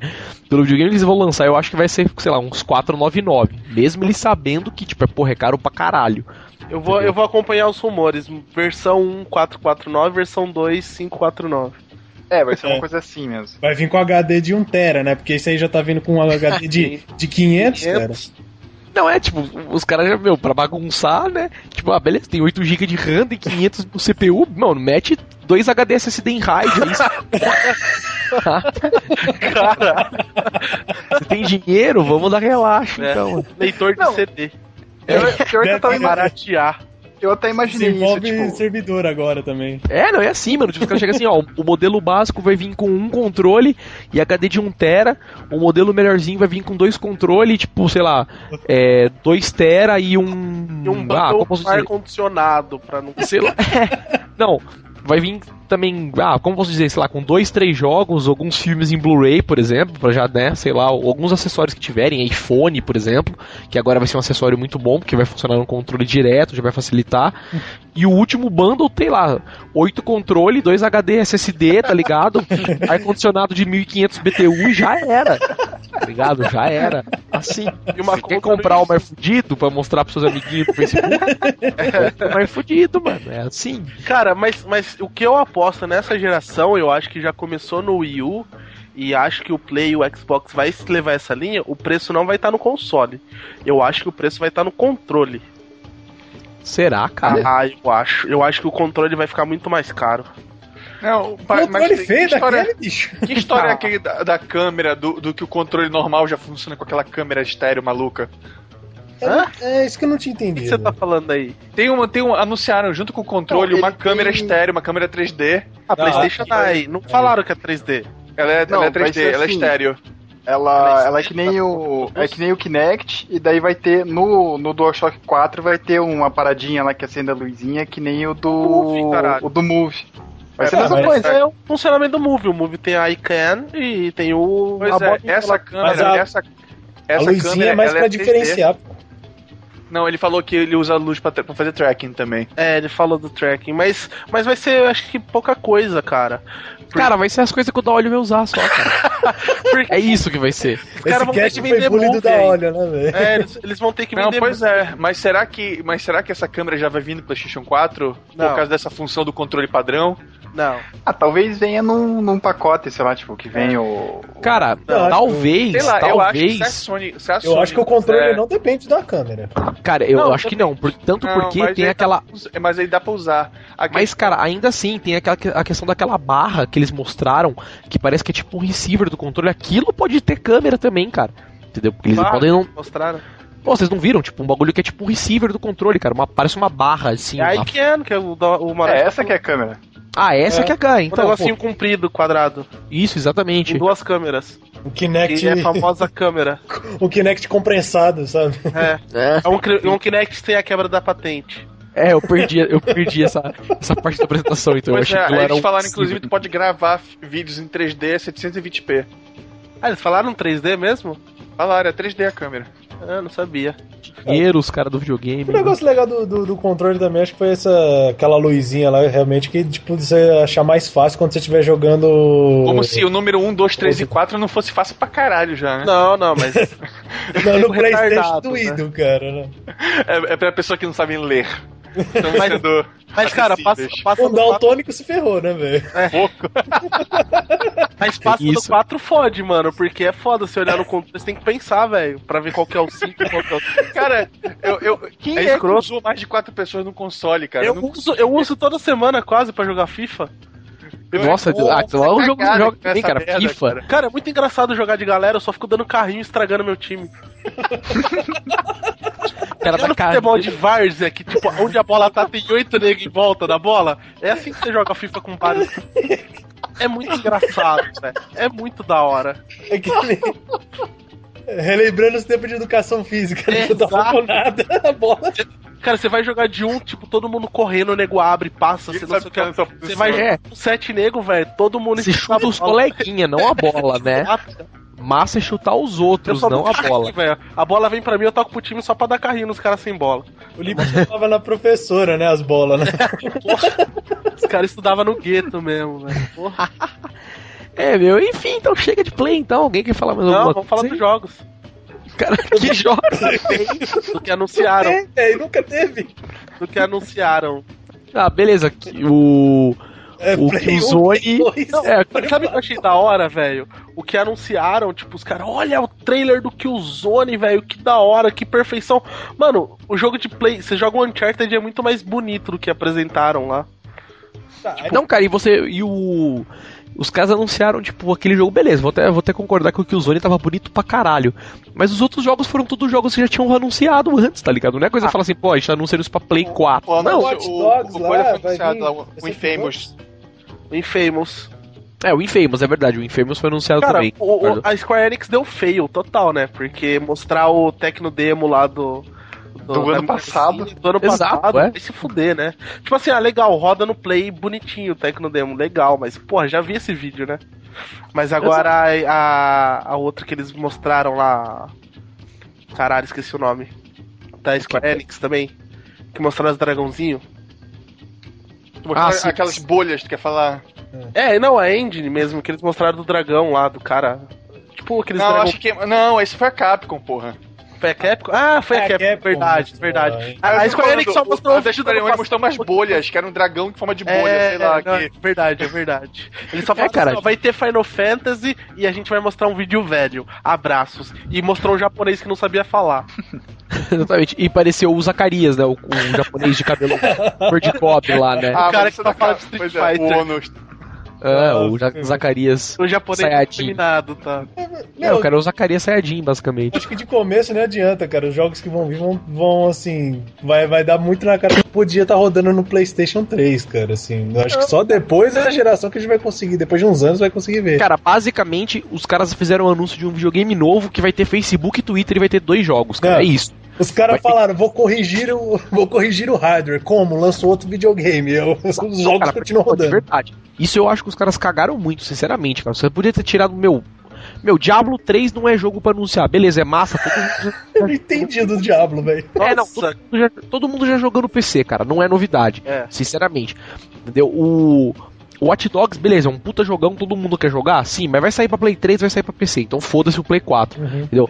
pelo videogame que eles vão lançar, eu acho que vai ser, sei lá, uns 499. Mesmo eles sabendo que, tipo, é porra, é caro pra caralho. Eu vou, eu vou acompanhar os rumores. Versão 1, 449, versão 2, 549. É, vai ser é. uma coisa assim mesmo. Vai vir com HD de 1TB, né? Porque esse aí já tá vindo com um HD de, de 500, 500. Não, é tipo, os caras já, meu, pra bagunçar, né? Tipo, ah, beleza, tem 8GB de RAM e 500 no CPU, mano, mete dois HD SSD em RAID aí. cara, você tem dinheiro? Vamos dar relaxo, é. então. Leitor de Não. CD. É, pior que eu tava baratear. Eu até imaginei isso, tipo... servidor agora também. É, não, é assim, mano. Tipo, os caras chegam assim, ó, o modelo básico vai vir com um controle e HD de 1 tera, o modelo melhorzinho vai vir com dois controles, tipo, sei lá, é, 2 tera e um... E um ah, ar-condicionado, pra não... Sei lá, é, não, vai vir também, ah, como posso dizer, sei lá, com dois, três jogos, alguns filmes em Blu-ray, por exemplo, para já, né, sei lá, alguns acessórios que tiverem, iPhone, por exemplo, que agora vai ser um acessório muito bom, porque vai funcionar no controle direto, já vai facilitar. E o último bundle tem lá, oito controle, dois HD SSD, tá ligado? Ar-condicionado de 1500 BTU e já era. Tá ligado? Já era. Assim. E uma Você quer comprar o mais fudido pra mostrar pros seus amiguinhos no Facebook? É o mais fudido, mano. É assim. Cara, mas, mas o que eu aposto aposta nessa geração, eu acho que já começou no Wii U e acho que o Play e o Xbox vai levar essa linha, o preço não vai estar tá no console. Eu acho que o preço vai estar tá no controle. Será, cara? Ah, eu acho. Eu acho que o controle vai ficar muito mais caro. Não, mas, mas que história, daquele, bicho. Que história é aquele da, da câmera, do, do, que o controle normal já funciona com aquela câmera estéreo maluca? É, é isso que eu não tinha entendido. O que você tá falando aí? Tem uma, tem um, anunciaram junto com o controle não, uma câmera tem... estéreo, uma câmera 3D. A ah, PlayStation tá aí. Não falaram que é 3D. Ela é, não, ela é 3D, ela é assim. é estéreo. Ela, ela é que nem o. É que nem o Kinect, e daí vai ter. No, no DualShock 4 vai ter uma paradinha lá que acende a luzinha, que nem o do. Move, o do Move. Vai É, ser a mesma mas coisa. é o funcionamento do Move. O Move tem a ICANN e tem o. Pois a é, essa câmera, Mas a- essa, A essa luzinha câmera, é mais ela pra é 3D. Não, ele falou que ele usa a luz pra, fazer tracking também. É, ele falou do tracking, mas, mas vai ser, acho que, pouca coisa, cara. Cara, vai ser as coisas que o Daolio vai usar só, cara. Porque É isso que vai ser. os caras vão ter que vender. Olha, né? É, eles, eles vão ter que Não, vender pois é, mas será que, mas será que essa câmera já vai vir no PlayStation 4 Não. por causa dessa função do controle padrão? Não. Ah, talvez venha num, num pacote, sei lá, tipo, que vem o. Cara, Não, talvez, Sei lá, eu acho que talvez. se a Sony, se a Eu acho que o controle quiser- não depende da câmera. Cara, eu Não, acho que não. por- tanto Não, porque tem aquela. pra mas aí dá pra usar. A Mas, cara, ainda assim, tem aquela a questão daquela barra que eles mostraram, que parece que é tipo um receiver do controle. Aquilo pode ter câmera também, cara. Entendeu? Porque eles Barra. podem não. Mostraram. Pô, vocês não viram? Tipo, um bagulho que é tipo um receiver do controle, cara. Uma, parece uma barra, assim. É a uma- ICANN, que é o, o É essa que é a câmera. Ah, essa É. que é a ganha, Um então. negocinho pô, comprido, quadrado. isso, exatamente. Com duas câmeras. O Kinect, Que é a famosa câmera. o Kinect compressado, sabe? É. É, É um, cri- um Kinect tem a quebra da patente. é, eu perdi, eu perdi essa, essa parte da apresentação, então eu achei é, que era eles um falaram, inclusive, tu pode gravar vídeos em 3D a 720p. Ah, eles falaram 3D mesmo? Falaram, é 3D a câmera. Ah, não sabia. Dinheiro, os caras do videogame. O negócio legal do, do, do controle também, acho que foi essa, aquela luzinha lá, realmente, que tipo, você achar mais fácil quando você estiver jogando. Como se o número 1, 2, 3 e 4 não fosse fácil pra caralho já, né? Não, não, mas. Não, no PlayStation retardado, doído, cara, né? É, é pra pessoa que não sabe ler. Estamos Mas- sendo Mas, cara, passa, passa O do 4, daltônico se ferrou, né, velho? mas passa do Isso. 4 fode, mano. Porque é foda você olhar no controle, você tem que pensar, velho. Pra ver qual que é o 5 e qual que é o Cara, eu, eu, quem É é, que usou mais de 4 pessoas no console, cara? Eu não uso, eu uso toda semana quase pra jogar FIFA. Nossa, Pô, ah, lá o jogo cagada joga também, cara. merda, FIFA. cara. Cara, é muito engraçado jogar de galera, eu só fico dando carrinho e estragando meu time. Cara cara. futebol de várzea, que tipo, onde a bola tá, tem oito negros em volta da bola. É assim que você joga FIFA com vários. É muito engraçado, velho. É muito da hora. É que nem... Relembrando os tempos de educação física, né? Exato. não dava com nada a bola. Cara, você vai jogar de um, tipo, todo mundo correndo, o nego abre, passa, você não sei o que. nessa Você vai É. com sete nego, velho, todo mundo Você chuta os bola. coleguinha, não a bola, né? Massa é chutar os outros, não a bola. carrinho, velho. A bola vem pra mim, eu toco pro time só pra dar carrinho nos caras sem bola. O Lipe tava na professora, né? As bolas, né? Os caras estudavam no gueto mesmo, velho. Porra. É, meu, enfim, então chega de play então. Alguém quer falar mais Não, alguma vamos falar dos coisa? jogos. Cara, que jogo? Do que anunciaram. É, e nunca teve. Do que anunciaram. Ah, beleza. que O. É, O Play Killzone- Play. É, Sabe o que eu achei da hora, velho? O que anunciaram, tipo, os caras, olha o trailer do Killzone, velho, que da hora, que perfeição. Mano, o jogo de play, você joga o Uncharted é muito mais bonito do que apresentaram lá. Tá, aí Não, cara, e você. E o. Os caras anunciaram, tipo, aquele jogo, beleza, vou até, vou até concordar que o Killzone tava bonito pra caralho. Mas os outros jogos foram todos jogos que já tinham anunciado antes, tá ligado? Não é coisa que fala assim, pô, a gente anunciou isso pra Play 4. Pô, não, o, Watch o, Dogs o lá, coisa foi vai anunciado vir lá, o, o Infamous. O Infamous. é, o Infamous, é verdade, o Infamous foi anunciado Cara, também. o- o- a Square Enix deu fail total, né? Porque mostrar o Tecno Demo lá do. Do ano da- passado. Do ano Exato, passado, é. vai se fuder, né? Tipo assim, ah, legal, roda no Play bonitinho Tecno Demo, legal, mas, porra, já vi esse vídeo, né? Mas agora a, a, a outra que eles mostraram lá. Caralho, esqueci o nome. Da Square Enix também. Que mostraram os dragãozinhos. Mostrar Ah, sim. aquelas bolhas, tu quer falar? É, não, a engine mesmo, que eles mostraram do dragão lá, do cara. Tipo aqueles Não, dragão. acho que. Não, esse foi a Capcom, porra. Foi a Capcom? Ah, foi É, a a Capcom, Capcom verdade, verdade. A, a Square Enix só mostrou o o vídeo Square Enix mostrou umas bolhas, que era um dragão em forma de bolha, É, sei lá. não, que... é verdade, é verdade. Ele só É, falou cara. assim, ó, vai ter Final Fantasy e a gente vai mostrar um vídeo velho. Abraços. E mostrou um japonês que não sabia falar. Exatamente. E pareceu o Zacarias, né? O, o japonês de cabelo cor de cobre lá, né? Ah, cara mas que isso só da fala Capcom, de Street é, o Fighter. É, o Ja- Zacarias. O japonês Sayajin. terminado, tá? É, eu quero o Zacarias Sayajin, basicamente. Acho que de começo não adianta, cara. Os jogos que vão vir vão, vão, assim. Vai, vai dar muito na cara que podia estar rodando no PlayStation 3, cara. Assim. Eu acho que só depois da geração que a gente vai conseguir. Depois de uns anos vai conseguir ver. Cara, basicamente, os caras fizeram um anúncio de um videogame novo que vai ter Facebook e Twitter e vai ter dois jogos, cara. É. É isso. Os caras falaram, vou corrigir o. Vou corrigir o hardware. Como? Lançou outro videogame. Eu- os jogos Cara, continuam de rodando. verdade. Isso eu acho que os caras cagaram muito, sinceramente, cara. Você podia ter tirado meu. Meu, Diablo 3 não é jogo pra anunciar. Beleza, é massa. Todo mundo Eu não entendi do Diablo, velho. É, não, todo mundo, já, todo mundo já jogou no PC, cara. Não é novidade. É. Sinceramente. Entendeu? O. O Watch Dogs, beleza, é um puta jogão, todo mundo quer jogar? Sim, mas vai sair pra Play 3, vai sair pra PC. Então foda-se o Play 4. Entendeu?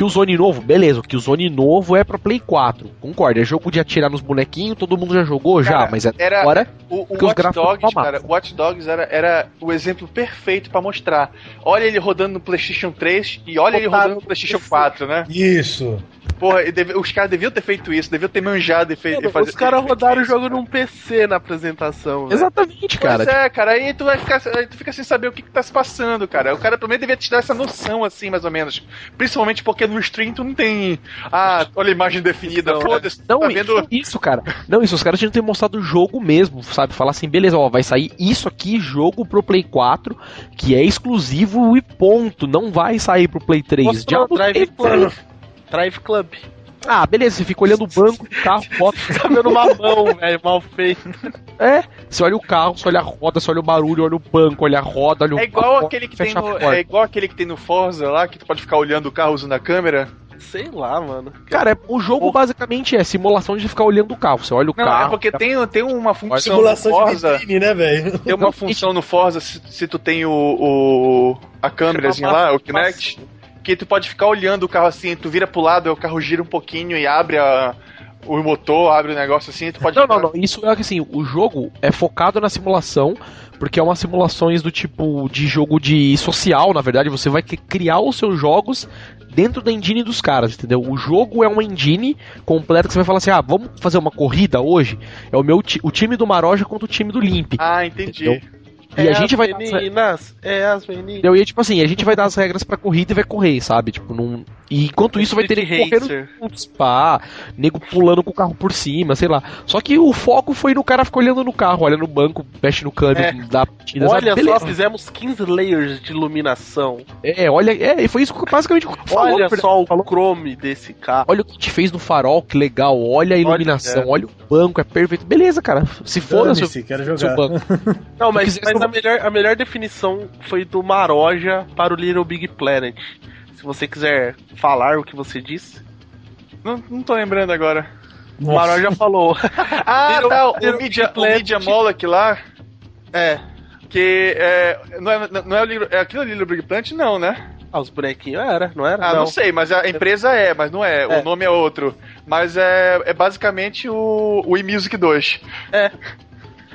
O Killzone novo, beleza, o Killzone novo é pra Play 4. Concordo, é jogo de atirar nos bonequinhos, todo mundo já jogou já, Cara, mas é era- agora O, o Watch Dogs, cara, o Watch Dogs era, era o exemplo perfeito pra mostrar. Olha ele rodando no PlayStation 3 e olha ele Botaram rodando no PlayStation 4, né? Isso. Porra, deve- os caras deviam ter feito isso, deviam ter manjado e, fe, e fazer. Os caras rodaram o jogo num PC na apresentação. Exatamente, cara. Pois é, cara, aí tu vai ficar, aí tu fica sem saber o que, que tá se passando, cara. O cara também devia te dar essa noção, assim, mais ou menos. Principalmente porque no stream tu não tem. Ah, olha a imagem definida, Não, foda-se, tu Não, tá isso, vendo. isso, cara. Não, isso, os caras tinham que ter mostrado o jogo mesmo, sabe? Falar assim, beleza, ó, vai sair isso aqui, jogo pro Play 4, que é exclusivo e ponto. Não vai sair pro Play 3. Mostrou Diablo Drive 3, Club. Drive Club. Ah, beleza, você fica olhando o banco do carro, bota. Tá vendo uma mão, velho, mal feito. É, você olha o carro, você olha a roda, você olha o barulho, olha o banco, olha a roda, olha o É igual a aquele que tem no, é igual aquele que tem no Forza lá, que tu pode ficar olhando o carro usando a câmera. Sei lá, mano. Cara, é- o jogo basicamente é simulação de ficar olhando o carro. Você olha o Não, carro. é porque tem, tem uma função no Simulação de Forza. vitrine, né, velho? Tem uma função no Forza se, se tu tem o, o a câmerazinha lá, o Kinect, que tu pode ficar olhando o carro assim, tu vira pro lado, o carro gira um pouquinho e abre a, o motor, abre o negócio assim, tu pode Não, ficar- não, não. Isso é que assim, o jogo é focado na simulação, porque é umas simulações do tipo de jogo de social, na verdade, você vai criar os seus jogos dentro da engine dos caras, entendeu? O jogo é uma engine completa que você vai falar assim: "Ah, vamos fazer uma corrida hoje?" É o meu o time do Maroja contra o time do Limp. Ah, entendi. Entendeu? E a gente as vai meninas, é as meninas. Entendeu? E é tipo assim, a gente vai dar as regras pra corrida e vai correr, sabe? Tipo, não. E enquanto isso vai ter nego correndo juntos, pá, nego pulando com o carro por cima, sei lá. Só que o foco foi no cara ficar olhando no carro, olha no banco, mexe no câmbio, É. dá partida, sabe? Olha só, Beleza. fizemos 15 layers de iluminação. É, olha, é, e foi isso que basicamente falou, Olha só o Falou. chrome desse carro. Olha o que te fez no farol, que legal. Olha a iluminação, é. olha, o banco, é perfeito. Beleza, cara. Se for, seu, Dane-se, quero seu jogar. banco. Não, mas, mas a, melhor, a melhor definição foi do Maroja para o Little Big Planet. Se você quiser falar o que você disse. Não, não tô lembrando agora. O Maroja falou. Ah, Little- tá, o Little Media, Big o Planet. Media Moloch lá, É. que é, não, é, não é o Little, é aquilo ali do Big Plant, não, né? Ah, os bonequinhos era, não era? Ah, não. sei, mas a empresa é, mas não é, É. o nome é outro. Mas é, é basicamente o, o eMusic 2.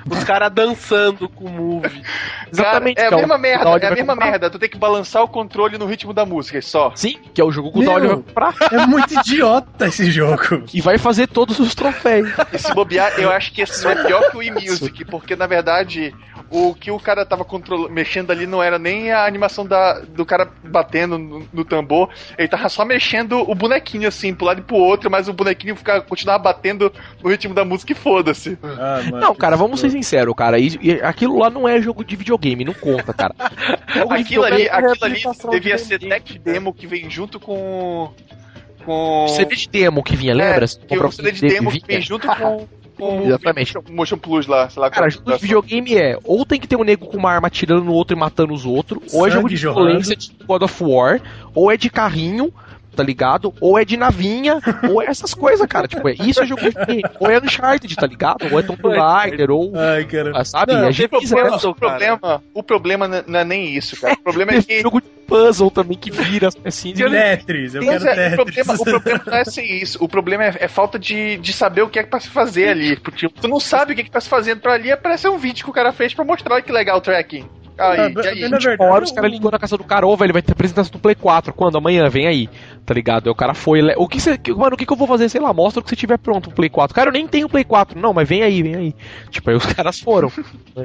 Os caras dançando com o Move. Exatamente. Cara, é a que mesma merda, é a mesma comprar. merda. Tu tem que balançar o controle no ritmo da música, só. Sim, que é o jogo que o vai comprar. É muito idiota esse jogo. E vai fazer todos os troféus. E se bobear, eu acho que esse é pior que o eMusic, porque na verdade o que o cara tava controlando, mexendo ali não era nem a animação da, do cara batendo no, no tambor, ele tava só mexendo o bonequinho assim, pro lado e pro outro, mas o bonequinho ficava, continuava batendo no ritmo da música e foda-se. Ah, Não, cara, vamos ser sinceros, cara. Isso- e aquilo lá não é jogo de videogame, não conta, cara. De Aquilo ali, videogame é aquilo ali devia de ser tech demo que vem junto com. com. CD de demo que vinha, lembra? É, que o CD de demo que vem junto com. Com Exatamente. o Motion Plus lá, sei lá. Cara, qual- jogo de videogame é ou tem que ter um nego com uma arma atirando no outro e matando os outros, ou é jogo de violência de God of War, ou é de carrinho, tá ligado? Ou é de navinha, ou é essas coisas, cara. Tipo, é, isso é jogo de. Ou é Uncharted, tá ligado? Ou é Tomb Raider, ou. Ai, cara. ah, Sabe? Não, a O gente problema, o problema, o problema não- é nem isso, cara. O problema é que. jogo de puzzle também que vira as pecinhas. e- Tetris, eu quero é, o, Tetris. problema, o problema não é ser isso. O problema é, é falta de, de saber o que é que pra se fazer ali. Tipo, tu não sabe o que é que tá se fazendo pra ali, parece um vídeo que o cara fez pra mostrar que legal o tracking. Aí, ah, e aí, na verdade, hora, os caras ligou na casa do cara, ô, velho, vai ter apresentação do Play 4. Quando? Amanhã, vem aí. Tá ligado? Aí o cara foi. O que você. Mano, o que, que eu vou fazer? Sei lá, mostra o que você tiver pronto pro Play 4. Cara, eu nem tenho Play 4. Não, mas vem aí, vem aí. Tipo, aí os caras foram.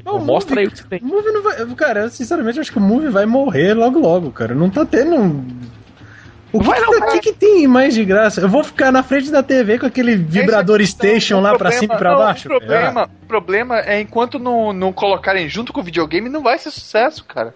Não, mostra movie, aí o que você tem. Movie não vai. Cara, sinceramente, eu acho que o Movie vai morrer logo logo, cara. Não tá tendo. O que, vai, não, que, que, que, tem mais de graça? Eu vou ficar na frente da TV com aquele vibrador station lá pra cima e pra não, baixo? O problema, é. problema é enquanto não, não colocarem junto com o videogame, não vai ser sucesso, cara.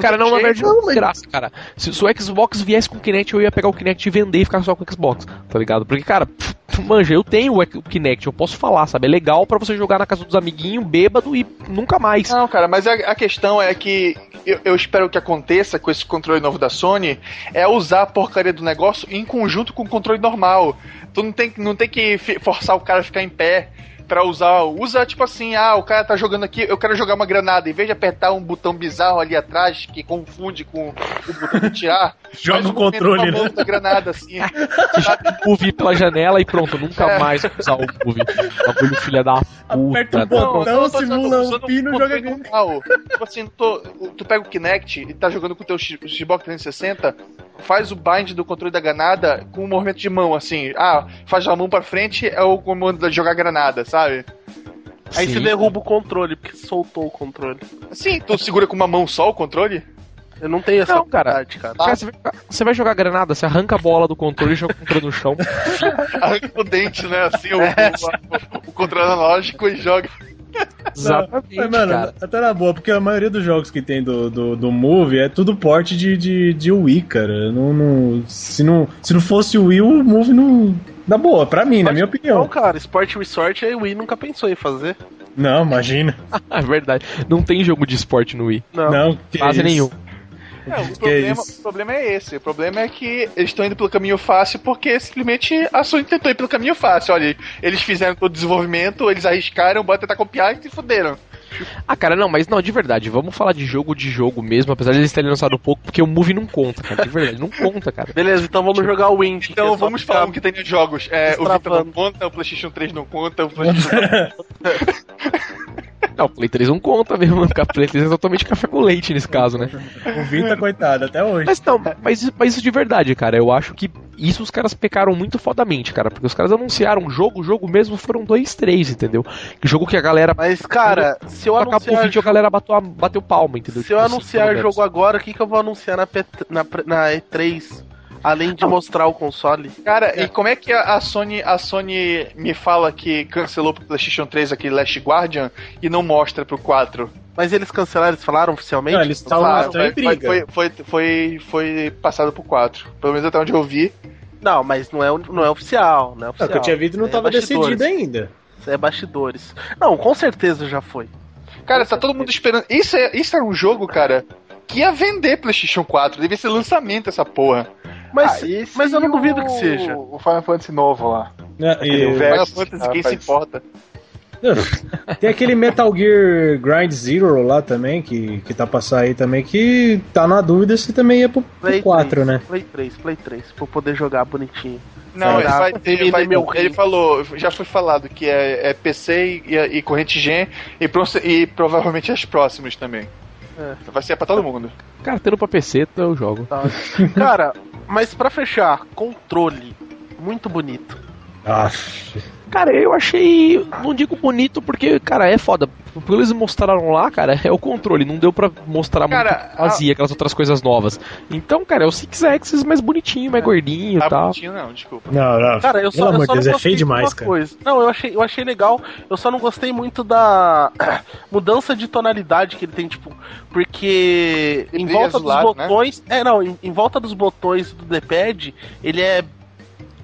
Cara, não, na verdade, não é graça, cara. Se, se, o Xbox viesse com o Kinect, eu ia pegar o Kinect e vender e ficar só com o Xbox, tá ligado? Porque, cara, pff, manja, eu tenho o Kinect, eu posso falar, sabe? É legal para você jogar na casa dos amiguinhos, bêbado e nunca mais. Não, cara, mas a, a questão é que eu, eu, espero que aconteça com esse controle novo da Sony é usar a porcaria do negócio em conjunto com o controle normal. Tu não tem, não tem que forçar o cara a ficar em pé para usar. Usa tipo assim, ah, o cara tá jogando aqui, eu quero jogar uma granada. Em vez de apertar um botão bizarro ali atrás, que confunde com o botão de tirar, joga no controle, né? da granada, assim. Move pela janela e pronto, nunca é. mais usar o move. Bagulho filha da puta. Aperta o botão, simula um pino e joga normal. Tipo assim, tu, tu pega o Kinect e tá jogando com o teu Xbox 360, faz o bind do controle da granada com um movimento de mão, assim. Ah, faz a mão pra frente é o comando de jogar granada, sabe? Aí Sim. você derruba o controle, porque soltou o controle. Sim, tu segura com uma mão só o controle? Eu não tenho essa não, cara. cara. cara você, vai, você, vai, jogar granada, você arranca a bola do controle e joga o controle no chão. arranca o dente, né? Assim, o, é. o, o, o controle analógico e joga. Exatamente. Mas, mano, cara. até na boa, porque a maioria dos jogos que tem do, do, do Move é tudo porte de, de, de Wii, cara. Não, não, se, não, se não fosse o Wii, o Move não. Na boa, pra mim, Sport, na minha opinião. Não, cara, Sport Resort a Wii nunca pensou em fazer. Não, imagina. é verdade. Não tem jogo de esporte no Wii. Não, não quase nenhum. É, o, problema, é o problema é esse. O problema é que eles estão indo pelo caminho fácil porque simplesmente a Sony tentou ir pelo caminho fácil. Olha, eles fizeram todo o desenvolvimento, eles arriscaram, bota tentar copiar e se fuderam. Ah, cara, não, mas não, de verdade, vamos falar de jogo de jogo mesmo, apesar de eles terem lançado pouco, porque o Move não conta, cara, de verdade, não conta, cara. Beleza, então vamos jogar o Wind. Então é vamos falar o que tem de jogos. É, o Vita não conta, o PlayStation 3 não conta, o PlayStation. Não, o Play 3 não conta mesmo, porque a Play 3 é totalmente café com leite nesse caso, né? O Vita, coitado, até hoje. Mas não, mas, mas isso de verdade, cara, eu acho que isso os caras pecaram muito fodamente, cara, porque os caras anunciaram jogo, o jogo mesmo foram dois, três, entendeu? Que jogo que a galera. Mas, cara, se eu anunciar. Acabou o vídeo, a galera bateu, bateu palma, entendeu? Se eu tipo, anunciar jogo agora, o que, que eu vou anunciar na, P... na, na E3? Além de mostrar o console. Cara, é. e como é que a Sony, a Sony me fala que cancelou pro PlayStation 3 aquele Last Guardian e não mostra pro 4? Mas eles cancelaram, eles falaram oficialmente? Não, eles estavam em briga. Foi, foi, foi, foi, passado pro 4. Pelo menos até onde eu vi. Não, mas não é, não é oficial. Não é oficial. o que eu tinha visto não estava é decidido ainda. É bastidores. Não, com certeza já foi. Cara, tá todo mundo esperando. Isso é, isso é um jogo, cara, que ia vender PlayStation 4. Devia ser lançamento essa porra. Mas, ah, mas eu não duvido o, que seja. O Final Fantasy novo lá. É, e o Final Fantasy, quem se importa? Tem aquele Metal Gear Grind Zero lá também, que, que tá pra sair também, que tá na dúvida se também ia pro, Play 4, 3, né? Play 3, Play 3, pra poder jogar bonitinho. Não, ele, vai, ele, vai, ele, falou, já foi falado que é, é PC e, e, corrente Gen e, e provavelmente as próximas também. É. Vai ser pra todo mundo. Cara, tendo pra PC, eu jogo. Tá. Cara, mas para fechar, controle. Muito bonito. Ah. Cara, eu achei. Não digo bonito porque, cara, é foda. O que eles mostraram lá, cara, é o controle. Não deu pra mostrar cara, muito vazia, a... aquelas outras coisas novas. Então, cara, é o Six Axis mais bonitinho, mais é. gordinho e tá tal. bonitinho, não, desculpa. Não, não. Cara, eu só, Pelo amor de Deus, é feio demais, cara. Coisa. Não, eu achei, eu achei legal. Eu só não gostei muito da mudança de tonalidade que ele tem, tipo. Porque em volta dos né? botões. Né? É, não, em, em volta dos botões do D-pad, ele é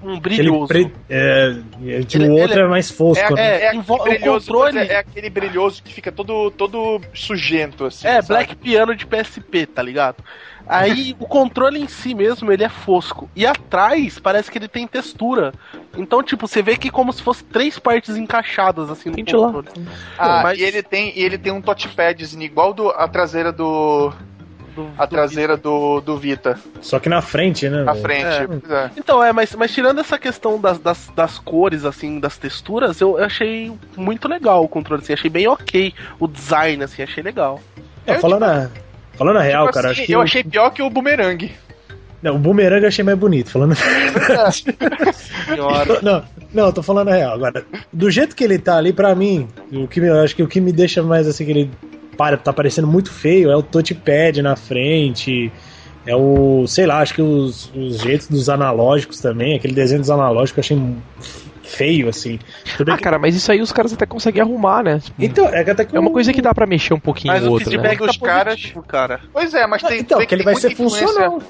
um brilhoso. Pre... É, é, de um outro é mais fosco. É, né? é, é, aquele brilhoso, controle... é, aquele brilhoso que fica todo, todo sujento, assim. É, sabe? Black Piano de PSP, tá ligado? Aí o controle em si mesmo, ele é fosco. E atrás parece que ele tem textura. Então, tipo, você vê que como se fosse três partes encaixadas assim no controle. Lá. Ah, Mas... e ele tem, e ele tem um touchpadzinho igual do, a traseira do do, a do traseira Vita. do, do Vita. Só que na frente, né? Na frente. É. É. Então, é, mas, mas tirando essa questão das, das, das cores, assim, das texturas, eu achei muito legal o controle, assim, achei bem ok o design, assim, achei legal. Não, falando, a, falando a real, Tipo cara, assim, acho que. eu achei pior que o Boomerang. Não, o bumerangue eu achei mais bonito, falando. Senhora. não, não, eu tô falando a real. Agora, do jeito que ele tá ali, pra mim, o que me, eu acho que o que me deixa mais assim, que ele para, tá parecendo muito feio, é o touchpad na frente. É o, sei lá, acho que os, os jeitos dos analógicos também, aquele desenho dos analógicos eu achei feio, assim. Tudo Ah, que- cara, mas isso aí os caras até conseguem arrumar, né? Tipo, Então, é até que é uma coisa que dá pra mexer um pouquinho Mas o outra, né? feedback Dos tá caras- positivo, cara. Pois é, mas tem. Então, tem que ele tem vai ser muita influência- funcional.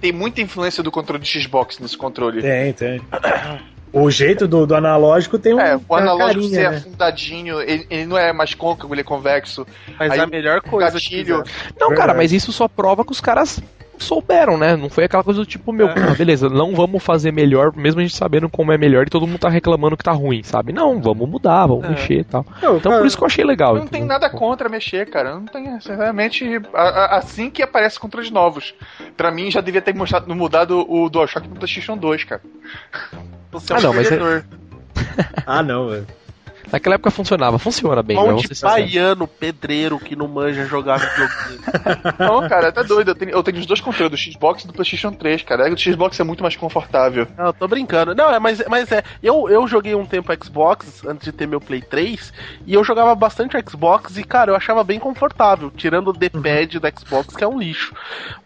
Tem muita influência do controle de Xbox nesse controle. Tem, tem. O jeito do, do analógico tem um. É, o tem analógico carinha, ser né? afundadinho, ele, ele não é mais côncavo, ele é convexo. Mas Aí é a melhor coisa gatilho-. Não, cara, mas isso só prova que os caras souberam, né? Não foi aquela coisa do tipo, meu, ah, beleza, não vamos fazer melhor, mesmo a gente sabendo como é melhor e todo mundo tá reclamando que tá ruim, sabe? Não, vamos mudar, vamos É. mexer e tal. Não, Então cara, por isso que eu achei legal. Eu não tenho entendeu? nada contra mexer, cara. Eu não tenho, sinceramente, a- a- assim que aparece controles novos. Pra mim já devia ter mostrado, mudado o DualShock pro PlayStation 2, cara. Você é um Ah, não, mas é- perdedor. Ah, não, velho. Naquela época funcionava, funciona bem, Mão de ser sinceros. baiano, pedreiro que não manja jogar videogame. Não, cara, tá doido. Eu tenho, eu tenho os dois controles, do Xbox e do PlayStation 3, cara. O Xbox é muito mais confortável. Não, eu tô brincando. Não, é, mas, mas é. Eu, eu joguei um tempo Xbox antes de ter meu Play 3 e eu jogava bastante Xbox e, cara, eu achava bem confortável, tirando o D-pad do Xbox, que é um lixo.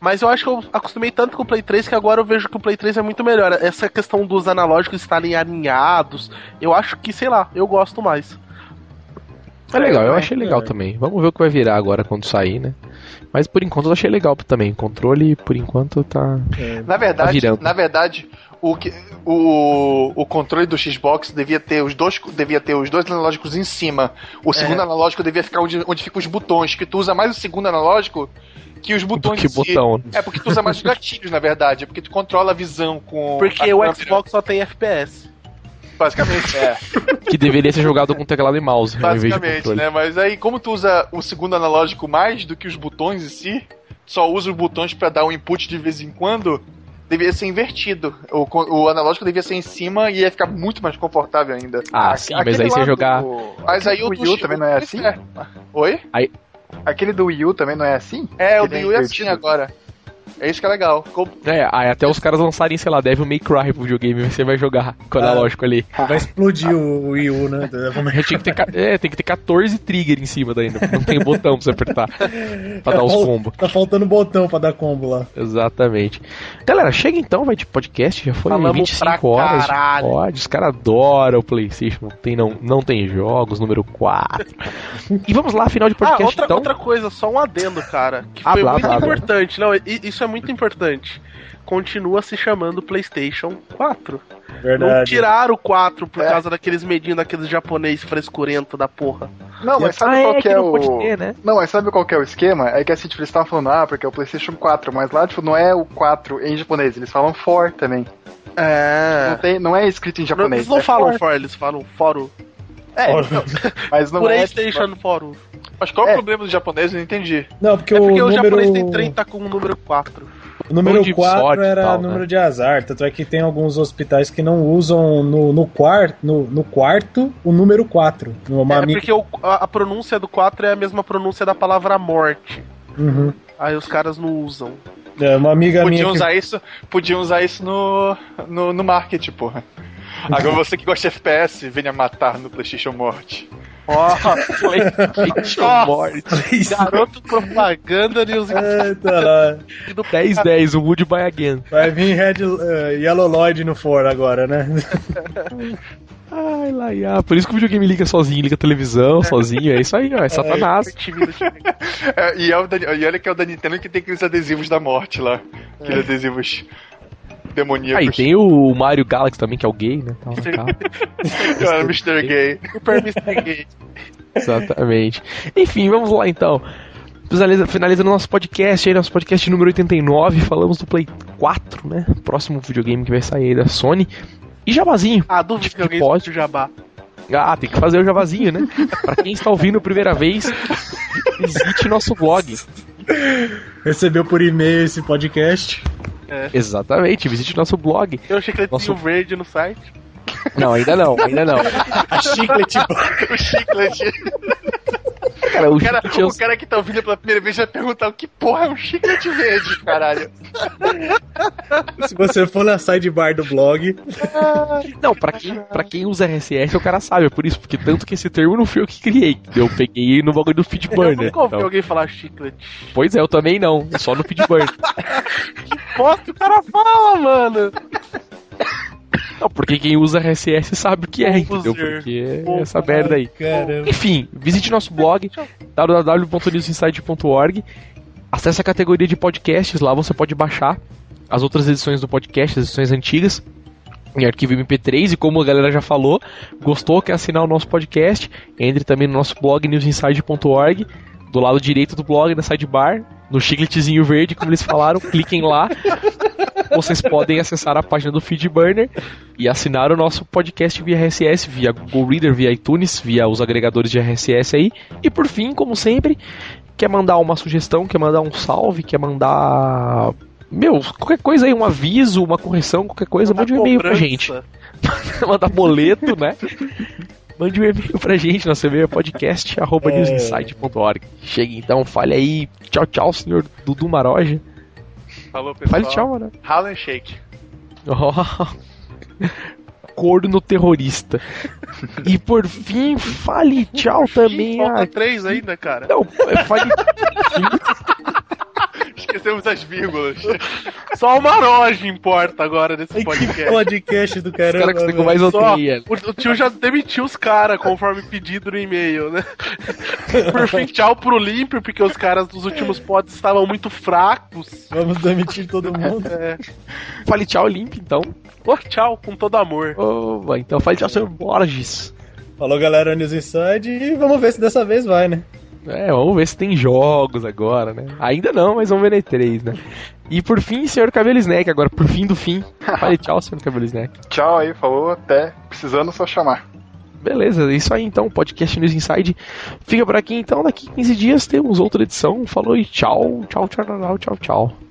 Mas eu acho que eu acostumei tanto com o Play 3 que agora eu vejo que o Play 3 é muito melhor. Essa questão dos analógicos estarem alinhados, eu acho que, sei lá, eu gosto mais. É legal, eu É, achei legal é. também. Vamos ver o que vai virar agora quando sair, né? Mas por enquanto eu achei legal também. Controle, por enquanto, tá. Na verdade, Tá virando. na verdade, o, que, o, o controle do Xbox devia ter os dois, devia ter os dois analógicos em cima. O segundo analógico devia ficar onde, onde ficam os botões, que tu usa mais o segundo analógico que os Do botões que em si. botão. É porque tu usa mais os gatilhos, na verdade. É porque tu controla a visão com. Porque a o. Xbox só tem FPS. Basicamente, é. Que deveria ser jogado com teclado e mouse ao invés de Basicamente, né? Mas aí, como tu usa o segundo analógico mais do que os botões em si, só usa os botões pra dar um input de vez em quando, deveria ser invertido. O, o analógico devia ser em cima e ia ficar muito mais confortável ainda. Ah, sim, mas aí você jogar. do- Mas aí o Wii U também não é assim? É. Oi? Aquele do Wii U também não é assim? É, o do é Wii é assim agora. É isso que é legal. É, aí até os caras lançarem, sei lá, Devil May Cry pro videogame, você vai jogar com o Ah. analógico ali. Vai explodir o Wii U, né? Tinha que ter, é, tem que ter 14 trigger em cima daí, não não tem botão pra você apertar. Pra dar os fal- combos. Tá faltando botão pra dar combo lá. Exatamente. Galera, chega então, vai de podcast, já foi Falamos 25 pra horas. caralho. Pode, os caras adoram o Playstation, não tem, não, não tem jogos, número 4. e vamos lá, final de Ah, podcast outra, então. outra coisa, só um adendo, cara. Que Ah, foi blá, muito blá, blá. importante. Não, i- isso é muito importante. Continua se chamando PlayStation 4. Não Verdade. tiraram o 4 por É. causa daqueles medinhos daqueles japonês frescurento da porra. Não, mas sabe ah, qual é, que que é não o. ter, né? Não, mas sabe qual que é o esquema? É que assim, tipo, eles estavam falando, ah, porque é o PlayStation 4, mas lá, tipo, não é o 4 em japonês, eles falam for também. Não, É. tem, não é escrito em Não, japonês. eles não é falam for. for, eles falam fórum. É, então, mas não é. PlayStation Fórum. Mas qual É. o problema do japonês? Eu não entendi. Não, porque, É porque o, o número, japonês tem 30 com o número 4. o número Ou de 4 sorte e era tal, né? número de azar. Tanto é que tem alguns hospitais que não usam no, no, quarto, no, no quarto o número 4. Uma É amiga- porque o- a, a pronúncia do 4 é a mesma pronúncia da palavra morte. Uhum. Aí os caras não usam. É, uma amiga minha. Podiam que- usar isso, podiam usar isso no, no, no marketing, porra. Agora você que gosta de FPS, venha matar no PlayStation Morte. Ó, PlayStation Nossa. morte. garoto propaganda os Eita lá. do 10-10, o Wood by again. Vai vir Red, uh, Yellow Lloyd no for agora, né? Ai, lá, ia. Por isso que o videogame liga sozinho, liga a televisão sozinho, é isso aí, ó, é Satanás. É, e, é o da, e olha que é o da Nintendo que tem aqueles adesivos da morte lá. Aqueles adesivos demoníacos. Aí tem o Mario Galaxy também, que é o gay, né? Tá, tá. Cara, Mr. Gay. Super Mr. Gay. Exatamente. Enfim, vamos lá então. Finaliza- Finalizando nosso podcast aí, nosso podcast número 89, falamos do Play 4, né? Próximo videogame que vai sair aí da Sony. E Jabazinho. Ah, duvido que alguém Pode. o jabá. Ah, tem que fazer o Javazinho, né? pra quem está ouvindo a primeira vez, visite nosso blog. Recebeu por e-mail esse podcast. Exatamente, visite nosso blog. Eu achei que ele Nossa. tinha o verde no site. Não, ainda não, ainda não. A chiclete. O chiclete. Cara, o, o, cara, o cara que tá ouvindo pela primeira vez vai perguntar o que porra é um chiclete verde, caralho. Se você for na sidebar do blog. Não, pra quem, pra quem usa RSS, o cara sabe, é por isso, porque tanto que esse termo não fui eu que criei. Eu peguei no bagulho do feedburner. Eu nunca ouvi então. alguém falar chiclete. Pois é, eu também não, só no feedburner. que bosta o cara fala, mano? Não, porque quem usa RSS sabe o que é, entendeu? Porque é essa merda aí. Caramba. Enfim, visite nosso blog www.newsinside.org. Acesse a categoria de podcasts, lá você pode baixar as outras edições do podcast, as edições antigas em arquivo MP3 e como a galera já falou, gostou, quer assinar o nosso podcast, entre também no nosso blog newsinside.org, do lado direito do blog, na sidebar, no chicletezinho verde, como eles falaram, cliquem lá. Vocês podem acessar a página do Feedburner e assinar o nosso podcast via RSS, via Google Reader, via iTunes, via os agregadores de RSS aí. E por fim, como sempre, quer mandar uma sugestão, quer mandar um salve, quer mandar meu, qualquer coisa aí, um aviso, uma correção, qualquer coisa, mande um e-mail pra gente. Mandar boleto, né? Mande um e-mail pra gente, nosso e-mail é podcast.newsinsight.org. Chegue então, fale aí. Tchau, tchau, senhor Dudu Maroja. Falou, pessoal. Fale tchau, mano. Harlem Shake. Oh. Corno terrorista. e por fim, fale tchau também. Falta a... três ainda, cara. Não, fale. Esquecemos as vírgulas. Só o Maroge importa agora nesse podcast. Que podcast do caramba. Os caras que mais odeia. O, o tio já demitiu os caras conforme pedido no e-mail, né? Por fim, tchau pro Limper, porque os caras dos últimos pods estavam muito fracos. Vamos demitir todo mundo. É. Fale tchau, Limp, então. Oh, tchau, com todo amor. Oh, então fale tchau, senhor Borges. Falou, galera, News Inside, e vamos ver se dessa vez vai, né? É, vamos ver se tem jogos agora, né? Ainda não, mas vamos ver na E3, né? E por fim, senhor Cabelo Snack, agora por fim do fim. Fale tchau, senhor Cabelo Snack. Tchau aí, falou, até. Precisando só chamar. Beleza, é isso aí então, podcast News Inside. Fica por aqui então, daqui 15 dias temos outra edição. Falou e tchau, tchau, tchau, tchau, tchau, tchau.